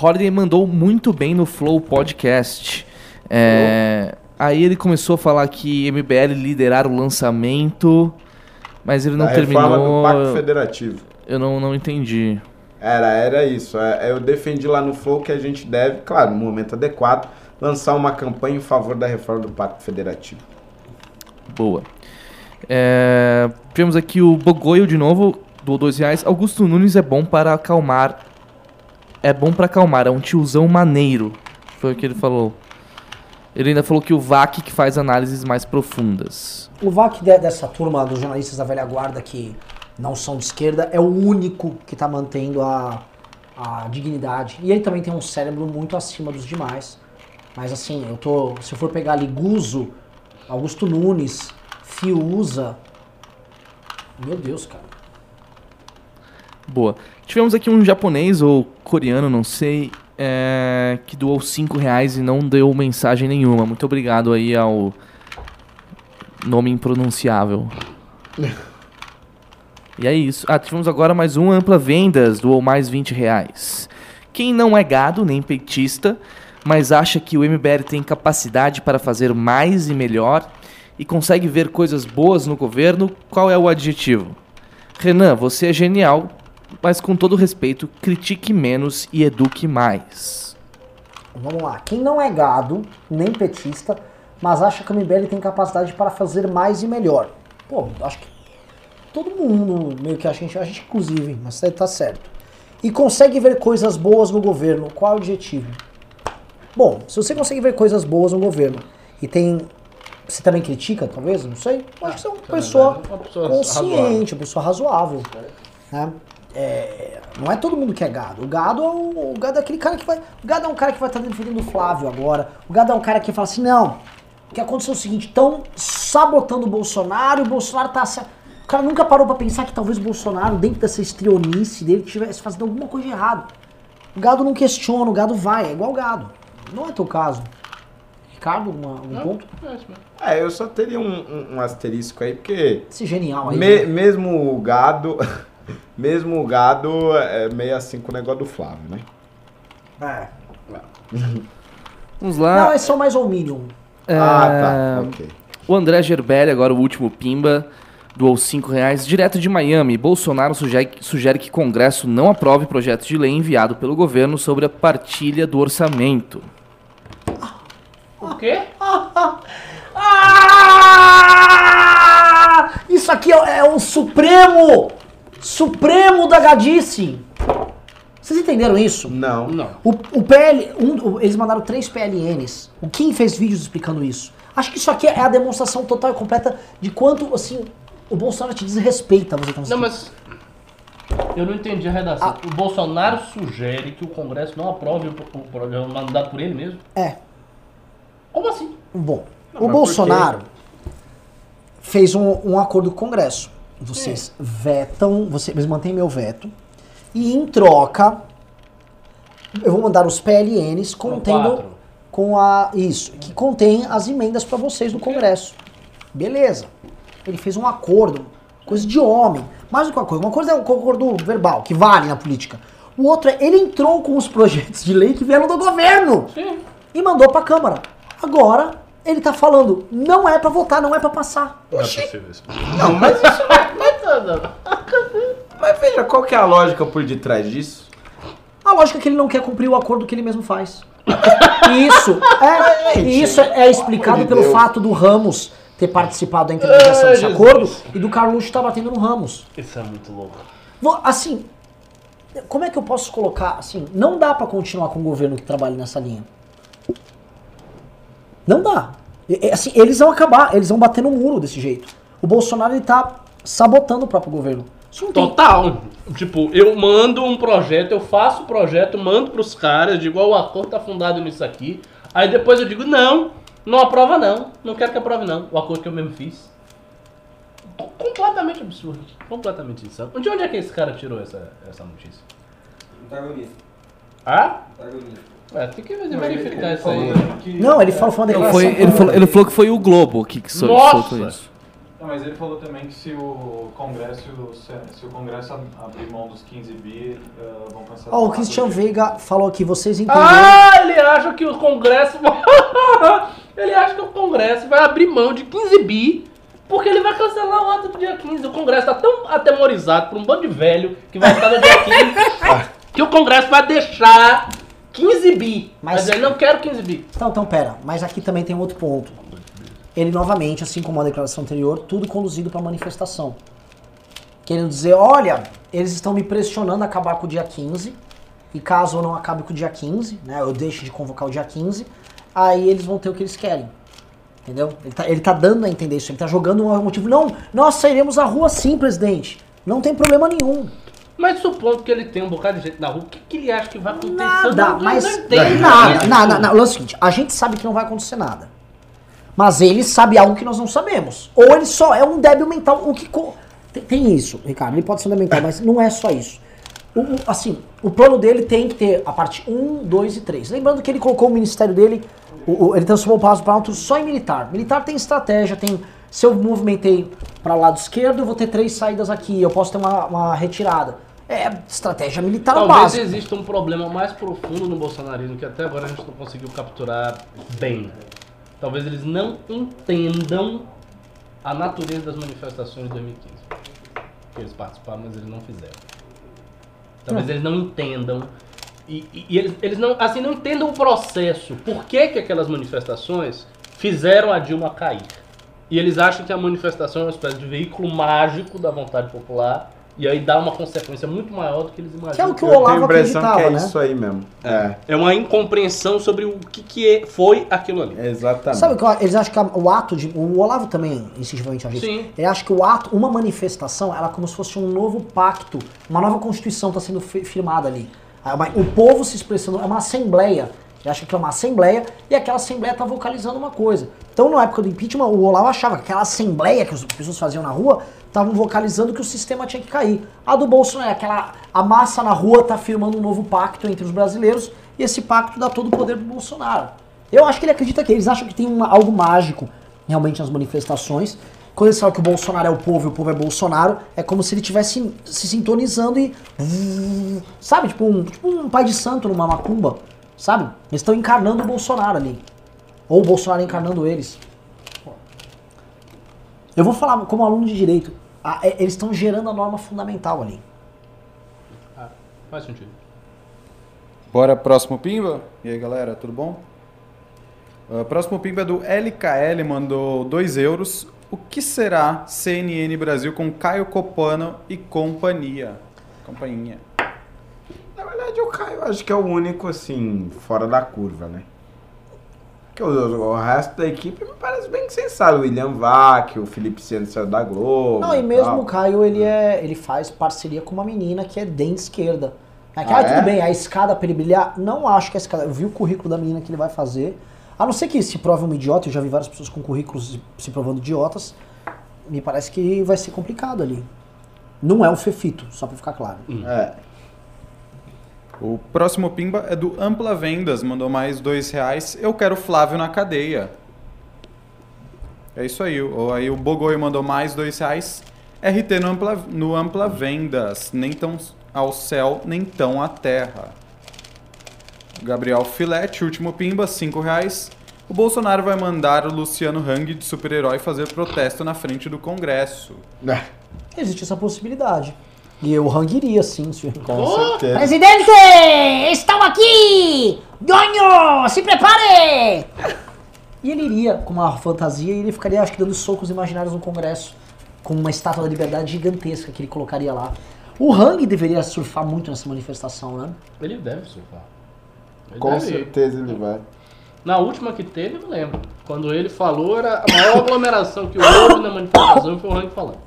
Holiday mandou muito bem no Flow Podcast. É, aí ele começou a falar que MBL liderar o lançamento, mas ele não a reforma terminou. do Pacto Federativo. Eu não, não entendi. Era, era isso. É, Eu defendi lá no Flow que a gente deve, claro, no momento adequado, lançar uma campanha em favor da reforma do Pacto Federativo. Boa. É, tivemos aqui o Bogoio de novo, do dois reais. Augusto Nunes é bom para acalmar. É bom para acalmar, é um tiozão maneiro. Foi o que ele falou. Ele ainda falou que o VAC que faz análises mais profundas. O VAC de- dessa turma dos jornalistas da velha guarda que não são de esquerda é o único que tá mantendo a, a dignidade. E ele também tem um cérebro muito acima dos demais. Mas assim, eu tô. Se eu for pegar ali Guzo, Augusto Nunes, Fiuza. Meu Deus, cara. Boa. Tivemos aqui um japonês ou coreano, não sei, é, que doou 5 reais e não deu mensagem nenhuma. Muito obrigado aí ao nome impronunciável. e é isso. Ah, tivemos agora mais um Ampla Vendas, doou mais 20 reais. Quem não é gado nem petista, mas acha que o MBL tem capacidade para fazer mais e melhor e consegue ver coisas boas no governo, qual é o adjetivo? Renan, você é genial, mas com todo respeito, critique menos e eduque mais. Vamos lá. Quem não é gado, nem petista, mas acha que o MBL tem capacidade para fazer mais e melhor. Pô, acho que todo mundo meio que acha, a gente, a gente inclusive, mas tá- tá certo. E consegue ver coisas boas no governo. Qual é o objetivo? Bom, se você consegue ver coisas boas no governo e tem. Você também critica, talvez? Não sei. Eu Acho que você é uma pessoa uma pessoa consciente, uma pessoa razoável. né? É, não é todo mundo que é gado. O gado é o, o gado é aquele cara que vai. O gado é um cara que vai estar defendendo o Flávio agora. O gado é um cara que fala assim, não. O que aconteceu é o seguinte, estão sabotando o Bolsonaro e o Bolsonaro tá. O cara nunca parou pra pensar que talvez o Bolsonaro, dentro dessa estrionice dele, estivesse fazendo alguma coisa de errado. O gado não questiona, o gado vai, é igual o gado. Não é teu caso. Ricardo, uma- um ponto? É. É, eu só teria um, um- um asterisco aí, porque Esse genial aí. me- né? mesmo o gado, mesmo o gado é meio assim com o negócio do Flávio, né? É. Vamos Não, lá. é só mais alumínio. Ah, É, tá, ok. O André Gerbelli, agora o último Pimba, doou 5 reais. Direto de Miami, Bolsonaro sugere, sugere que Congresso não aprove projeto de lei enviado pelo governo sobre a partilha do orçamento. O quê? Ah! Isso aqui é, é o Supremo! Supremo da gadice! Vocês entenderam isso? Não. Não. O, o PL, um- o- eles mandaram três PLNs. O Kim fez vídeos explicando isso. Acho que isso aqui é a demonstração total e completa de quanto, assim, o Bolsonaro te desrespeita. Você tá Não, mas. Eu não entendi a redação. Ah. O Bolsonaro sugere que o Congresso não aprove o, programa mandado por ele mesmo? É, Como assim? bom. Não, o Bolsonaro fez um, um acordo com o Congresso. Vocês vetam, vocês mantêm meu veto. E em troca, eu vou mandar os PLNs contendo. com a. Isso, que contém as emendas para vocês no Congresso. Beleza. Ele fez um acordo, coisa de homem. Mais do que uma coisa. Uma coisa é um acordo verbal, que vale na política. O outro é, ele entrou com os projetos de lei que vieram do governo Sim. e mandou pra Câmara. Agora, ele tá falando, não é pra votar, não é pra passar. Não é possível isso. Não, mas, Mas, mas veja, qual que é a lógica por detrás disso? A lógica é que ele não quer cumprir o acordo que ele mesmo faz. E isso é, Gente, isso é explicado pelo Deus. fato do Ramos ter participado da intermediação Ai, desse acordo e do Carluxo estar batendo no Ramos. Isso é muito louco. Assim, como é que eu posso colocar assim? Não dá pra continuar com um governo que trabalhe nessa linha. Não dá. E- Assim, eles vão acabar, eles vão bater no muro desse jeito. O Bolsonaro ele tá sabotando o próprio governo. Total. Tipo, eu mando um projeto, eu faço o projeto, mando pros caras, digo, ó, o acordo tá fundado nisso aqui. Aí depois eu digo, não, não aprova não. Não quero que aprove não. O acordo que eu mesmo fiz. Completamente absurdo. Completamente insano. De onde é que esse cara tirou essa, essa notícia? Antagonista. Ah? Bonito. É, tem que verificar isso aí. Não, ele falou, foi, ele, falou, ele falou que foi o Globo que, que soltou isso. Não, mas ele falou também que se o Congresso, se, o Congresso ab- abrir mão dos 15 bi, eh, vão cancelar. Ó, o Christian Veiga falou aqui, vocês entenderam. Ah, ele acha que o Congresso. ele acha que o Congresso vai abrir mão de 15 bi. Porque ele vai cancelar o ato do dia 15. O Congresso tá tão atemorizado por um bando de velho que vai estar no dia 15 que o Congresso vai deixar 15 bi. Mas- Mas, ele não quer 15 bi. Então, então, pera, mas aqui também tem outro ponto. Ele novamente, assim como a declaração anterior, tudo conduzido para manifestação. Querendo dizer, olha, eles estão me pressionando a acabar com o dia 15, e caso eu não acabe com o dia 15, né, eu deixe de convocar o dia 15, aí eles vão ter o que eles querem. Entendeu? Ele tá, ele tá dando a entender isso, ele tá jogando um motivo. Não, nós sairemos à rua sim, presidente. Não tem problema nenhum. Mas supondo que ele tem um bocado de gente na rua, o que, que ele acha que vai acontecer? Nada, não- mas. não Nada, isso. nada, nada. O lance é o seguinte: a gente sabe que não vai acontecer nada. Mas ele sabe algo que nós não sabemos. Ou ele só é um débil mental. O que. co- Tem, tem isso, Ricardo. Ele pode ser um débil mental, mas não é só isso. O- o- assim, o plano dele tem que ter a parte 1, 2 e 3. Lembrando que ele colocou o ministério dele, o- ele transformou o Palácio do Planalto só em militar. Militar tem estratégia, tem. Se eu movimentei para o lado esquerdo, eu vou ter três saídas aqui, eu posso ter uma, uma retirada. É estratégia militar Talvez básica. exista um problema mais profundo no bolsonarismo que até agora a gente não conseguiu capturar bem. Talvez eles não entendam a natureza das manifestações de 2015. Que eles participaram, mas eles não fizeram. Talvez eles não entendam. E, e- e eles, eles não, assim, não entendam o processo. Por que, que aquelas manifestações fizeram a Dilma cair? E eles acham que a manifestação é uma espécie de veículo mágico da vontade popular. E aí dá uma consequência muito maior do que eles imaginam. Que é o que o Eu tenho Olavo a impressão que é né? isso aí mesmo. É, É uma incompreensão sobre o que, que é- foi aquilo ali. exatamente. Sabe o que eles acham que o ato de. O Olavo também insistivamente a gente. Sim. Ele acha que o ato, uma manifestação, ela é como se fosse um novo pacto, uma nova constituição está sendo fi- firmada ali. É O povo se expressando, é uma assembleia. Ele acha que é uma assembleia e aquela assembleia está vocalizando uma coisa. Então, na época do impeachment, o Olavo achava que aquela assembleia que as pessoas faziam na rua estavam vocalizando que o sistema tinha que cair. A do Bolsonaro é aquela. A massa na rua está firmando um novo pacto entre os brasileiros e esse pacto dá todo o poder pro Bolsonaro. Eu acho que ele acredita que eles acham que tem uma- algo mágico realmente nas manifestações. Quando eles falam que o Bolsonaro é o povo e o povo é Bolsonaro, é como se ele estivesse se sintonizando e. Sabe? Tipo um, tipo um pai de santo numa macumba. Sabe? Eles estão encarnando o Bolsonaro ali. Ou o Bolsonaro encarnando eles. Eu vou falar como aluno de direito. A- é- eles estão gerando a norma fundamental ali. Faz sentido. Bora, próximo Pimba? E aí, galera, tudo bom? Uh, próximo Pimba é do LKL, mandou 2 euros. O que será CNN Brasil com Caio Copano e companhia? Companhia. Na verdade, o Caio acho que é o único, assim, fora da curva, né? Porque o, o resto da equipe me parece bem sensato. O William Vac, o Felipe Seno saiu da Globo. Não, e mesmo tal. o Caio, ele, é, ele faz parceria com uma menina que é de esquerda. É que, Ah, ah, é? tudo bem, a escada pra ele brilhar, não acho que a escada. Eu vi o currículo da menina que ele vai fazer. A não ser que se prove um idiota, eu já vi várias pessoas com currículos se- se provando idiotas. Me parece que vai ser complicado ali. Não é um fefito, só pra ficar claro. É. O próximo Pimba é do Ampla Vendas, mandou mais dois reais. Eu quero Flávio na cadeia. É isso aí. O, aí o Bogoi mandou mais dois reais. RT no Ampla, no Ampla Vendas. Nem tão ao céu, nem tão à terra. Gabriel Filete, último Pimba, cinco reais. O Bolsonaro vai mandar o Luciano Hang de super-herói fazer protesto na frente do Congresso. É, Existe essa possibilidade. E eu ranguiria, sim, se Com certeza. Presidente, estão aqui! Donho, se prepare! E ele iria com uma fantasia e ele ficaria, acho que, dando socos imaginários no Congresso, com uma estátua da liberdade gigantesca que ele colocaria lá. O Hang deveria surfar muito nessa manifestação, né? Ele deve surfar. Ele Com deve ir. certeza ele vai. Na última que teve, eu lembro. Quando ele falou, era a maior aglomeração que houve na manifestação foi o Rank falando.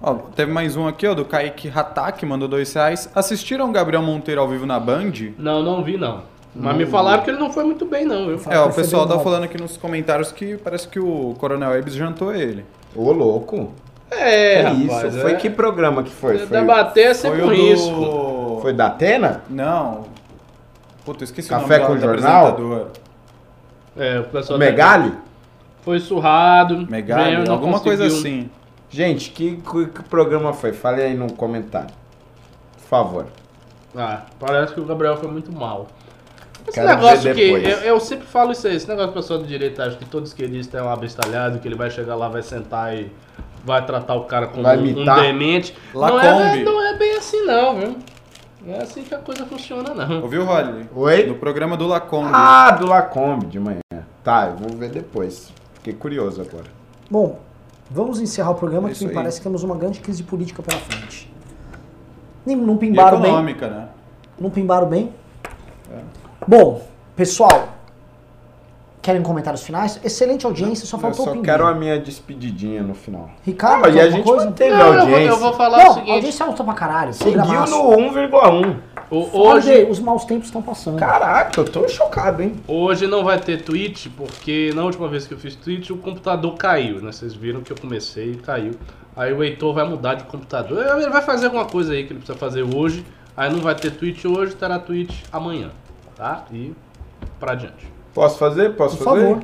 Ó, teve mais um aqui, ó, do Kaique Hatak, mandou dois reais. Assistiram Gabriel Monteiro ao vivo na Band? Não, não vi não. Mas me falaram que ele não foi muito bem não, viu? É, o pessoal tá falando aqui nos comentários que parece que o Coronel Ebs jantou ele. Ô, louco. É, que rapaz. isso? Foi é. que programa que foi? Foi, Debater é sempre Foi um o risco. do... foi da Atena? Não, Puta, eu esqueci Café o com nome do jornal? apresentador. É, o pessoal O Megali? foi surrado. Megali, veio, não alguma coisa conseguiu. assim. Gente, que, que, que programa foi? Fale aí no comentário. Por favor. Ah, parece que o Gabriel foi muito mal. Esse Quero negócio que. Eu, eu sempre falo isso aí, esse negócio do pessoal de direita acha que todo esquerdista é um abestalhado, que ele vai chegar lá, vai sentar e vai tratar o cara como um, um demente. Não Lacombe. é, não é bem assim não, viu? Não é assim que a coisa funciona, não. Ouviu, Rolly? Oi? No programa do Lacombe. Ah, do Lacombe de manhã. Tá, eu vou ver depois. Fiquei curioso agora. Bom, vamos encerrar o programa É que me aí. parece que temos uma grande crise política pela frente. Nem- Não pimbaram bem? econômica, né? Não pimbaram bem? Bom, pessoal, querem comentários finais? Excelente audiência, só Eu faltou só o quero a minha despedidinha no final. Ricardo, Ah, e a gente coisa? manteve Não, a eu vou, audiência. eu vou falar Não, o a seguinte. audiência alta pra caralho. Seguiu no 1,1. O- Hoje os maus tempos estão passando. Caraca, eu tô chocado, hein? hoje não vai ter tweet, porque na última vez que eu fiz tweet, o computador caiu, né? Vocês viram que eu comecei e caiu. Aí o Heitor vai mudar de computador. Ele vai fazer alguma coisa aí que ele precisa fazer hoje. Aí não vai ter tweet hoje, terá tweet amanhã. Tá? E pra diante. Posso fazer? Posso Por fazer? favor.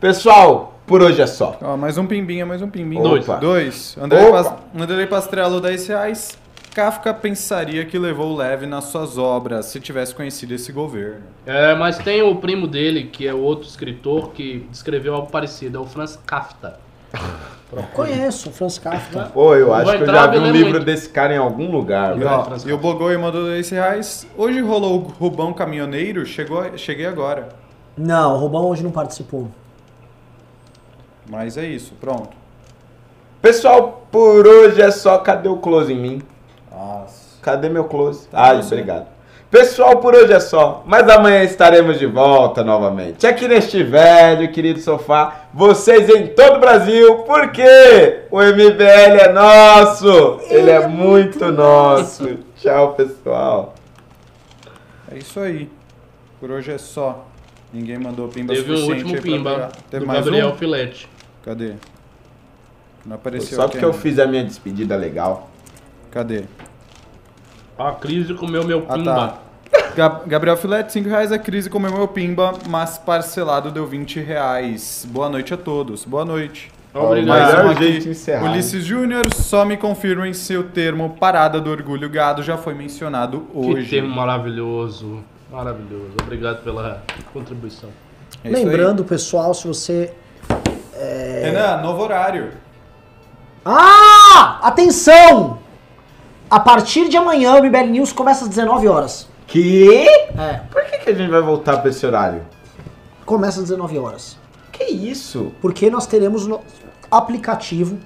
Pessoal, por hoje é só. Ó, mais um pimbinha, mais um pimbinha. Dois. Dois. Andrei, Opa. Pas- Andrei Pastrello, 10 reais. Kafka pensaria que levou leve nas suas obras se tivesse conhecido esse governo. É, mas tem o primo dele, que é outro escritor, que descreveu algo parecido. É o Franz Kafka. Conheço o Franz Kafka. Ô, eu Não acho que eu já vi um livro muito. desse cara em algum lugar. E, ó, e o Bogoi mandou 10 reais. Hoje rolou o Rubão Caminhoneiro, chegou, cheguei agora. Não, o Robão hoje não participou. Mas é isso, pronto. Pessoal, por hoje é só. Cadê o close em mim? Nossa. Cadê meu close? Tá Ai, você. obrigado. Pessoal, por hoje é só. Mas amanhã estaremos de volta novamente. Aqui neste velho, querido sofá. Vocês em todo o Brasil. Porque o MBL é nosso. Ele é muito nosso. Tchau, pessoal. É isso aí. Por hoje é só. Ninguém mandou pimba Teve suficiente último aí pra pimba. Teve do mais Gabriel um? Filete. Cadê? Não apareceu Só porque eu fiz a minha despedida legal. Cadê? A crise comeu meu Ah, pimba. tá. Ga- Gabriel Filete, 5 reais. A crise comeu meu pimba, mas parcelado deu 20 reais. Boa noite a todos. Boa noite. Obrigado. Mais um jeito encerrar. Ulisses Júnior, só me confirmem se o termo parada do orgulho gado já foi mencionado Que hoje. termo maravilhoso. Maravilhoso. Obrigado pela contribuição. É isso aí. Lembrando, pessoal, se você. Renan, novo horário. Ah! Atenção! A partir de amanhã, o MBL News começa às 19 horas. Que? É, Por que, que a gente vai voltar pra esse horário? começa às 19 horas. Que isso? Porque nós teremos no aplicativo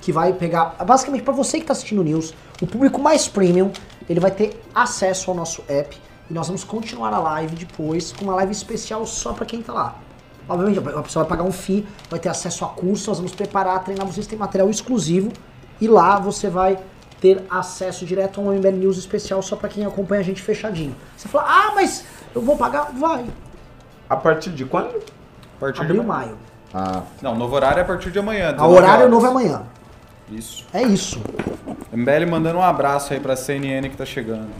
que vai pegar. Basicamente, para você que está assistindo o News, o público mais premium, ele vai ter acesso ao nosso app. E nós vamos continuar a live depois com uma live especial só para quem tá lá. Obviamente, a pessoa vai pagar um FII, vai ter acesso a curso, nós vamos preparar, treinar vocês, tem material exclusivo. E lá você vai ter acesso direto a um MBL News especial só para quem acompanha a gente fechadinho. Você fala, ah, mas eu vou pagar? Vai. A partir de quando? A partir Abril, de maio. Ah, Não, novo horário é a partir de amanhã. A 19 horário horas. novo é amanhã. Isso. É isso. MBL mandando um abraço aí pra CNN que tá chegando.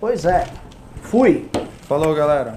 Pois é. Fui. Falou, galera.